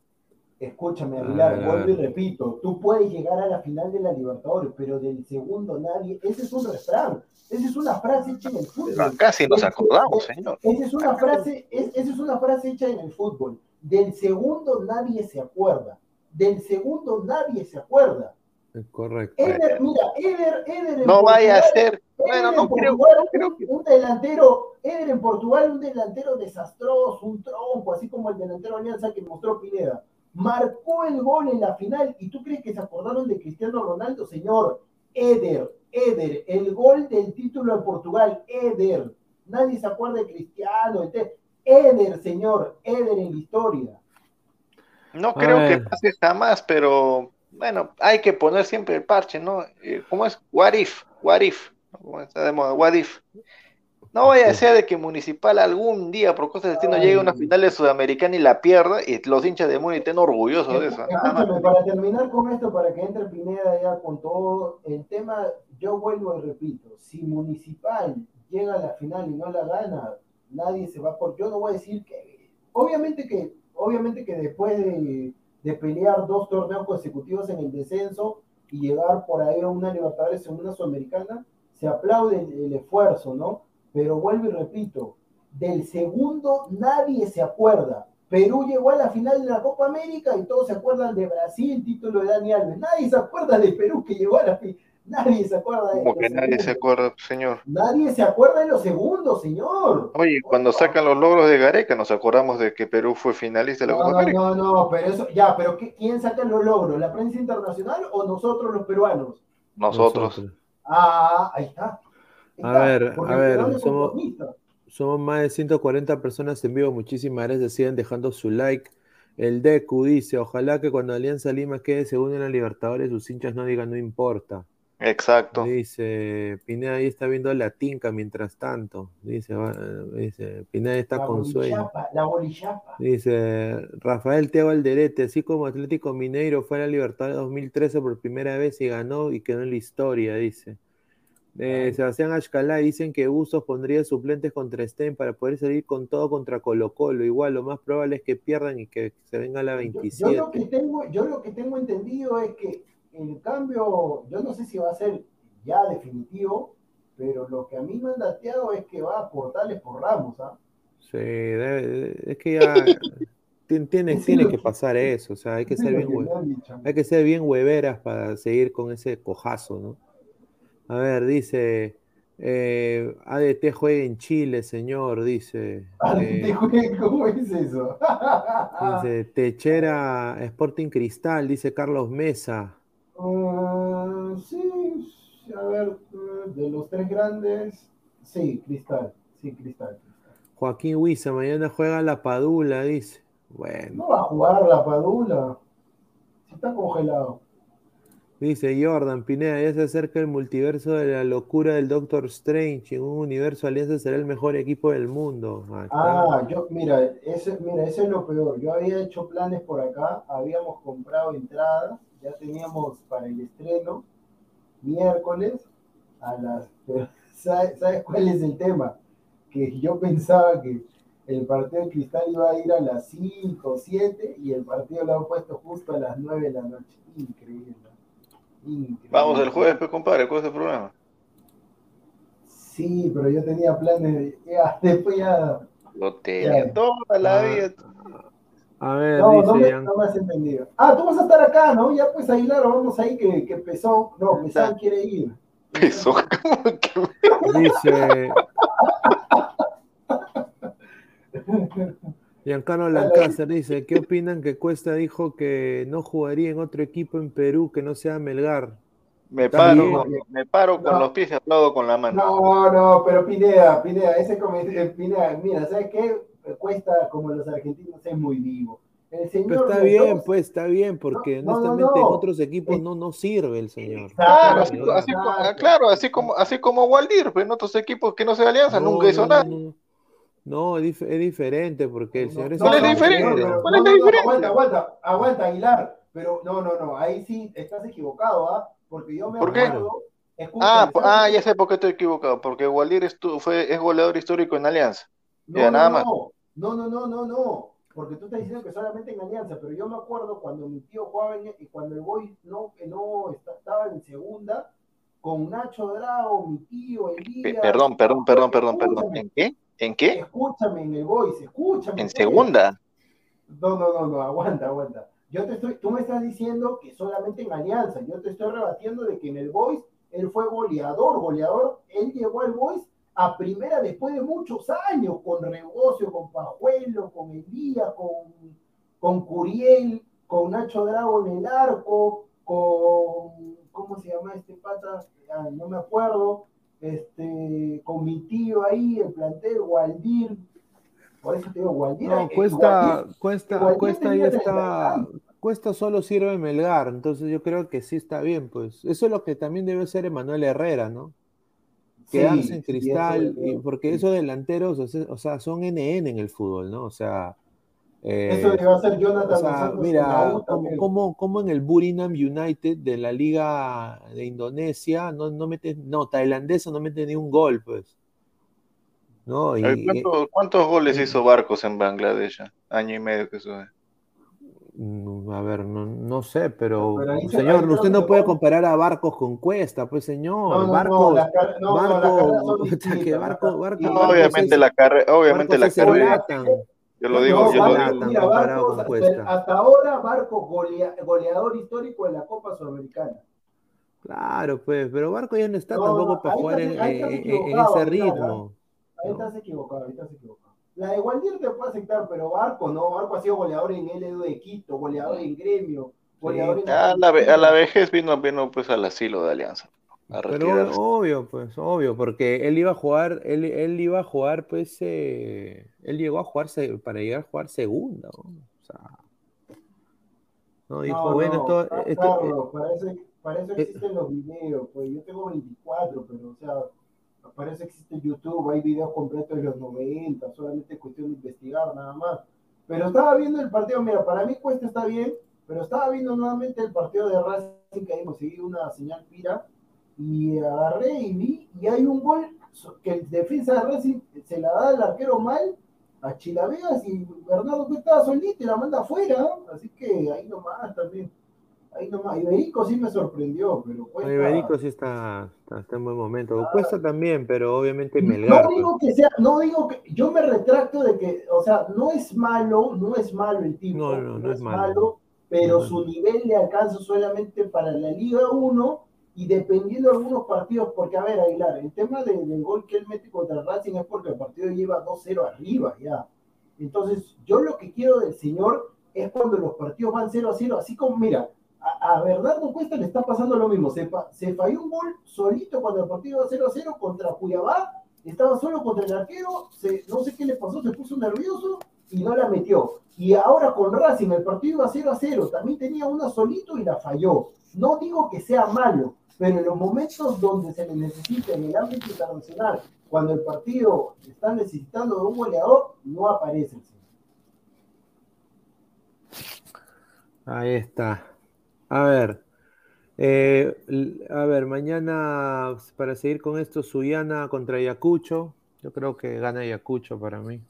Speaker 3: Escúchame,
Speaker 1: A
Speaker 3: Aguilar, vuelvo y repito, tú puedes llegar a la final de la Libertadores, pero del segundo nadie, ese es un refrán, esa es una frase hecha en el fútbol.
Speaker 4: acá sí nos acordamos, señor.
Speaker 3: Esa es una frase, es- esa es una frase hecha en el fútbol. Del segundo nadie se acuerda. Del segundo nadie se acuerda.
Speaker 1: Es correcto.
Speaker 3: Eder, mira, Eder, Eder en
Speaker 4: No vaya a ser, bueno, no creo,
Speaker 3: Portugal,
Speaker 4: no creo
Speaker 3: un,
Speaker 4: que
Speaker 3: un delantero, Eder en Portugal, un delantero desastroso, un tronco, así como el delantero Alianza que mostró Pineda. Marcó el gol en la final y tú crees que se acordaron de Cristiano Ronaldo, señor. Eder, Eder, el gol del título en Portugal, Eder. Nadie se acuerda de Cristiano, Eder, señor, Eder en la historia.
Speaker 4: No creo que pase jamás, pero bueno, hay que poner siempre el parche, ¿no? Eh, ¿Cómo es? What if? What if? ¿Cómo está de moda? What if? No vaya a ser de que Municipal algún día, por cosas del destino,
Speaker 3: Ay.
Speaker 4: llegue a una final de Sudamericana y la pierda y los hinchas de Muni estén orgullosos de eso. nada más.
Speaker 3: Escúchame, para terminar con esto, para que entre Pineda ya con todo el tema, yo vuelvo y repito, si Municipal llega a la final y no la gana, nadie se va por... Yo no voy a decir que... Obviamente que, obviamente que después de, pelear dos torneos consecutivos en el descenso y llegar por ahí a una Libertadores en una Sudamericana, se aplaude el, el esfuerzo, ¿no? Pero vuelvo y repito, del segundo nadie se acuerda. Perú llegó a la final de la Copa América y todos se acuerdan de Brasil, título de Dani Alves. Nadie se acuerda de Perú que llegó a la. Nadie se acuerda de
Speaker 4: Como que nadie se acuerda, señor.
Speaker 3: Nadie se acuerda de los segundos, señor.
Speaker 4: Oye, cuando sacan los logros de Gareca, nos acordamos de que Perú fue finalista de la
Speaker 3: No,
Speaker 4: Copa
Speaker 3: no,
Speaker 4: América.
Speaker 3: no, no, pero eso, ya, pero ¿qué- ¿quién saca los logros? ¿La prensa internacional o nosotros los peruanos?
Speaker 4: Nosotros.
Speaker 3: Ah, ahí está. Ahí
Speaker 1: A
Speaker 3: está,
Speaker 1: ver, a ver, somos- más de 140 personas en vivo. Muchísimas gracias. Sigan dejando su like. El Deku dice: Ojalá que cuando Alianza Lima quede segundo en la Libertadores, sus hinchas no digan no importa.
Speaker 4: Exacto.
Speaker 1: Dice: Pineda ahí está viendo la tinca mientras tanto. Dice, va- dice Pineda está
Speaker 3: La
Speaker 1: con sueño.
Speaker 3: la bolichapa.
Speaker 1: Dice Rafael Teo Alderete, así como Atlético Mineiro fue a la Libertadores 2013 por primera vez y ganó y quedó en la historia, dice. Eh, Sebastián Ashcalá dicen que Usos pondría suplentes contra Sten para poder salir con todo contra Colo Colo. Igual, lo más probable es que pierdan y que se venga la
Speaker 3: Yo,
Speaker 1: 27.
Speaker 3: yo lo que tengo, yo lo que tengo entendido es que el cambio, yo no sé si va a ser ya definitivo, pero lo que a mí me han dateado es que va a aportarles por Ramos, ¿ah?
Speaker 1: Sí, es que ya tien- tiene, tiene que pasar eso. O sea, hay que ser bien. Hay que ser bien hueveras para seguir con ese cojazo, ¿no? A ver, dice, eh, ADT juega en Chile, señor, dice.
Speaker 3: Ah,
Speaker 1: Eh,
Speaker 3: ¿Cómo es eso?
Speaker 1: dice, Techera Sporting Cristal, dice Carlos Mesa.
Speaker 3: Ah, sí, a ver, de los tres grandes, sí, Cristal, sí, Cristal. Cristal.
Speaker 1: Joaquín Huiza, mañana juega la Padula, dice. Bueno,
Speaker 3: No va a jugar la Padula, si está congelado.
Speaker 1: dice Jordan Pineda, ya se acerca el multiverso de la locura del Doctor Strange. En un universo Alianza será el mejor equipo del mundo. Está.
Speaker 3: Ah, yo, mira, ese, mira, ese es lo peor. Yo había hecho planes por acá, habíamos comprado entradas, ya teníamos para el estreno miércoles a las. ¿sabes, cuál es el tema? Que yo pensaba que el partido de Cristal iba a ir a las 5 o 7 y el partido lo han puesto justo a las 9 de la noche. Increíble. Increíble.
Speaker 4: Vamos el jueves, pues, compadre, ¿cuál es el programa?
Speaker 3: Sí, pero yo tenía planes de. Ya, después ya.
Speaker 4: Lo tenía toda la
Speaker 1: Ah.
Speaker 4: vida.
Speaker 1: A ver,
Speaker 3: No,
Speaker 1: dice
Speaker 3: no me,
Speaker 1: Jan-
Speaker 3: no me has entendido. Ah, tú vas a estar acá, ¿no? Ya pues Aguilar, vamos ahí que, que Pesón. No, Pesán quiere ir.
Speaker 4: Eso, como que
Speaker 1: dice Giancarlo Lancaster dice, ¿qué opinan que Cuesta dijo que no jugaría en otro equipo en Perú que no sea Melgar?
Speaker 4: me paro, con, me paro con
Speaker 3: No.
Speaker 4: los pies y aplaudo con la mano.
Speaker 3: No, no, pero Pineda, Pineda, ese comentario, Pineda, mira, ¿sabes qué? Cuesta como los argentinos es muy vivo. El señor
Speaker 1: Pero está bien,
Speaker 3: dos-
Speaker 1: pues está bien, porque
Speaker 3: No, no, no,
Speaker 1: honestamente en
Speaker 3: no.
Speaker 1: otros equipos no, no sirve el señor.
Speaker 4: Claro, así, así como,
Speaker 3: exacto.
Speaker 4: claro, así como, así como Waldir, pues en otros equipos que no se alianza,
Speaker 1: No,
Speaker 4: nunca hizo
Speaker 1: no,
Speaker 4: nada.
Speaker 1: no, no. No, es, dif- es diferente porque el señor es
Speaker 4: ¿Cuál es la diferencia? ¿Cuál es la diferencia?
Speaker 3: Aguanta, aguanta, aguanta, Aguilar. Pero no, no, no, ahí sí estás equivocado, ¿ah? Porque yo me
Speaker 4: ¿Por
Speaker 3: acuerdo.
Speaker 4: Ah,
Speaker 3: escúchame,
Speaker 4: po-
Speaker 3: ¿sabes
Speaker 4: ah, ya sé por qué estoy equivocado, porque Waldir estu- fue, es goleador histórico en Alianza.
Speaker 3: No,
Speaker 4: Ya,
Speaker 3: no,
Speaker 4: nada
Speaker 3: no,
Speaker 4: más.
Speaker 3: no, no, no, no, no, porque tú estás diciendo que solamente en Alianza, pero yo me acuerdo cuando mi tío jugaba en, y cuando el Boy no, que no esta- estaba en segunda, con Nacho Drago, mi tío, Elías.
Speaker 4: Perdón, perdón, perdón, perdón, perdón. ¿En qué? ¿En qué?
Speaker 3: Escúchame en el Boys, escúchame.
Speaker 4: ¿En
Speaker 3: pues.
Speaker 4: segunda?
Speaker 3: No, no, no, no, aguanta, aguanta. Yo te estoy, tú me estás diciendo que solamente en Alianza, yo te estoy rebatiendo de que en el Boys él fue goleador, goleador, él llegó al Boys a primera después de muchos años, con Rebocio, con Pajuelo, con Elías, con, con Curiel, con Nacho Drago en el arco, con, ¿cómo se llama este pata? Ah, no me acuerdo, este, con mi tío ahí, el plantel, Waldir, por eso te digo, Waldir.
Speaker 1: No,
Speaker 3: eh,
Speaker 1: cuesta, cuesta, cuesta
Speaker 3: 30
Speaker 1: está, cuesta solo sirve Melgar, entonces yo creo que sí está bien, pues. Eso es lo que también debe ser Emanuel Herrera, ¿no? Quedarse
Speaker 3: Sí,
Speaker 1: en cristal,
Speaker 3: eso-
Speaker 1: y- porque esos delanteros, o sea, o sea, son NN en el fútbol, ¿no? O sea, eh,
Speaker 3: Eso le va a hacer Jonathan
Speaker 1: o sea, mira, como, en el Burinam United de la Liga de Indonesia, no, no mete, no, tailandesa no mete ni un gol, pues. ¿No? Y,
Speaker 4: ¿Cuántos, cuántos goles hizo Barcos en Bangladesh? Año y medio que sube.
Speaker 1: Mm, A ver, no, no sé, pero,
Speaker 3: Pero ahí se-
Speaker 1: señor, usted no puede comparar a Barcos con Cuesta, pues señor.
Speaker 3: No, no, no,
Speaker 1: Barcos,
Speaker 3: la car- no, no, las
Speaker 1: Barcos,
Speaker 3: carreras son
Speaker 1: o sea, que
Speaker 3: distintas,
Speaker 1: Barcos,
Speaker 3: las-
Speaker 1: Barcos,
Speaker 3: y-
Speaker 1: Barcos
Speaker 4: Obviamente la carrera, obviamente la carrera. Yo lo
Speaker 3: No,
Speaker 4: digo, yo lo digo.
Speaker 3: mira,
Speaker 1: comparado
Speaker 3: Barcos,
Speaker 1: con
Speaker 3: hasta,
Speaker 1: Cuesta.
Speaker 3: hasta ahora golea- goleador histórico de la Copa Sudamericana.
Speaker 1: Claro, pues, pero Barcos ya no está
Speaker 3: No,
Speaker 1: tampoco
Speaker 3: no,
Speaker 1: para jugar en,
Speaker 3: ahí estás
Speaker 1: en- ese
Speaker 3: claro.
Speaker 1: ritmo.
Speaker 3: Ahí estás equivocado, ahí estás equivocado. La de Waldir te puedo aceptar, pero Barco no. Barco ha sido goleador en LDU de Quito, goleador en Gremio, goleador en
Speaker 4: A la, ve- a la vejez vino, vino pues al asilo de Alianza. A
Speaker 1: Pero obvio, pues, obvio, porque él iba a jugar, él, él iba a jugar, pues, eh, él llegó a jugar se- para llegar a jugar segunda, ¿no? O sea, no dijo,
Speaker 3: No,
Speaker 1: bueno,
Speaker 3: no,
Speaker 1: esto, esto-
Speaker 3: Carlos, para eso, para eso
Speaker 1: eh,
Speaker 3: existen los videos, pues yo tengo 24, pero o sea, para eso existe YouTube, hay videos completos de los 90, solamente es cuestión de investigar nada más. Pero estaba viendo el partido, mira, para mí Cuesta está bien, pero estaba viendo nuevamente el partido de Racing que ahí una señal pira y agarré y vi, y hay un gol que el defensa de Racing se la da al arquero mal a Chilavegas y Bernardo que estaba solito y la manda afuera, así que ahí nomás también. Ahí nomás, Iberico sí me sorprendió, pero Cuesta...
Speaker 1: Iberico sí está, está, está en buen momento. Cuesta también, pero obviamente
Speaker 3: No
Speaker 1: Melgar. pues.
Speaker 3: digo que sea, no digo que, yo me retracto de que, o sea, no es malo, no es malo el tipo,
Speaker 1: No, no, no es malo.
Speaker 3: pero
Speaker 1: No
Speaker 3: su nivel le alcanza solamente para la Liga 1 y dependiendo de algunos partidos, porque a ver, Aguilar, el tema de- del gol que él mete contra Racing es porque el partido lleva 2-0 arriba ya. Entonces, yo lo que quiero del señor es cuando los partidos van 0-0, así como, mira, a, a Bernardo Cuesta le está pasando lo mismo, se, fa- se falló un gol solito cuando el partido iba 0-0 contra Cuyabá, estaba solo contra el arquero, no sé qué le pasó, se puso nervioso y no la metió. Y ahora con Racing el partido iba 0 a 0, también tenía una solito y la falló. No digo que sea malo, pero en los momentos donde se le necesita en el ámbito internacional, cuando el partido está necesitando de un goleador, no aparece.
Speaker 1: Ahí está. A ver. eh, a ver, mañana para seguir con esto, Suyana contra Ayacucho. Yo creo que gana Ayacucho para mí.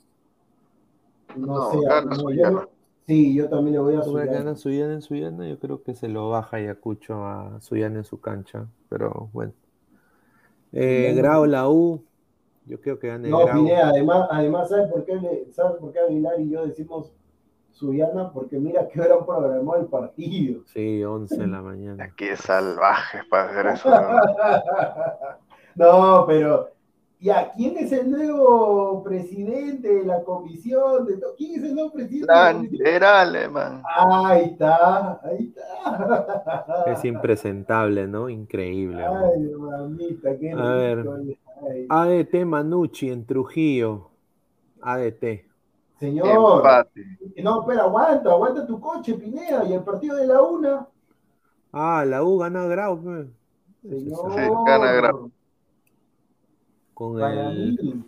Speaker 3: No,
Speaker 4: No,
Speaker 3: sé,
Speaker 4: gana
Speaker 3: no, yo
Speaker 4: Suyana.
Speaker 3: no- sí, yo también le voy a
Speaker 1: ¿Tú ves que
Speaker 3: Suyana.
Speaker 1: gana Suyana en Suyana? Yo creo que se lo baja Ayacucho a Suyana en su cancha. Pero bueno. Eh. Grau, la U. Yo creo que gane
Speaker 3: No,
Speaker 1: Grau.
Speaker 3: Pineda, además, además ¿sabes por qué, le- ¿sabes por qué Aguilar y yo decimos Suyana? Porque mira que hora programó el partido.
Speaker 1: Sí, 11 de la mañana.
Speaker 4: Qué salvajes para hacer eso. ¿no?
Speaker 3: no, pero ya, ¿quién es el nuevo presidente de la comisión? De ¿Quién es el nuevo presidente? de la comisión?
Speaker 4: Laterales, man.
Speaker 3: Ahí está, ahí está.
Speaker 1: Es impresentable, ¿no? Increíble.
Speaker 3: Ay, mamita, qué
Speaker 1: A ver. ADT Manucci en Trujillo. ADT.
Speaker 3: Señor,
Speaker 4: Empate.
Speaker 3: no, pero aguanta, aguanta tu coche, Pineda, y el partido de la una.
Speaker 1: Ah, la U gana Grau. pe.
Speaker 3: Señor,
Speaker 4: Sí, gana Grau.
Speaker 1: Con
Speaker 3: para
Speaker 1: el.
Speaker 3: mí,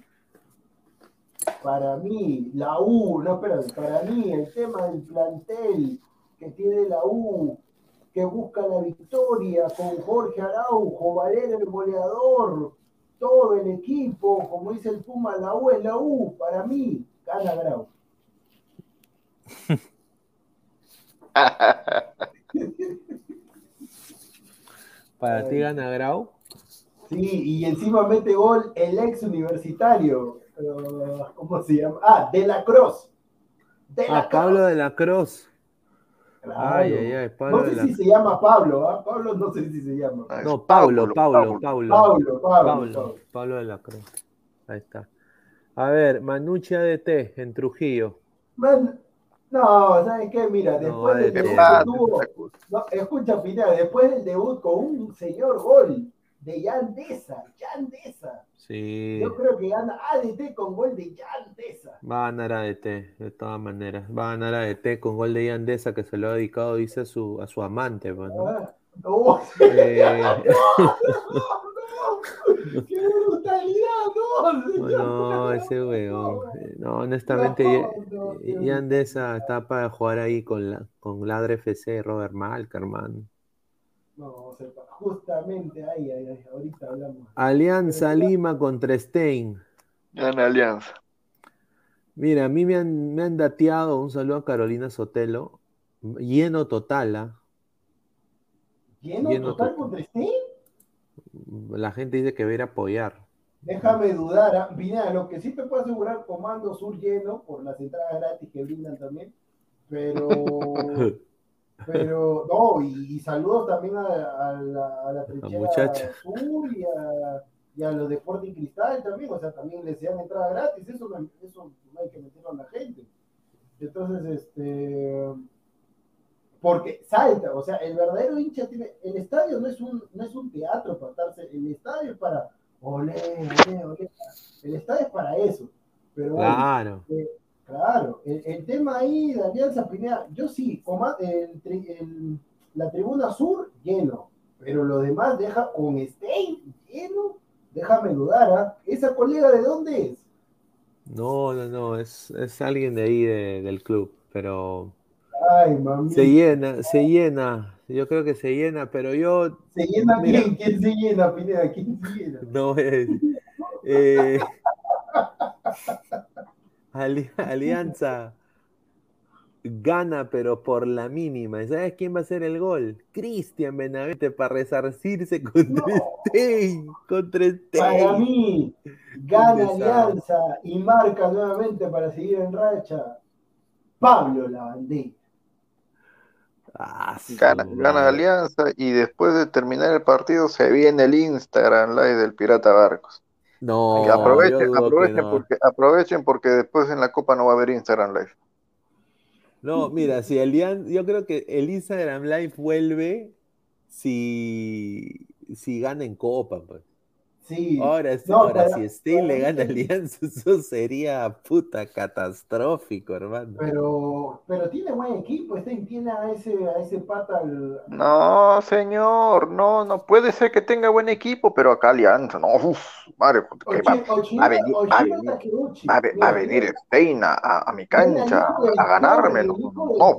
Speaker 3: para mí, la U, no, espérame, para mí, el tema del plantel que tiene la U, que busca la victoria con Jorge Araujo, Valera el goleador, todo el equipo, como dice el Puma, la U es la U, para mí, gana Grau.
Speaker 1: Para ti gana Grau.
Speaker 3: Sí, y encima mete gol el ex universitario. ¿Cómo se llama? Ah, De la Cruz. De la
Speaker 1: Ah, Pablo de la Cruz.
Speaker 3: Claro.
Speaker 1: Ay, ay, ay, Pablo
Speaker 3: no
Speaker 1: de
Speaker 3: sé
Speaker 1: la
Speaker 3: si se llama Pablo, ¿ah? Pablo no sé si se llama.
Speaker 1: No, Pablo, Pablo, Pablo.
Speaker 3: Pablo, Pablo,
Speaker 1: Pablo,
Speaker 3: Pablo.
Speaker 1: Pablo de la Cruz. Ahí está. A ver, Manucci ADT en Trujillo.
Speaker 3: Man, no, ¿sabes qué? Mira,
Speaker 1: No,
Speaker 3: después del debut que tuvo, no, escucha, Pineda, después del debut con un señor gol de Yandesa, Yandesa.
Speaker 1: Sí.
Speaker 3: Yo creo que gana ADT con gol de Yandesa.
Speaker 1: Va a ganar ADT, de todas maneras. Va a ganar ADT con gol de Yandesa que se lo ha dedicado, dice, a su, a su amante. pues, ¿no?
Speaker 3: Ah, no,
Speaker 1: Eh,
Speaker 3: no, no, ¡Qué brutalidad! No,
Speaker 1: no, ese weón. Eh, No, honestamente,
Speaker 3: No, no,
Speaker 1: eh. Yandesa está para jugar ahí con, la, con Ladre FC, Robert Malca, hermano.
Speaker 3: No, sepa, justamente ahí, ahí, ahí, ahorita hablamos.
Speaker 1: Alianza Lima contra Stein.
Speaker 4: Gana Alianza.
Speaker 1: Mira, a mí me han, me han dateado, un saludo a Carolina Sotelo, lleno total, ¿ah?
Speaker 3: ¿Lleno,
Speaker 1: Lleno
Speaker 3: total
Speaker 1: total.
Speaker 3: contra Stein?
Speaker 1: La gente dice que va a ir a apoyar.
Speaker 3: Déjame dudar, ¿ah? Pineda, lo que sí te puedo asegurar, Comando Sur lleno por las entradas gratis que brindan también, pero, pero, no, y, y saludos también a, a la, a la trinchera. Sur y a, y a los de Sporting Cristal también, o sea, también les dan entrada gratis, eso, eso no hay que meterlo a la gente. Entonces, este, porque salta, o sea, el verdadero hincha tiene, el estadio no es un, no es un teatro para estarse, el estadio es para, olé, olé, olé, el estadio es para eso, pero bueno,
Speaker 1: Claro.
Speaker 3: Claro, el, el tema ahí de Alianza Pineda, yo sí, coma- el el- la tribuna sur lleno, pero lo demás deja con Stein lleno, déjame dudar, ¿ah? ¿Esa colega de dónde es?
Speaker 1: No, no, no, es, es alguien de ahí de- del club, pero
Speaker 3: Ay, mami.
Speaker 1: se llena, se llena, yo creo que se llena, pero yo
Speaker 3: ¿Se llena
Speaker 1: Mira.
Speaker 3: quién? ¿Quién se llena, Pineda? ¿Quién se llena?
Speaker 1: no es... eh, Ali- Alianza gana, pero por la mínima. ¿Y ¿Sabes quién va a hacer el gol? Cristian Benavente para resarcirse contra
Speaker 3: No.
Speaker 1: Stein, contra
Speaker 3: Para
Speaker 1: Stein.
Speaker 3: mí, gana. Alianza y marca nuevamente para seguir en racha Pablo Lavandera.
Speaker 1: Ah,
Speaker 4: Gana, gana Alianza y después de terminar el partido se viene el Instagram Live del Pirata Barcos.
Speaker 1: No,
Speaker 4: Y aprovechen, aprovechen,
Speaker 1: no.
Speaker 4: porque, aprovechen porque después en la Copa no va a haber Instagram Live.
Speaker 1: No, mira, si Alian- yo creo que el Instagram Live vuelve si, si gana en Copa, pues.
Speaker 3: Sí.
Speaker 1: Ahora, sí-
Speaker 3: No,
Speaker 1: ahora
Speaker 3: para-
Speaker 1: si Stein le gana Alianza, eso sería puta catastrófico, hermano.
Speaker 3: Pero, pero tiene buen equipo, este tiene a ese, a ese pata al-
Speaker 4: No, señor, no, no puede ser que tenga buen equipo, pero acá Alianza, no, uff, Mario, que va, a venir- va a venir- va a venir Stein a, a- mi cancha a ganarme, no, no,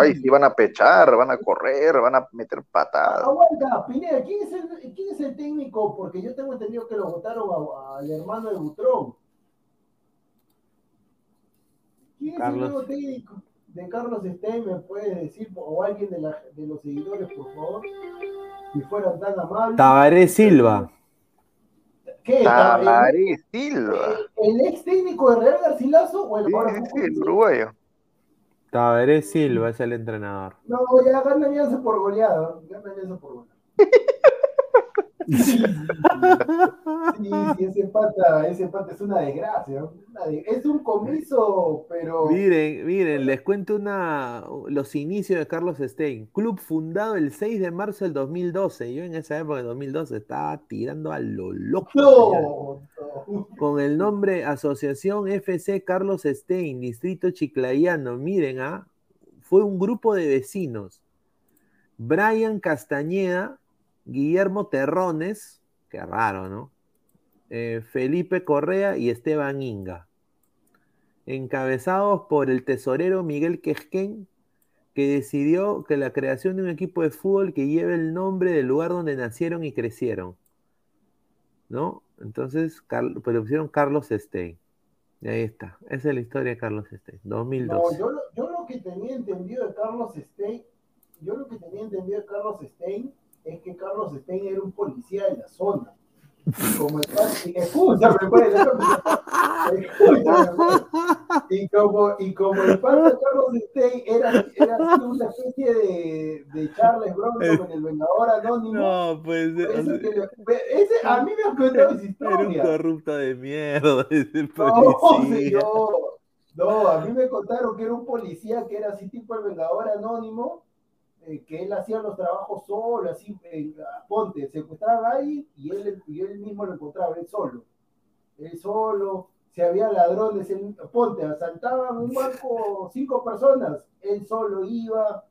Speaker 4: ahí sí van a pechar, van a correr, van a meter patadas.
Speaker 3: Aguanta, Pineda, ¿quién es, el, ¿quién es el técnico? Porque yo tengo entendido que lo votaron al hermano de Butrón. ¿Quién es
Speaker 1: Carlos.
Speaker 3: el nuevo técnico de Carlos Stein? ¿Me puedes decir? O alguien de, la- de los seguidores, por favor. Si fueran tan amables.
Speaker 1: Tabaré Silva.
Speaker 3: ¿Qué?
Speaker 4: Tabaré Silva.
Speaker 3: ¿El, el ex técnico de Real Garcilaso o el
Speaker 4: Sí,
Speaker 3: ahora
Speaker 4: sí, el uruguayo.
Speaker 1: Tabaré Silva es el entrenador.
Speaker 3: No, ya gana Alianza por goleada. Gana Alianza por goleada. Sí, sí, ese pata, ese pata es una desgracia. una de- es un comiso, pero.
Speaker 1: Miren, miren, les cuento una, los inicios de Carlos Stein. Club fundado el 6 de marzo del 2012. Yo en esa época, en 2012, estaba tirando a lo loco. señor.
Speaker 3: No, no.
Speaker 1: Con el nombre Asociación FC Carlos Stein, Distrito Chiclayano. Miren, ah, fue un grupo de vecinos. Brian Castañeda, Guillermo Terrones, qué raro, ¿no? Eh, Felipe Correa y Esteban Inga. Encabezados por el tesorero Miguel Quejquén, que decidió que la creación de un equipo de fútbol que lleve el nombre del lugar donde nacieron y crecieron. ¿No? Entonces, pues le pusieron Carlos Stein. Y ahí está. Esa es la historia de Carlos Stein. 2012.
Speaker 3: No, yo, lo- yo lo que tenía entendido de Carlos Stein, yo lo que tenía entendido de Carlos Stein es que Carlos Stein era un policía de la zona. Y como el padre- escúchame, pues. Y como, y como el padre de Carlos Stein era, era así una especie de, de Charles Bronson con el Vengador Anónimo,
Speaker 1: No, pues.
Speaker 3: eso que le- ese, a mí me han contado esa
Speaker 1: Era un corrupto de mierda. ese
Speaker 3: No,
Speaker 1: policía.
Speaker 3: señor. No, a mí me contaron que era un policía que era así tipo el Vengador Anónimo, eh, que él hacía los trabajos solo, así, eh, ponte, secuestraban a alguien y él, y él mismo lo encontraba, él solo. Él solo, si había ladrones, él- ponte, asaltaban un banco cinco personas, él solo iba,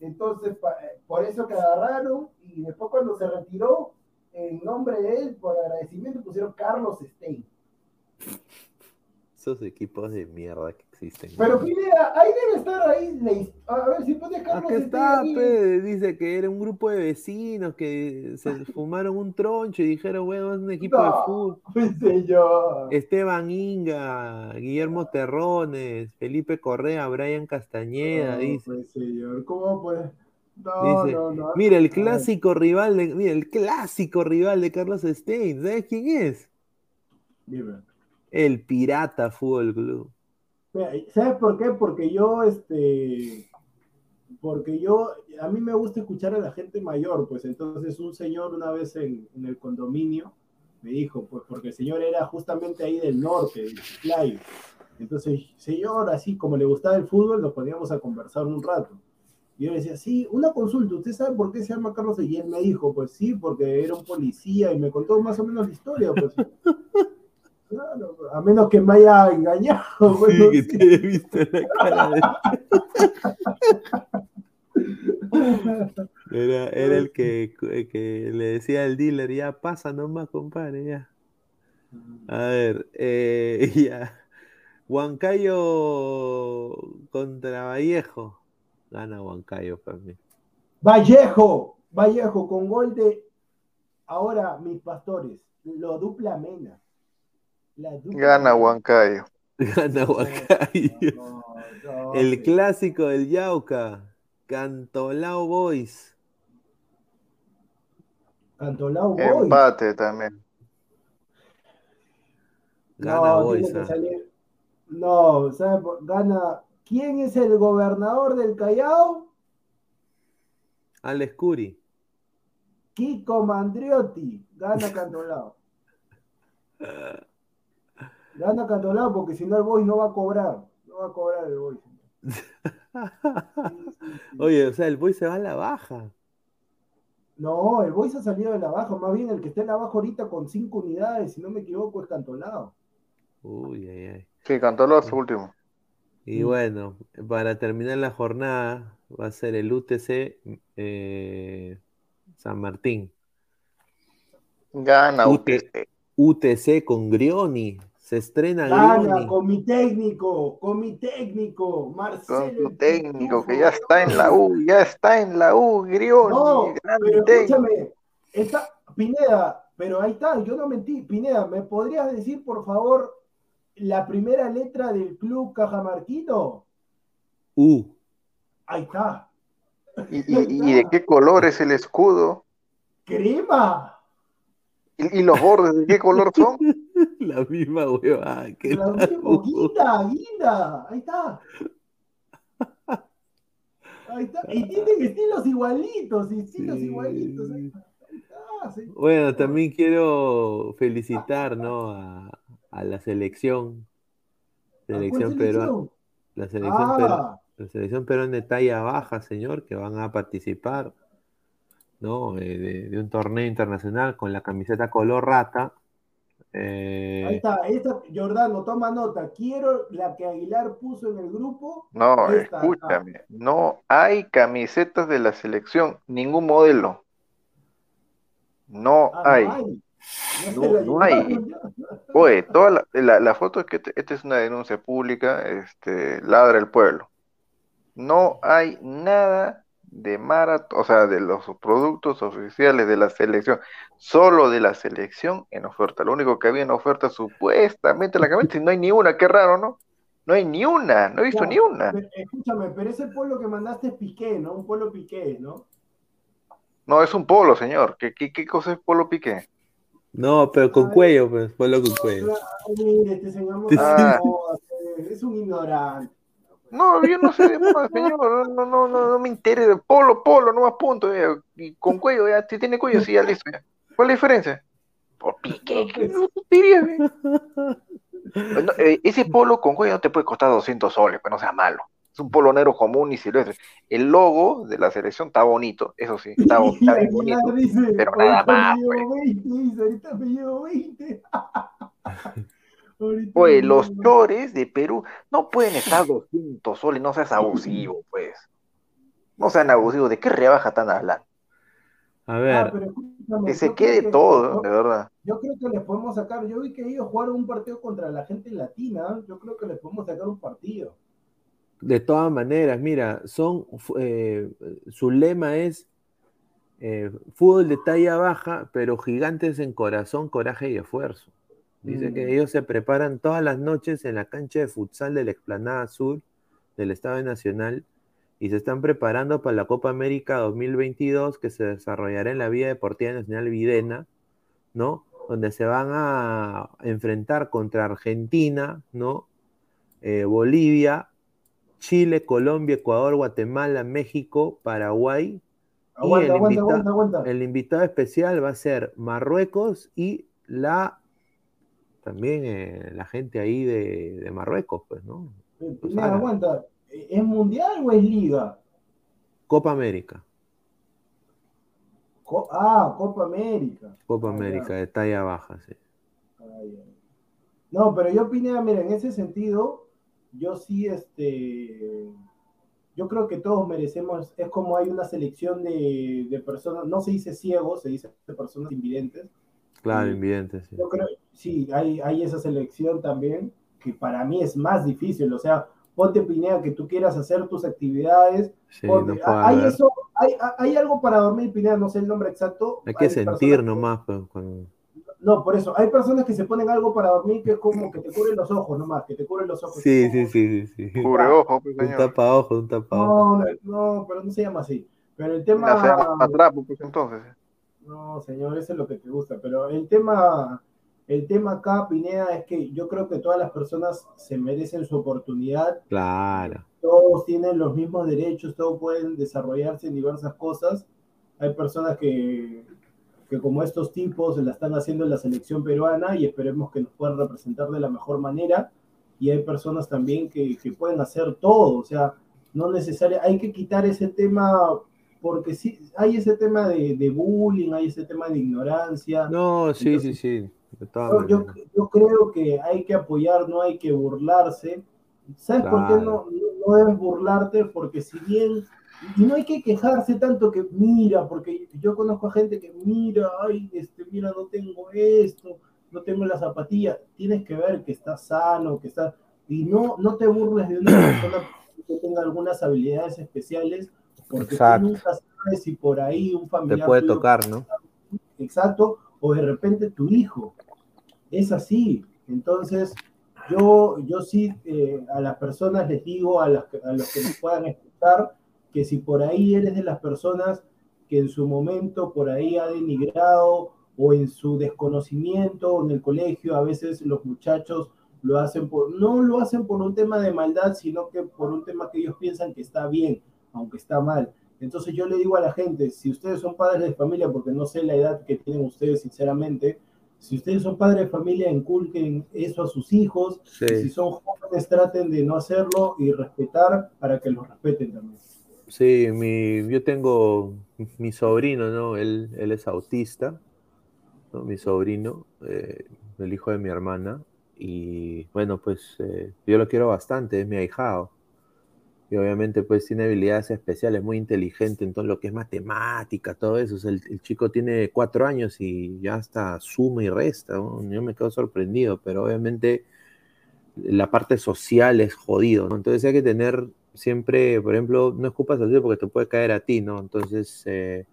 Speaker 3: entonces eh, por eso que agarraron y después cuando se retiró, en nombre de él, por agradecimiento, pusieron Carlos Stein.
Speaker 1: Esos equipos de mierda que existen.
Speaker 3: Pero Pineda, ahí debe estar ahí. A ver si pone Carlos
Speaker 1: Acá está, pe, dice que era un grupo de vecinos que se fumaron un troncho y dijeron, bueno, es un equipo de fútbol.
Speaker 3: Pues, señor.
Speaker 1: Esteban Inga, Guillermo Terrones, Felipe Correa, Brian Castañeda,
Speaker 3: No,
Speaker 1: dice.
Speaker 3: pues, señor, ¿cómo puede? No,
Speaker 1: Dice,
Speaker 3: no, no.
Speaker 1: Mira, el clásico rival de, mira, el clásico rival de Carlos Stein, ¿sabes quién es?
Speaker 3: dime.
Speaker 1: El Pirata Fútbol Club.
Speaker 3: ¿Sabes por qué? Porque yo, este, porque yo, a mí me gusta escuchar a la gente mayor, pues entonces un señor una vez en, en el condominio me dijo, pues porque el señor era justamente ahí del norte, de Chiclayo. Entonces, señor, así como le gustaba el fútbol, nos poníamos a conversar un rato. Y yo le decía, sí, una consulta, ¿usted sabe por qué se llama Carlos? Y él me dijo, pues sí, porque era un policía y me contó más o menos la historia, pues. Claro, a menos que me haya engañado. pues, no
Speaker 1: Sí, que te he visto la cara de- Era, era el que, que le decía al dealer, ya pasa nomás, compadre, ya. A ver, eh, ya. Huancayo contra Vallejo. Gana Huancayo para mí.
Speaker 3: Vallejo, Vallejo con gol de ahora mis pastores, lo dupla Mena. La dupla
Speaker 4: Gana. Huancayo.
Speaker 1: Gana Huancayo.
Speaker 3: No, no,
Speaker 1: El
Speaker 3: sí.
Speaker 1: clásico del Yauca. Cantolao Boys.
Speaker 3: Cantolao Boys.
Speaker 4: Empate también.
Speaker 1: Gana
Speaker 3: no,
Speaker 1: Boys. ah.
Speaker 3: No, ¿sabe por- Gana. ¿Quién es el gobernador del Callao?
Speaker 1: Alex Curi.
Speaker 3: Kiko Mandriotti. Gana Cantolao. Gana Cantolao porque si no el Boys no va a cobrar. No va a cobrar el Boys.
Speaker 1: Oye, o sea, el Boys se va a la baja.
Speaker 3: No, el Boys ha salido de la baja. Más bien el que está en la baja ahorita con cinco unidades, si no me equivoco, es Cantolao.
Speaker 1: Uy, ay, ay.
Speaker 4: Sí, cantó los últimos.
Speaker 1: Y bueno, para terminar la jornada va a ser el UTC eh, San Martín.
Speaker 4: Gana
Speaker 1: UT.
Speaker 4: UTC.
Speaker 1: UTC con Grioni. Se estrena
Speaker 3: Gana con mi técnico, con mi técnico,
Speaker 4: Con
Speaker 3: Marcelo.
Speaker 4: tu
Speaker 3: el
Speaker 4: técnico que ya está en la U, ya está en la U, Grioni.
Speaker 3: No, pero
Speaker 4: técnico.
Speaker 3: escúchame, está, Pineda, pero ahí está, yo no mentí. Pineda, ¿me podrías decir, por favor, la primera letra del club Cajamarquino?
Speaker 1: U.
Speaker 3: Ahí está.
Speaker 4: ¿Y, y- y de qué color es el escudo?
Speaker 3: Crema.
Speaker 4: ¿Y, y los bordes de qué color son?
Speaker 1: La misma hueva. que
Speaker 3: La misma, guinda, guinda, ahí está. Ahí está. Y tienen estilos igualitos, estilos
Speaker 1: Sí.
Speaker 3: igualitos. Ahí está, ahí está, sí.
Speaker 1: Bueno, también quiero felicitar, ¿no? A, a la selección.
Speaker 3: ¿A cuál
Speaker 1: Selección peruana. La selección,
Speaker 3: Ah.
Speaker 1: peru- la selección peruana de talla baja, señor, que van a participar, ¿no? Eh, de, de un torneo internacional con la camiseta color rata. Eh,
Speaker 3: Ahí está, esta, Jordano, toma nota. Quiero la que Aguilar puso en el grupo.
Speaker 4: No,
Speaker 3: Esta,
Speaker 4: escúchame, no hay camisetas de la selección, ningún modelo. No
Speaker 3: Ah,
Speaker 4: hay.
Speaker 3: no hay.
Speaker 4: No, no. Oye, toda la, la, la foto es que esta es una denuncia pública, este, ladra el pueblo. No hay nada de maratón, o sea, de los productos oficiales de la selección, solo de la selección en oferta. Lo único que había en oferta supuestamente la camiseta, y no hay ni una, qué raro, ¿no? No hay ni una, no he visto
Speaker 3: Ya,
Speaker 4: ni una.
Speaker 3: pero, escúchame, pero ese polo que mandaste es Piqué, ¿no? Un polo Piqué, ¿no?
Speaker 4: No, es un polo, señor. ¿Qué, qué, qué cosa es polo piqué?
Speaker 1: no, pero con
Speaker 3: Ay.
Speaker 1: cuello, pues, ponlo con cuello.
Speaker 3: Mire, este señor no es un ignorante.
Speaker 4: No, yo no sé de señor. No, no, no, no, no me interesa. Polo, polo, no más punto. ya. Y con cuello, ya. Si tiene cuello, sí, ya listo. ya. ¿Cuál es la diferencia? Por piqué, ¿qué no diría, eh? No, eh, ese polo con cuello no te puede costar 200 soles, pues no sea malo. Es un polo negro común y silvestre. El logo de la selección está bonito, eso sí, está, está bien bonito.
Speaker 3: dice,
Speaker 4: pero nada
Speaker 3: ahorita
Speaker 4: más,
Speaker 3: me llevo 20, dice, ahorita me llevo 20.
Speaker 4: Oye,
Speaker 3: me
Speaker 4: los chores de Perú no pueden estar 200 soles, no seas abusivo, pues. No sean abusivos, ¿de qué rebaja están hablando?
Speaker 1: A
Speaker 3: Ah,
Speaker 1: ver,
Speaker 3: pero
Speaker 4: Que se quede
Speaker 3: que-
Speaker 4: todo, de verdad.
Speaker 3: Yo creo que les podemos sacar, yo vi que ellos jugaron un partido contra la gente latina, yo creo que les podemos sacar un partido.
Speaker 1: de todas maneras, mira, son, eh, su lema es eh, fútbol de talla baja, pero gigantes en corazón, coraje y esfuerzo. Dice
Speaker 3: Mm.
Speaker 1: que ellos se preparan todas las noches en la cancha de futsal de la Explanada Sur del Estado Nacional y se están preparando para la Copa América 2022 que se desarrollará en la Vía Deportiva Nacional Videna, ¿no? Donde se van a enfrentar contra Argentina, ¿no? Eh, Bolivia, Chile, Colombia, Ecuador, Guatemala, México, Paraguay.
Speaker 3: Aguanta,
Speaker 1: el
Speaker 3: aguanta,
Speaker 1: invita-
Speaker 3: aguanta, aguanta.
Speaker 1: El invitado especial va a ser Marruecos y la también eh, la gente ahí de, de Marruecos, pues, ¿no? Pues,
Speaker 3: mira, aguanta. ¿Es mundial o es liga?
Speaker 1: Copa América,
Speaker 3: Co- ah, Copa América.
Speaker 1: Copa
Speaker 3: Ah, ya.
Speaker 1: América, de talla baja, sí.
Speaker 3: No, pero yo opiné, mira, en ese sentido, yo sí, este, yo creo que todos merecemos, es como hay una selección de, de personas, no se dice ciegos, se dice de personas invidentes.
Speaker 1: Claro, invidente, sí.
Speaker 3: Yo creo, sí, hay, hay esa selección también, que para mí es más difícil, o sea, ponte Pineda que tú quieras hacer tus actividades,
Speaker 1: Sí,
Speaker 3: ponte-
Speaker 1: no puedo
Speaker 3: hay eso, hay, hay algo para dormir Pineda, no sé el nombre exacto.
Speaker 1: Hay que sentir nomás, pues, cuando-
Speaker 3: no, por eso, hay personas que se ponen algo para dormir que es como que te cubren los ojos nomás, que te cubren los ojos.
Speaker 1: Sí, sí, sí, sí, sí.
Speaker 4: Cubre ojo, pues,
Speaker 1: Un
Speaker 4: señor.
Speaker 1: tapa ojo, un tapa ojo.
Speaker 3: No, no, pero no se llama así. Pero el tema...
Speaker 4: Llama atrapo, pues entonces.
Speaker 3: No, señor, eso es lo que te gusta. Pero el tema, el tema acá, Pineda, es que yo creo que todas las personas se merecen su oportunidad.
Speaker 1: Claro.
Speaker 3: Todos tienen los mismos derechos, todos pueden desarrollarse en diversas cosas. Hay personas que, que como estos tipos la están haciendo en la selección peruana y esperemos que nos puedan representar de la mejor manera. Y hay personas también que, que pueden hacer todo, o sea, no necesario, hay que quitar ese tema, porque sí, hay ese tema de, de bullying, hay ese tema de ignorancia.
Speaker 1: No, sí,
Speaker 3: Entonces,
Speaker 1: sí, sí.
Speaker 3: Yo, yo- yo creo que hay que apoyar, no hay que burlarse. ¿Sabes por qué no,
Speaker 1: Claro.
Speaker 3: no, no debes burlarte? Porque si bien, y no hay que quejarse tanto que mira, porque yo conozco a gente que mira, ay, este, mira, no tengo esto, no tengo la zapatilla. Tienes que ver que estás sano, que estás, y no, no te burles de una persona que tenga algunas habilidades especiales, porque tú
Speaker 1: Exacto.
Speaker 3: nunca sabes si por ahí un
Speaker 1: Te
Speaker 3: familiar
Speaker 1: puede
Speaker 3: tuyo
Speaker 1: tocar, ¿no?
Speaker 3: exacto, o de repente tu hijo. Es así. Entonces, yo, yo sí eh, a las personas les digo, a, las, a los que nos puedan escuchar, que si por ahí eres de las personas que en su momento por ahí ha denigrado o en su desconocimiento en el colegio, a veces los muchachos lo hacen por, no lo hacen por un tema de maldad, sino que por un tema que ellos piensan que está bien, aunque está mal. Entonces yo le digo a la gente, si ustedes son padres de familia, porque no sé la edad que tienen ustedes sinceramente, si ustedes son padres de familia, inculquen eso a sus hijos, si son jóvenes, traten de no hacerlo y respetar para que los respeten también.
Speaker 1: Sí, mi, yo tengo mi sobrino, ¿no? Él, él es autista, ¿no? Mi sobrino, eh, el hijo de mi hermana, y bueno, pues eh, yo lo quiero bastante, es mi ahijado. Y obviamente pues tiene habilidades especiales, muy inteligente en todo lo que es matemática, todo eso. el, chico tiene cuatro años y ya está suma y resta. Yo me quedo sorprendido, pero obviamente la parte social es jodido, ¿no? Entonces hay que tener siempre, por ejemplo, no escupas al porque te puede caer a ti, ¿no? Entonces, eh,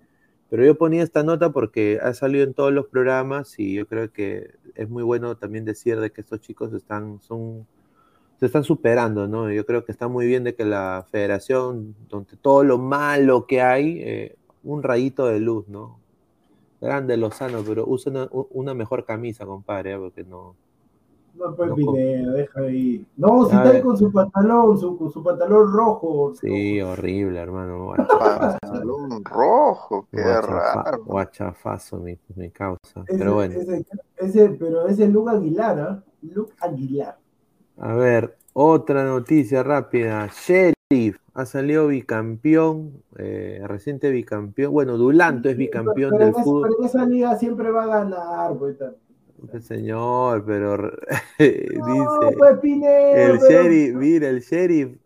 Speaker 1: pero yo ponía esta nota porque ha salido en todos los programas y yo creo que es muy bueno también decir de que estos chicos están, son, se están superando, ¿no? Yo creo que está muy bien de que la federación, donde todo lo malo que hay, eh, un rayito de luz, ¿no? Grande Lozano, pero usa una, mejor camisa, compadre, ¿eh? porque no,
Speaker 3: no, pues no, deja ahí. No, si está ahí con su pantalón, su, con su pantalón rojo.
Speaker 1: Sí, horrible, hermano.
Speaker 4: pantalón rojo, qué raro.
Speaker 1: Guachafazo, mi, mi causa. pero bueno.
Speaker 3: Ese, pero ese es Luke Aguilar, ¿ah? Luke Aguilar.
Speaker 1: A ver, otra noticia rápida. Sheriff ha salido bicampeón, eh, reciente bicampeón. Bueno, Dulanto es bicampeón del fútbol.
Speaker 3: Pero esa liga siempre va a ganar, pues.
Speaker 1: Señor, pero dice pues, el sheriff, mira, el sheriff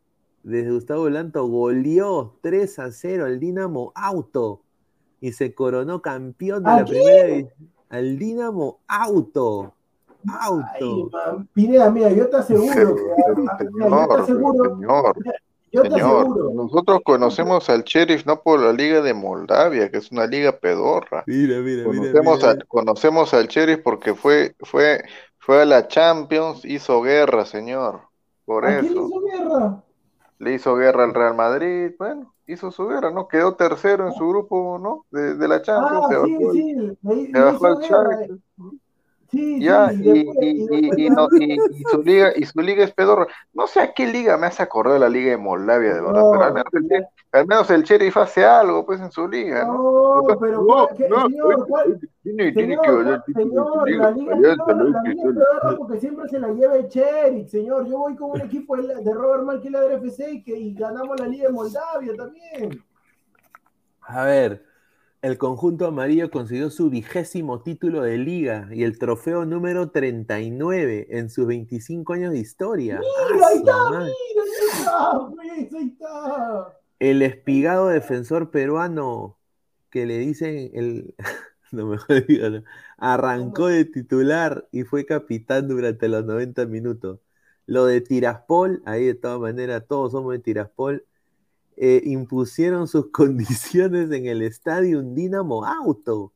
Speaker 1: desde Gustavo Lanto goleó 3 a 0 al Dinamo Auto y se coronó campeón de la primera división. Al Dinamo Auto. Auto.
Speaker 3: Pineda, mira, yo te aseguro yo te aseguro,
Speaker 4: Señor, nosotros conocemos al Sheriff no por la Liga de Moldavia, que es una liga pedorra.
Speaker 1: Mira, mira,
Speaker 4: conocemos,
Speaker 1: mira,
Speaker 4: conocemos al Sheriff porque fue, fue, fue a la Champions, hizo guerra, señor. Por eso.
Speaker 3: quién hizo guerra?
Speaker 4: Le hizo guerra al Real Madrid, bueno, hizo su guerra, ¿no? Quedó tercero en su grupo, ¿no? De, de la Champions.
Speaker 3: Ah, sí, sí, le, bajó el
Speaker 4: ya, y, su liga, y su liga es pedorra. No sé a qué liga me hace acordar de la liga de Moldavia, de verdad, pero al menos, el, al menos el sheriff hace algo pues en su liga,
Speaker 3: ¿no? No, pero no, señor, ¿cuál? Tiene, tiene que valer señor, la liga es pedorra porque siempre se la lleva el sheriff, señor. Yo voy con un equipo de Robert Malquila del FC y, que, y ganamos la liga de Moldavia también.
Speaker 1: A ver, el conjunto amarillo consiguió su vigésimo título de liga y el trofeo número 39 en sus 25 años de historia.
Speaker 3: Mira, ahí está, mira, ahí está, ahí está.
Speaker 1: El espigado defensor peruano que le dicen el no mejor arrancó de titular y fue capitán durante los 90 minutos. Lo de Tiraspol, ahí de todas maneras todos somos de Tiraspol, eh, impusieron sus condiciones en el estadio Dinamo Auto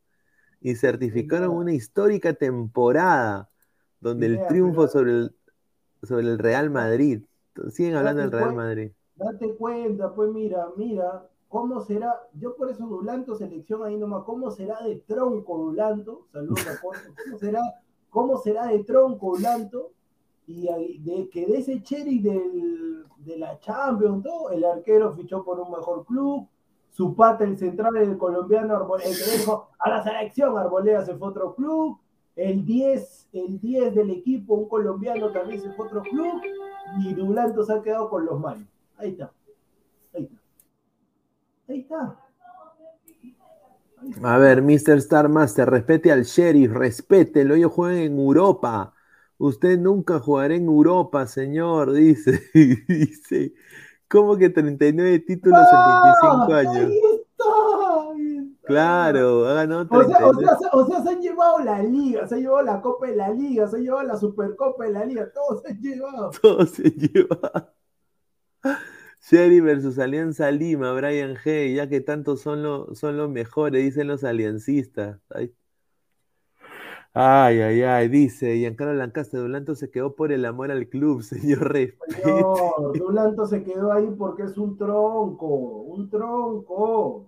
Speaker 1: y certificaron una histórica temporada donde el triunfo sobre el, sobre el Real Madrid. Siguen hablando del Real Madrid.
Speaker 3: Date cuenta, pues mira, mira, ¿cómo será? Yo por eso Dulanto selección ahí nomás, ¿cómo será de tronco Dulanto? Saludos a ¿Cómo será, ¿Cómo será de tronco Dulanto? Y de que de ese cherry del, de la Champions, el arquero fichó por un mejor club, su pata, el central, el colombiano Arboleda, que dijo a la selección, Arboleda se fue a otro club, el 10, el 10 del equipo, un colombiano también se fue a otro club, y Dulanto se ha quedado con los malos. Ahí está. Ahí está. Ahí está.
Speaker 1: A ver, Mr. Star Master, respete al sheriff, respételo, ellos juegan en Europa. Usted nunca jugará en Europa, señor, dice. dice. ¿Cómo que 39 títulos en 25 años?
Speaker 3: Ahí está, ahí está.
Speaker 1: Claro, ha ganado
Speaker 3: 39. O sea, o, sea, se han llevado la liga, se han llevado la Copa de la Liga, se han llevado la Supercopa de la Liga, todos se han llevado.
Speaker 1: Todos se han llevado. Sherry versus Alianza Lima, Brian G, ya que tantos son, lo, son los mejores, dicen los aliancistas. Ahí Ay, ay, ay, dice Giancarlo Lancaster, Dulanto se quedó por el amor al club, señor Rey.
Speaker 3: No, Dulanto se quedó ahí porque es un tronco, un tronco.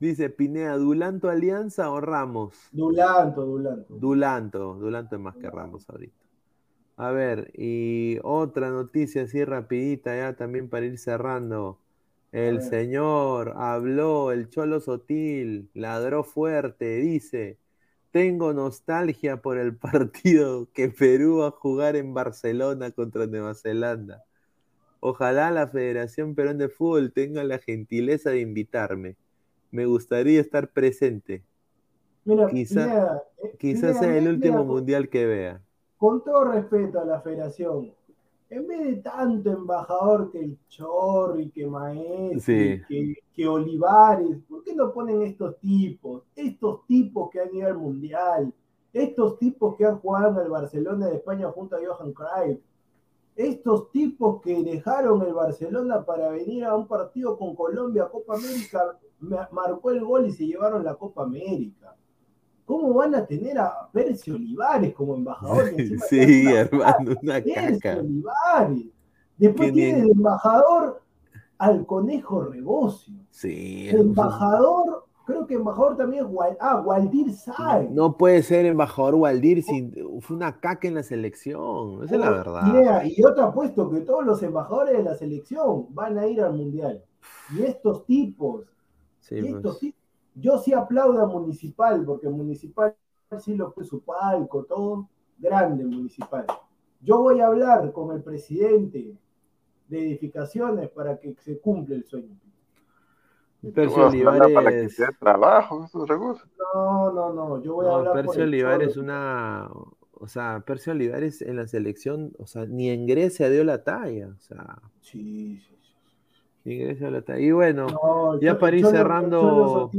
Speaker 1: Dice Pineda, ¿Dulanto Alianza o Ramos?
Speaker 3: Dulanto, Dulanto.
Speaker 1: Dulanto, Dulanto es más que Ramos ahorita. A ver, y otra noticia así rapidita ya también para ir cerrando. El señor habló, el Cholo Sotil, ladró fuerte, dice, tengo nostalgia por el partido que Perú va a jugar en Barcelona contra Nueva Zelanda. Ojalá la Federación Perón de Fútbol tenga la gentileza de invitarme. Me gustaría estar presente.
Speaker 3: Mira,
Speaker 1: Quizá-
Speaker 3: eh,
Speaker 1: Quizás
Speaker 3: Pineda,
Speaker 1: sea el último mundial que vea.
Speaker 3: Con todo respeto a la federación, en vez de tanto embajador que el Chorri, que Maestri,
Speaker 1: Sí.
Speaker 3: que, que Olivares, ¿por qué no ponen estos tipos? Estos tipos que han ido al Mundial, estos tipos que han jugado en el Barcelona de España junto a Johan Cruyff, estos tipos que dejaron el Barcelona para venir a un partido con Colombia, Copa América, ma- marcó el gol y se llevaron la Copa América. ¿Cómo van a tener a Percio Olivares como embajador?
Speaker 1: Sí,
Speaker 3: una
Speaker 1: hermano, una
Speaker 3: Percio
Speaker 1: caca.
Speaker 3: Olivares. Después tiene
Speaker 1: en-
Speaker 3: de embajador al Conejo Rebocio.
Speaker 1: Sí,
Speaker 3: embajador, creo que embajador también es Wal- ah, Waldir Sáenz.
Speaker 1: No puede ser embajador Waldir sin. Fue una caca en la selección. Esa es la verdad.
Speaker 3: Idea, Y yo te apuesto que todos los embajadores de la selección van a ir al mundial. Y estos tipos,
Speaker 1: Sí,
Speaker 3: y
Speaker 1: pues.
Speaker 3: estos tipos, yo sí aplaudo a Municipal, porque Municipal sí lo fue su palco, todo grande Municipal. Yo voy a hablar con el presidente de edificaciones para que se cumpla el sueño.
Speaker 1: Percio
Speaker 4: hablar para que
Speaker 1: Olivares.
Speaker 4: dé trabajo.
Speaker 3: No, no, no, yo voy a hablar
Speaker 1: Percio
Speaker 3: el
Speaker 1: Olivares una. O sea, Percio Olivares en la selección, o sea, ni en Grecia dio la talla. O sea,
Speaker 3: Sí, sí,
Speaker 1: Y bueno,
Speaker 3: No,
Speaker 1: Ya para ir cerrando-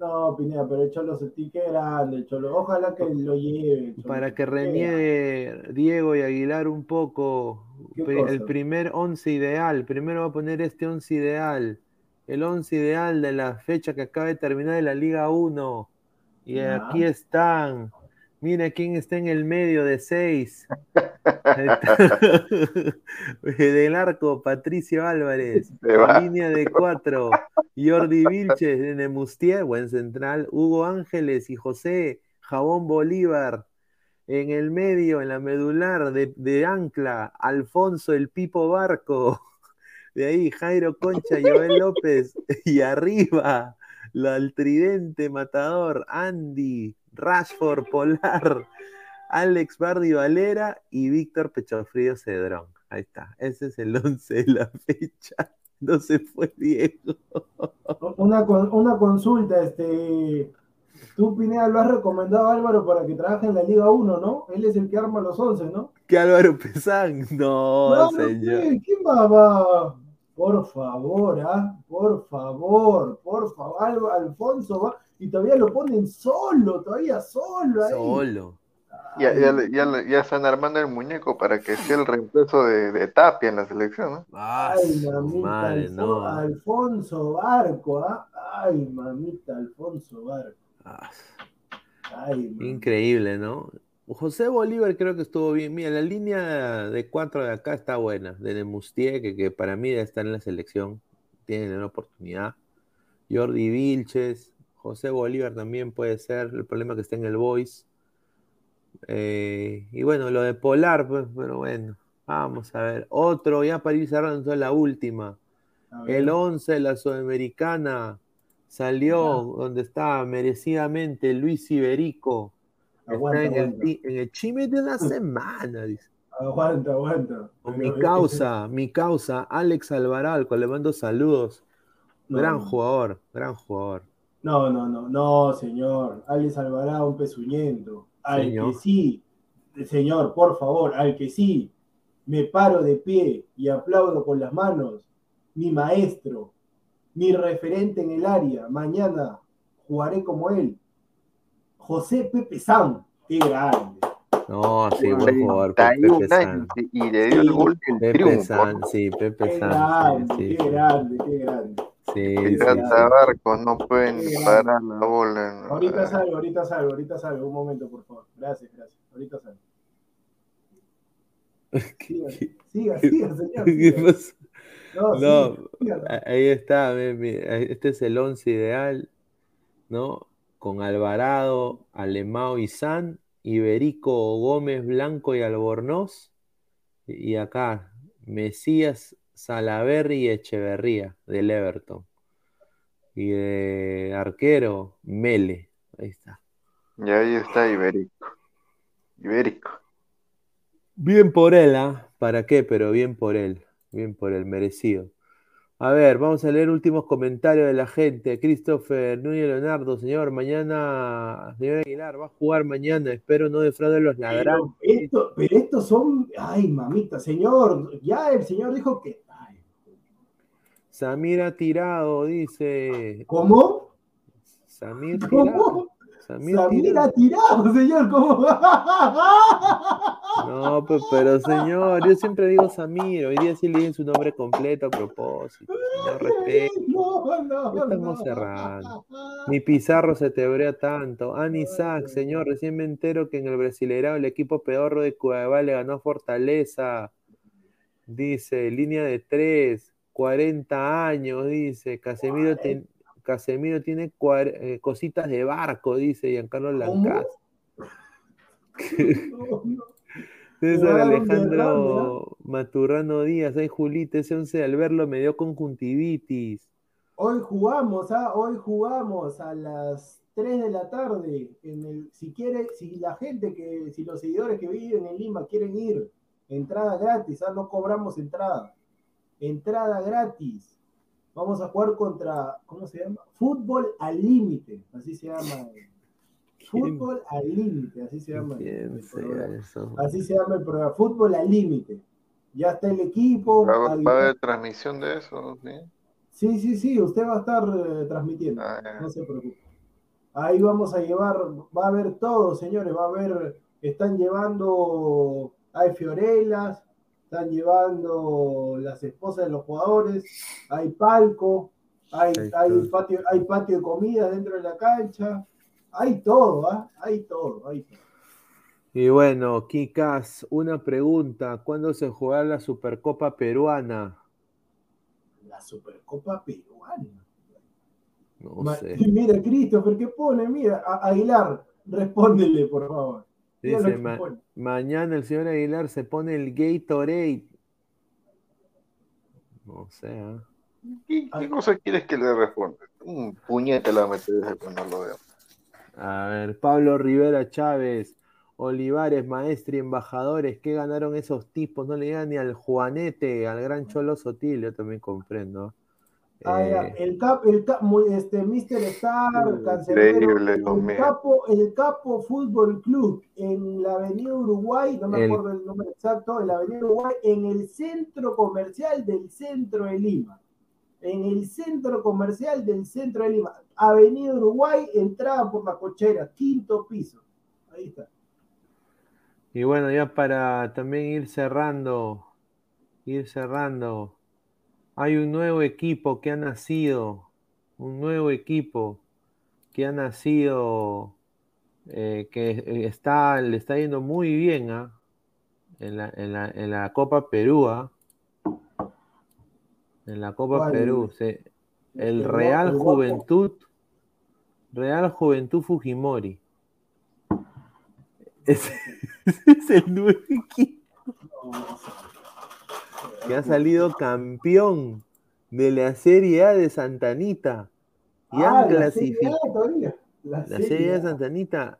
Speaker 3: no, Pineda, pero el Cholo Sotil, qué grande el Cholo. Ojalá que lo lleve.
Speaker 1: para que reniegue Diego y Aguilar un poco,
Speaker 3: ¿Qué
Speaker 1: pri- el
Speaker 3: cosa?
Speaker 1: primer once ideal. Primero va a poner este once ideal. El once ideal de la fecha que acaba de terminar de la Liga 1. Y aquí están. Mira quién está en el medio de seis. Está. Del arco, Patricio Álvarez.
Speaker 4: Va.
Speaker 1: Línea de cuatro. Jordi Vilches de Nemustier, buen central. Hugo Ángeles y José Jabón Bolívar. En el medio, en la medular de, de Ancla, Alfonso el Pipo Barco. De ahí, Jairo Concha, Joel López. Y arriba, la, el tridente matador, Andy, Rashford Polar, Alex Bardi Valera y Víctor Pechofrío Cedrón. Ahí está, ese es el 11 de la fecha. No se fue Diego.
Speaker 3: Una, una consulta, este. Tú, Pineda, lo has recomendado a Álvaro para que trabaje en la Liga 1, ¿no? Él es el que arma los 11, ¿no?
Speaker 1: Que Álvaro Pesán. No,
Speaker 3: Claro,
Speaker 1: señor.
Speaker 3: ¿Quién va, va? Por favor, ¿ah? Por favor, por favor. Al- Alfonso va y todavía lo ponen solo, todavía solo ahí.
Speaker 1: Solo.
Speaker 4: Ya, ya, ya, ya están armando el muñeco para que sea el reemplazo de, de Tapia en la selección, ¿no?
Speaker 1: Ah,
Speaker 3: Ay, mamita,
Speaker 1: madre,
Speaker 3: Alfo-
Speaker 1: no.
Speaker 3: Alfonso Barco, ¿ah? Ay, mamita, Alfonso Barco.
Speaker 1: Ah,
Speaker 3: Ay, mamita.
Speaker 1: increíble, ¿no? José Bolívar creo que estuvo bien. Mira, la línea de cuatro de acá está buena. De Nemustier, que, que para mí debe estar en la selección. Tiene una oportunidad. Jordi Vilches. José Bolívar también puede ser. El problema es que está en el Boys. Eh, y bueno, lo de Polar, pues, pero bueno. Vamos a ver. Otro, ya para ir cerrando, la última. El 11 de la Sudamericana salió donde está merecidamente Luis Iberico.
Speaker 3: Aguanta,
Speaker 1: está en el,
Speaker 3: aguanta.
Speaker 1: en el chisme de la semana, dice.
Speaker 3: Aguanta, aguanta.
Speaker 1: Con mi causa, mi causa, Alex Alvarado, le mando saludos.
Speaker 3: No,
Speaker 1: gran
Speaker 3: no.
Speaker 1: jugador, gran jugador.
Speaker 3: No, no, no, no, señor. Alex Alvarado, un pezuñento. Al
Speaker 1: Señor.
Speaker 3: que sí, señor, por favor, al que sí, me paro de pie y aplaudo con las manos. Mi maestro, mi referente en el área. Mañana jugaré como él. José Pepe San. Qué grande.
Speaker 1: No, sí, buen jugador, Pe-
Speaker 4: 31
Speaker 1: Pepe San.
Speaker 4: y le dio el gol del
Speaker 1: Pepe
Speaker 4: triunfo.
Speaker 1: San, sí, Pepe
Speaker 3: Qué
Speaker 1: San.
Speaker 3: grande,
Speaker 1: Sí, sí,
Speaker 3: qué grande, qué grande.
Speaker 1: Sí,
Speaker 4: Pirata
Speaker 1: sí.
Speaker 4: Barcos no pueden
Speaker 3: Sí,
Speaker 4: parar la bola.
Speaker 3: Ahorita salgo, ahorita salgo, ahorita salgo. Un momento, por favor. Gracias, gracias. Ahorita salgo. Siga, siga, siga, señor. No, siga,
Speaker 1: ahí está, este es el once ideal. ¿no? Con Alvarado, Alemao y San, Iberico, Gómez, Blanco y Albornoz. Y acá, Mesías, Salaverri y Echeverría, del Everton. Y de arquero, Mele. Ahí está.
Speaker 4: Y ahí está Iberico. Iberico.
Speaker 1: Bien por él, ¿ah? ¿Para qué? Pero bien por él. Bien por él, merecido. A ver, vamos a leer últimos comentarios de la gente. Christopher Núñez Leonardo, señor, mañana, señor Aguilar, va a jugar mañana. Espero no defraude los ladrantes.
Speaker 3: Pero, esto, pero estos son. Ay, mamita, señor. Ya el señor dijo que. Ay,
Speaker 1: Samir ha tirado, dice.
Speaker 3: ¿Cómo?
Speaker 1: Samir tirado. Samir tirado.
Speaker 3: ha tirado, señor. ¿Cómo?
Speaker 1: No, pues, pero señor, yo siempre digo Samir. Hoy día sí le su nombre completo a propósito. Señor, respeto.
Speaker 3: No, no,
Speaker 1: Ya estamos
Speaker 3: no.
Speaker 1: cerrando. Ni Pizarro se te brea tanto. Anisac, señor, recién me entero que en el Brasileirao el equipo pedorro de Cuiabá le ganó Fortaleza. Dice, línea de tres, 40 años, dice. Casemiro, ten- Casemiro tiene cuar- eh, cositas de barco, dice Giancarlo Lancas. César Alejandro Maturrano Díaz, ay Julita, ese 11 al verlo me dio conjuntivitis.
Speaker 3: Hoy jugamos, ¿ah? Hoy jugamos a las 3 de la tarde. En el, si quiere, si la gente que, si los seguidores que viven en Lima quieren ir, entrada gratis, ¿ah? No cobramos entrada. Entrada gratis. Vamos a jugar contra, ¿cómo se llama? Fútbol al límite, así se llama. Fútbol al límite, así se llama. el-
Speaker 1: ¿Quién
Speaker 3: el
Speaker 1: sea
Speaker 3: programa.
Speaker 1: eso?
Speaker 3: Así se llama el programa, Fútbol al límite. Ya está el equipo.
Speaker 4: ¿Va, va a haber transmisión de eso? ¿sí?
Speaker 3: Sí, sí, sí, usted va a estar eh, transmitiendo.
Speaker 4: Ah.
Speaker 3: No se preocupe. Ahí vamos a llevar, va a haber todo, señores, va a haber, están llevando, hay fiorelas, están llevando las esposas de los jugadores, hay palco, hay, patio, hay patio de comida dentro de la cancha, hay todo, ¿ah? Hay todo, hay todo.
Speaker 1: Y bueno, Kikas, una pregunta. ¿Cuándo se jugará la Supercopa Peruana?
Speaker 3: La Supercopa Peruana.
Speaker 1: No
Speaker 3: Ma-
Speaker 1: sé.
Speaker 3: Mira, Christopher, ¿qué pone? Mira, Aguilar, respóndele, por favor.
Speaker 1: Dice, ma- mañana el señor Aguilar se pone el Gatorade. No sé, ¿ah?
Speaker 4: ¿Qué, qué cosa quieres que le responda? Un puñete la metes cuando lo veo.
Speaker 1: A ver, Pablo Rivera Chávez, Olivares, Maestri, embajadores, ¿qué ganaron esos tipos? No le llegan ni al Juanete, al gran Cholo Sotil, yo también comprendo.
Speaker 3: Ah,
Speaker 1: Eh,
Speaker 3: el cap, el cap, este, Mr. Star,
Speaker 4: Dios
Speaker 3: el capo, el capo Fútbol Club en la Avenida Uruguay, no me
Speaker 1: El-
Speaker 3: acuerdo el número exacto, en la Avenida Uruguay, en el centro comercial del centro de Lima. En el centro comercial del centro de Lima. Avenida Uruguay, entrada por la cochera, quinto piso. Ahí está.
Speaker 1: Y bueno, ya para también ir cerrando, ir cerrando, hay un nuevo equipo que ha nacido, un nuevo equipo que ha nacido, eh, que eh, está, le está yendo muy bien ¿ah? en, la, en, la, en la Copa Perú, ¿ah? en la Copa. Perú, se- el Real
Speaker 3: el.
Speaker 1: Juventud, Real Juventud Fujimori. Ese, ese es el nuevo equipo que ha salido campeón de la Serie A de Santanita. Y
Speaker 3: Ah,
Speaker 1: han clasificado
Speaker 3: A todavía. La,
Speaker 1: la Serie A de. Santanita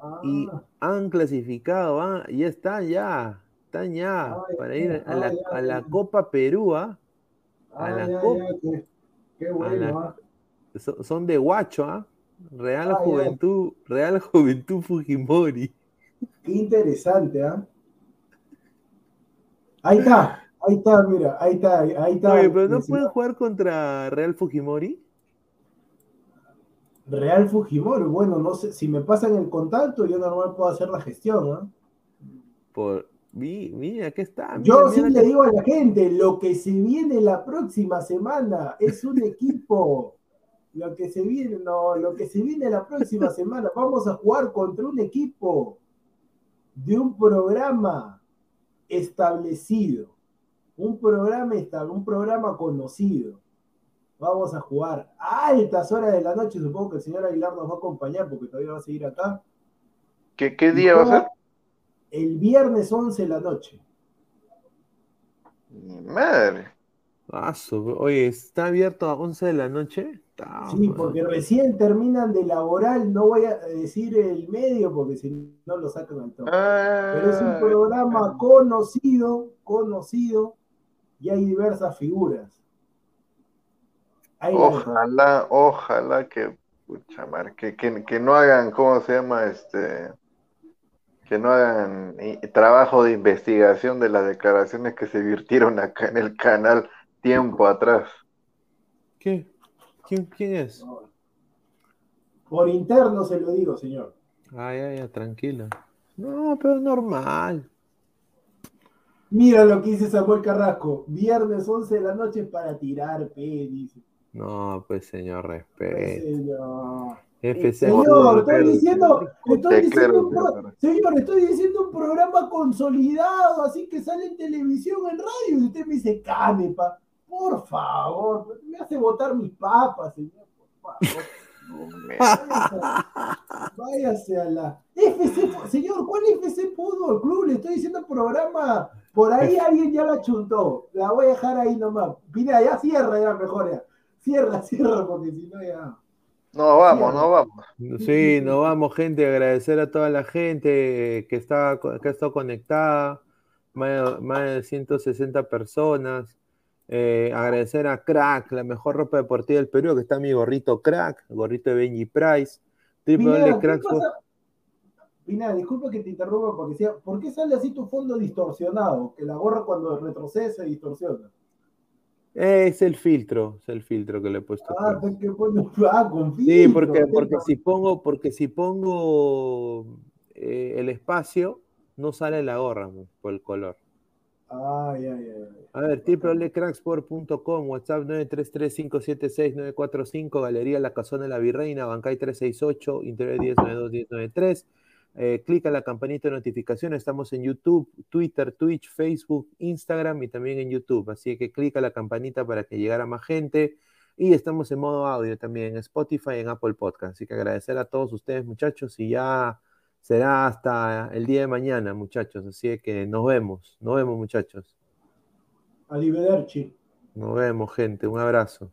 Speaker 3: Ah,
Speaker 1: y han clasificado, ah, ya están ya, están ya
Speaker 3: Ah,
Speaker 1: para
Speaker 3: ya,
Speaker 1: ir a la,
Speaker 3: ah, ya,
Speaker 1: a la
Speaker 3: ya.
Speaker 1: Copa Perú, ah, a
Speaker 3: ah,
Speaker 1: la
Speaker 3: ya,
Speaker 1: Copa.
Speaker 3: qué, bueno,
Speaker 1: la-
Speaker 3: ah.
Speaker 1: so- son de Guacho, ah, Real
Speaker 3: Ah.
Speaker 1: Juventud, Real Juventud Fujimori.
Speaker 3: Qué interesante, ¿ah? Ahí está, ahí está, mira, ahí está, ahí está.
Speaker 1: Oye, pero no pueden jugar contra Real Fujimori.
Speaker 3: Real Fujimori, bueno, no sé, si me pasan el contacto, yo normal puedo hacer la gestión, ¿ah?
Speaker 1: Por, mira, aquí está.
Speaker 3: Yo sí le digo a la gente, lo que se viene la próxima semana es un equipo. Lo que se viene, no, lo que se viene la próxima semana, vamos a jugar contra un equipo de un programa establecido, un programa un programa conocido. Vamos a jugar a altas horas de la noche. Supongo que el señor Aguilar nos va a acompañar porque todavía va a seguir acá.
Speaker 4: ¿Qué, qué día va a ser?
Speaker 3: El viernes 11 de la noche.
Speaker 4: Madre.
Speaker 1: Ah, oye, ¿está abierto a 11 de la noche?
Speaker 3: sí, porque recién terminan de laboral, no voy a decir el medio porque si no lo sacan al toque. Pero es un
Speaker 4: Ah,
Speaker 3: programa conocido, conocido, y hay diversas figuras.
Speaker 4: Ojalá, ojalá que, pucha madre, que, que, que no hagan, ¿cómo se llama? Este, que no hagan i- trabajo de investigación de las declaraciones que se virtieron acá en el canal tiempo atrás.
Speaker 1: ¿Qué? ¿Quién, quién es?
Speaker 3: Por interno se lo digo, señor.
Speaker 1: Ah, ya, ya, tranquila. No, pero es normal.
Speaker 3: Mira lo que dice Samuel Carrasco. Viernes 11 de la noche para tirar, P, dice.
Speaker 1: No, pues señor,
Speaker 3: Pues,
Speaker 1: respeto.
Speaker 3: señor.
Speaker 1: FC
Speaker 3: Señor,
Speaker 1: Fútbol,
Speaker 3: estoy diciendo, estoy diciendo un pro-
Speaker 4: señor.
Speaker 3: señor, estoy diciendo un programa consolidado, así que sale en televisión, en radio, y usted me dice, canepa, por favor, me hace botar mis papas, señor, por favor. Váyase a- Váyase a la FC, señor, ¿cuál FC Fútbol Club? Le estoy diciendo programa, por ahí alguien ya la chuntó, la voy a dejar ahí nomás. Mira, ya cierra, ya mejor ya. Cierra, cierra, porque si no ya.
Speaker 4: No, vamos, no vamos.
Speaker 1: Sí, nos vamos, gente. Agradecer a toda la gente que está, que ha estado conectada. Más de, más de 160 personas. Eh, agradecer a Crack, la mejor ropa deportiva del Perú, que está mi gorrito Crack, el gorrito de Benji Price.
Speaker 3: Pineda, ¿qué pasa? Pineda, disculpa que te interrumpa porque sea, ¿por qué sale así tu fondo distorsionado? Que la gorra cuando retrocede se distorsiona.
Speaker 1: Es el filtro, es el filtro que le he puesto.
Speaker 3: Ah, pues que pone- ah, con
Speaker 1: Sí,
Speaker 3: filtro,
Speaker 1: porque,
Speaker 3: ¿qué
Speaker 1: porque
Speaker 3: pasa?
Speaker 1: si pongo, porque si pongo eh, el espacio, no sale la gorra por el color.
Speaker 3: Ay, ay, ay.
Speaker 1: A ver, www.cracksport.com, WhatsApp 933-576-945, Galería La Casona de la Virreina, Bancay 368, Interior 1092-1093. Eh, clica la campanita de notificaciones, estamos en YouTube, Twitter, Twitch, Facebook, Instagram y también en YouTube. Así que clica la campanita para que llegara más gente. Y estamos en modo audio también en Spotify y en Apple Podcast. Así que agradecer a todos ustedes, muchachos, y ya será hasta el día de mañana, muchachos. Así que nos vemos, nos vemos, muchachos.
Speaker 3: Arrivederci.
Speaker 1: Nos vemos, gente. Un abrazo.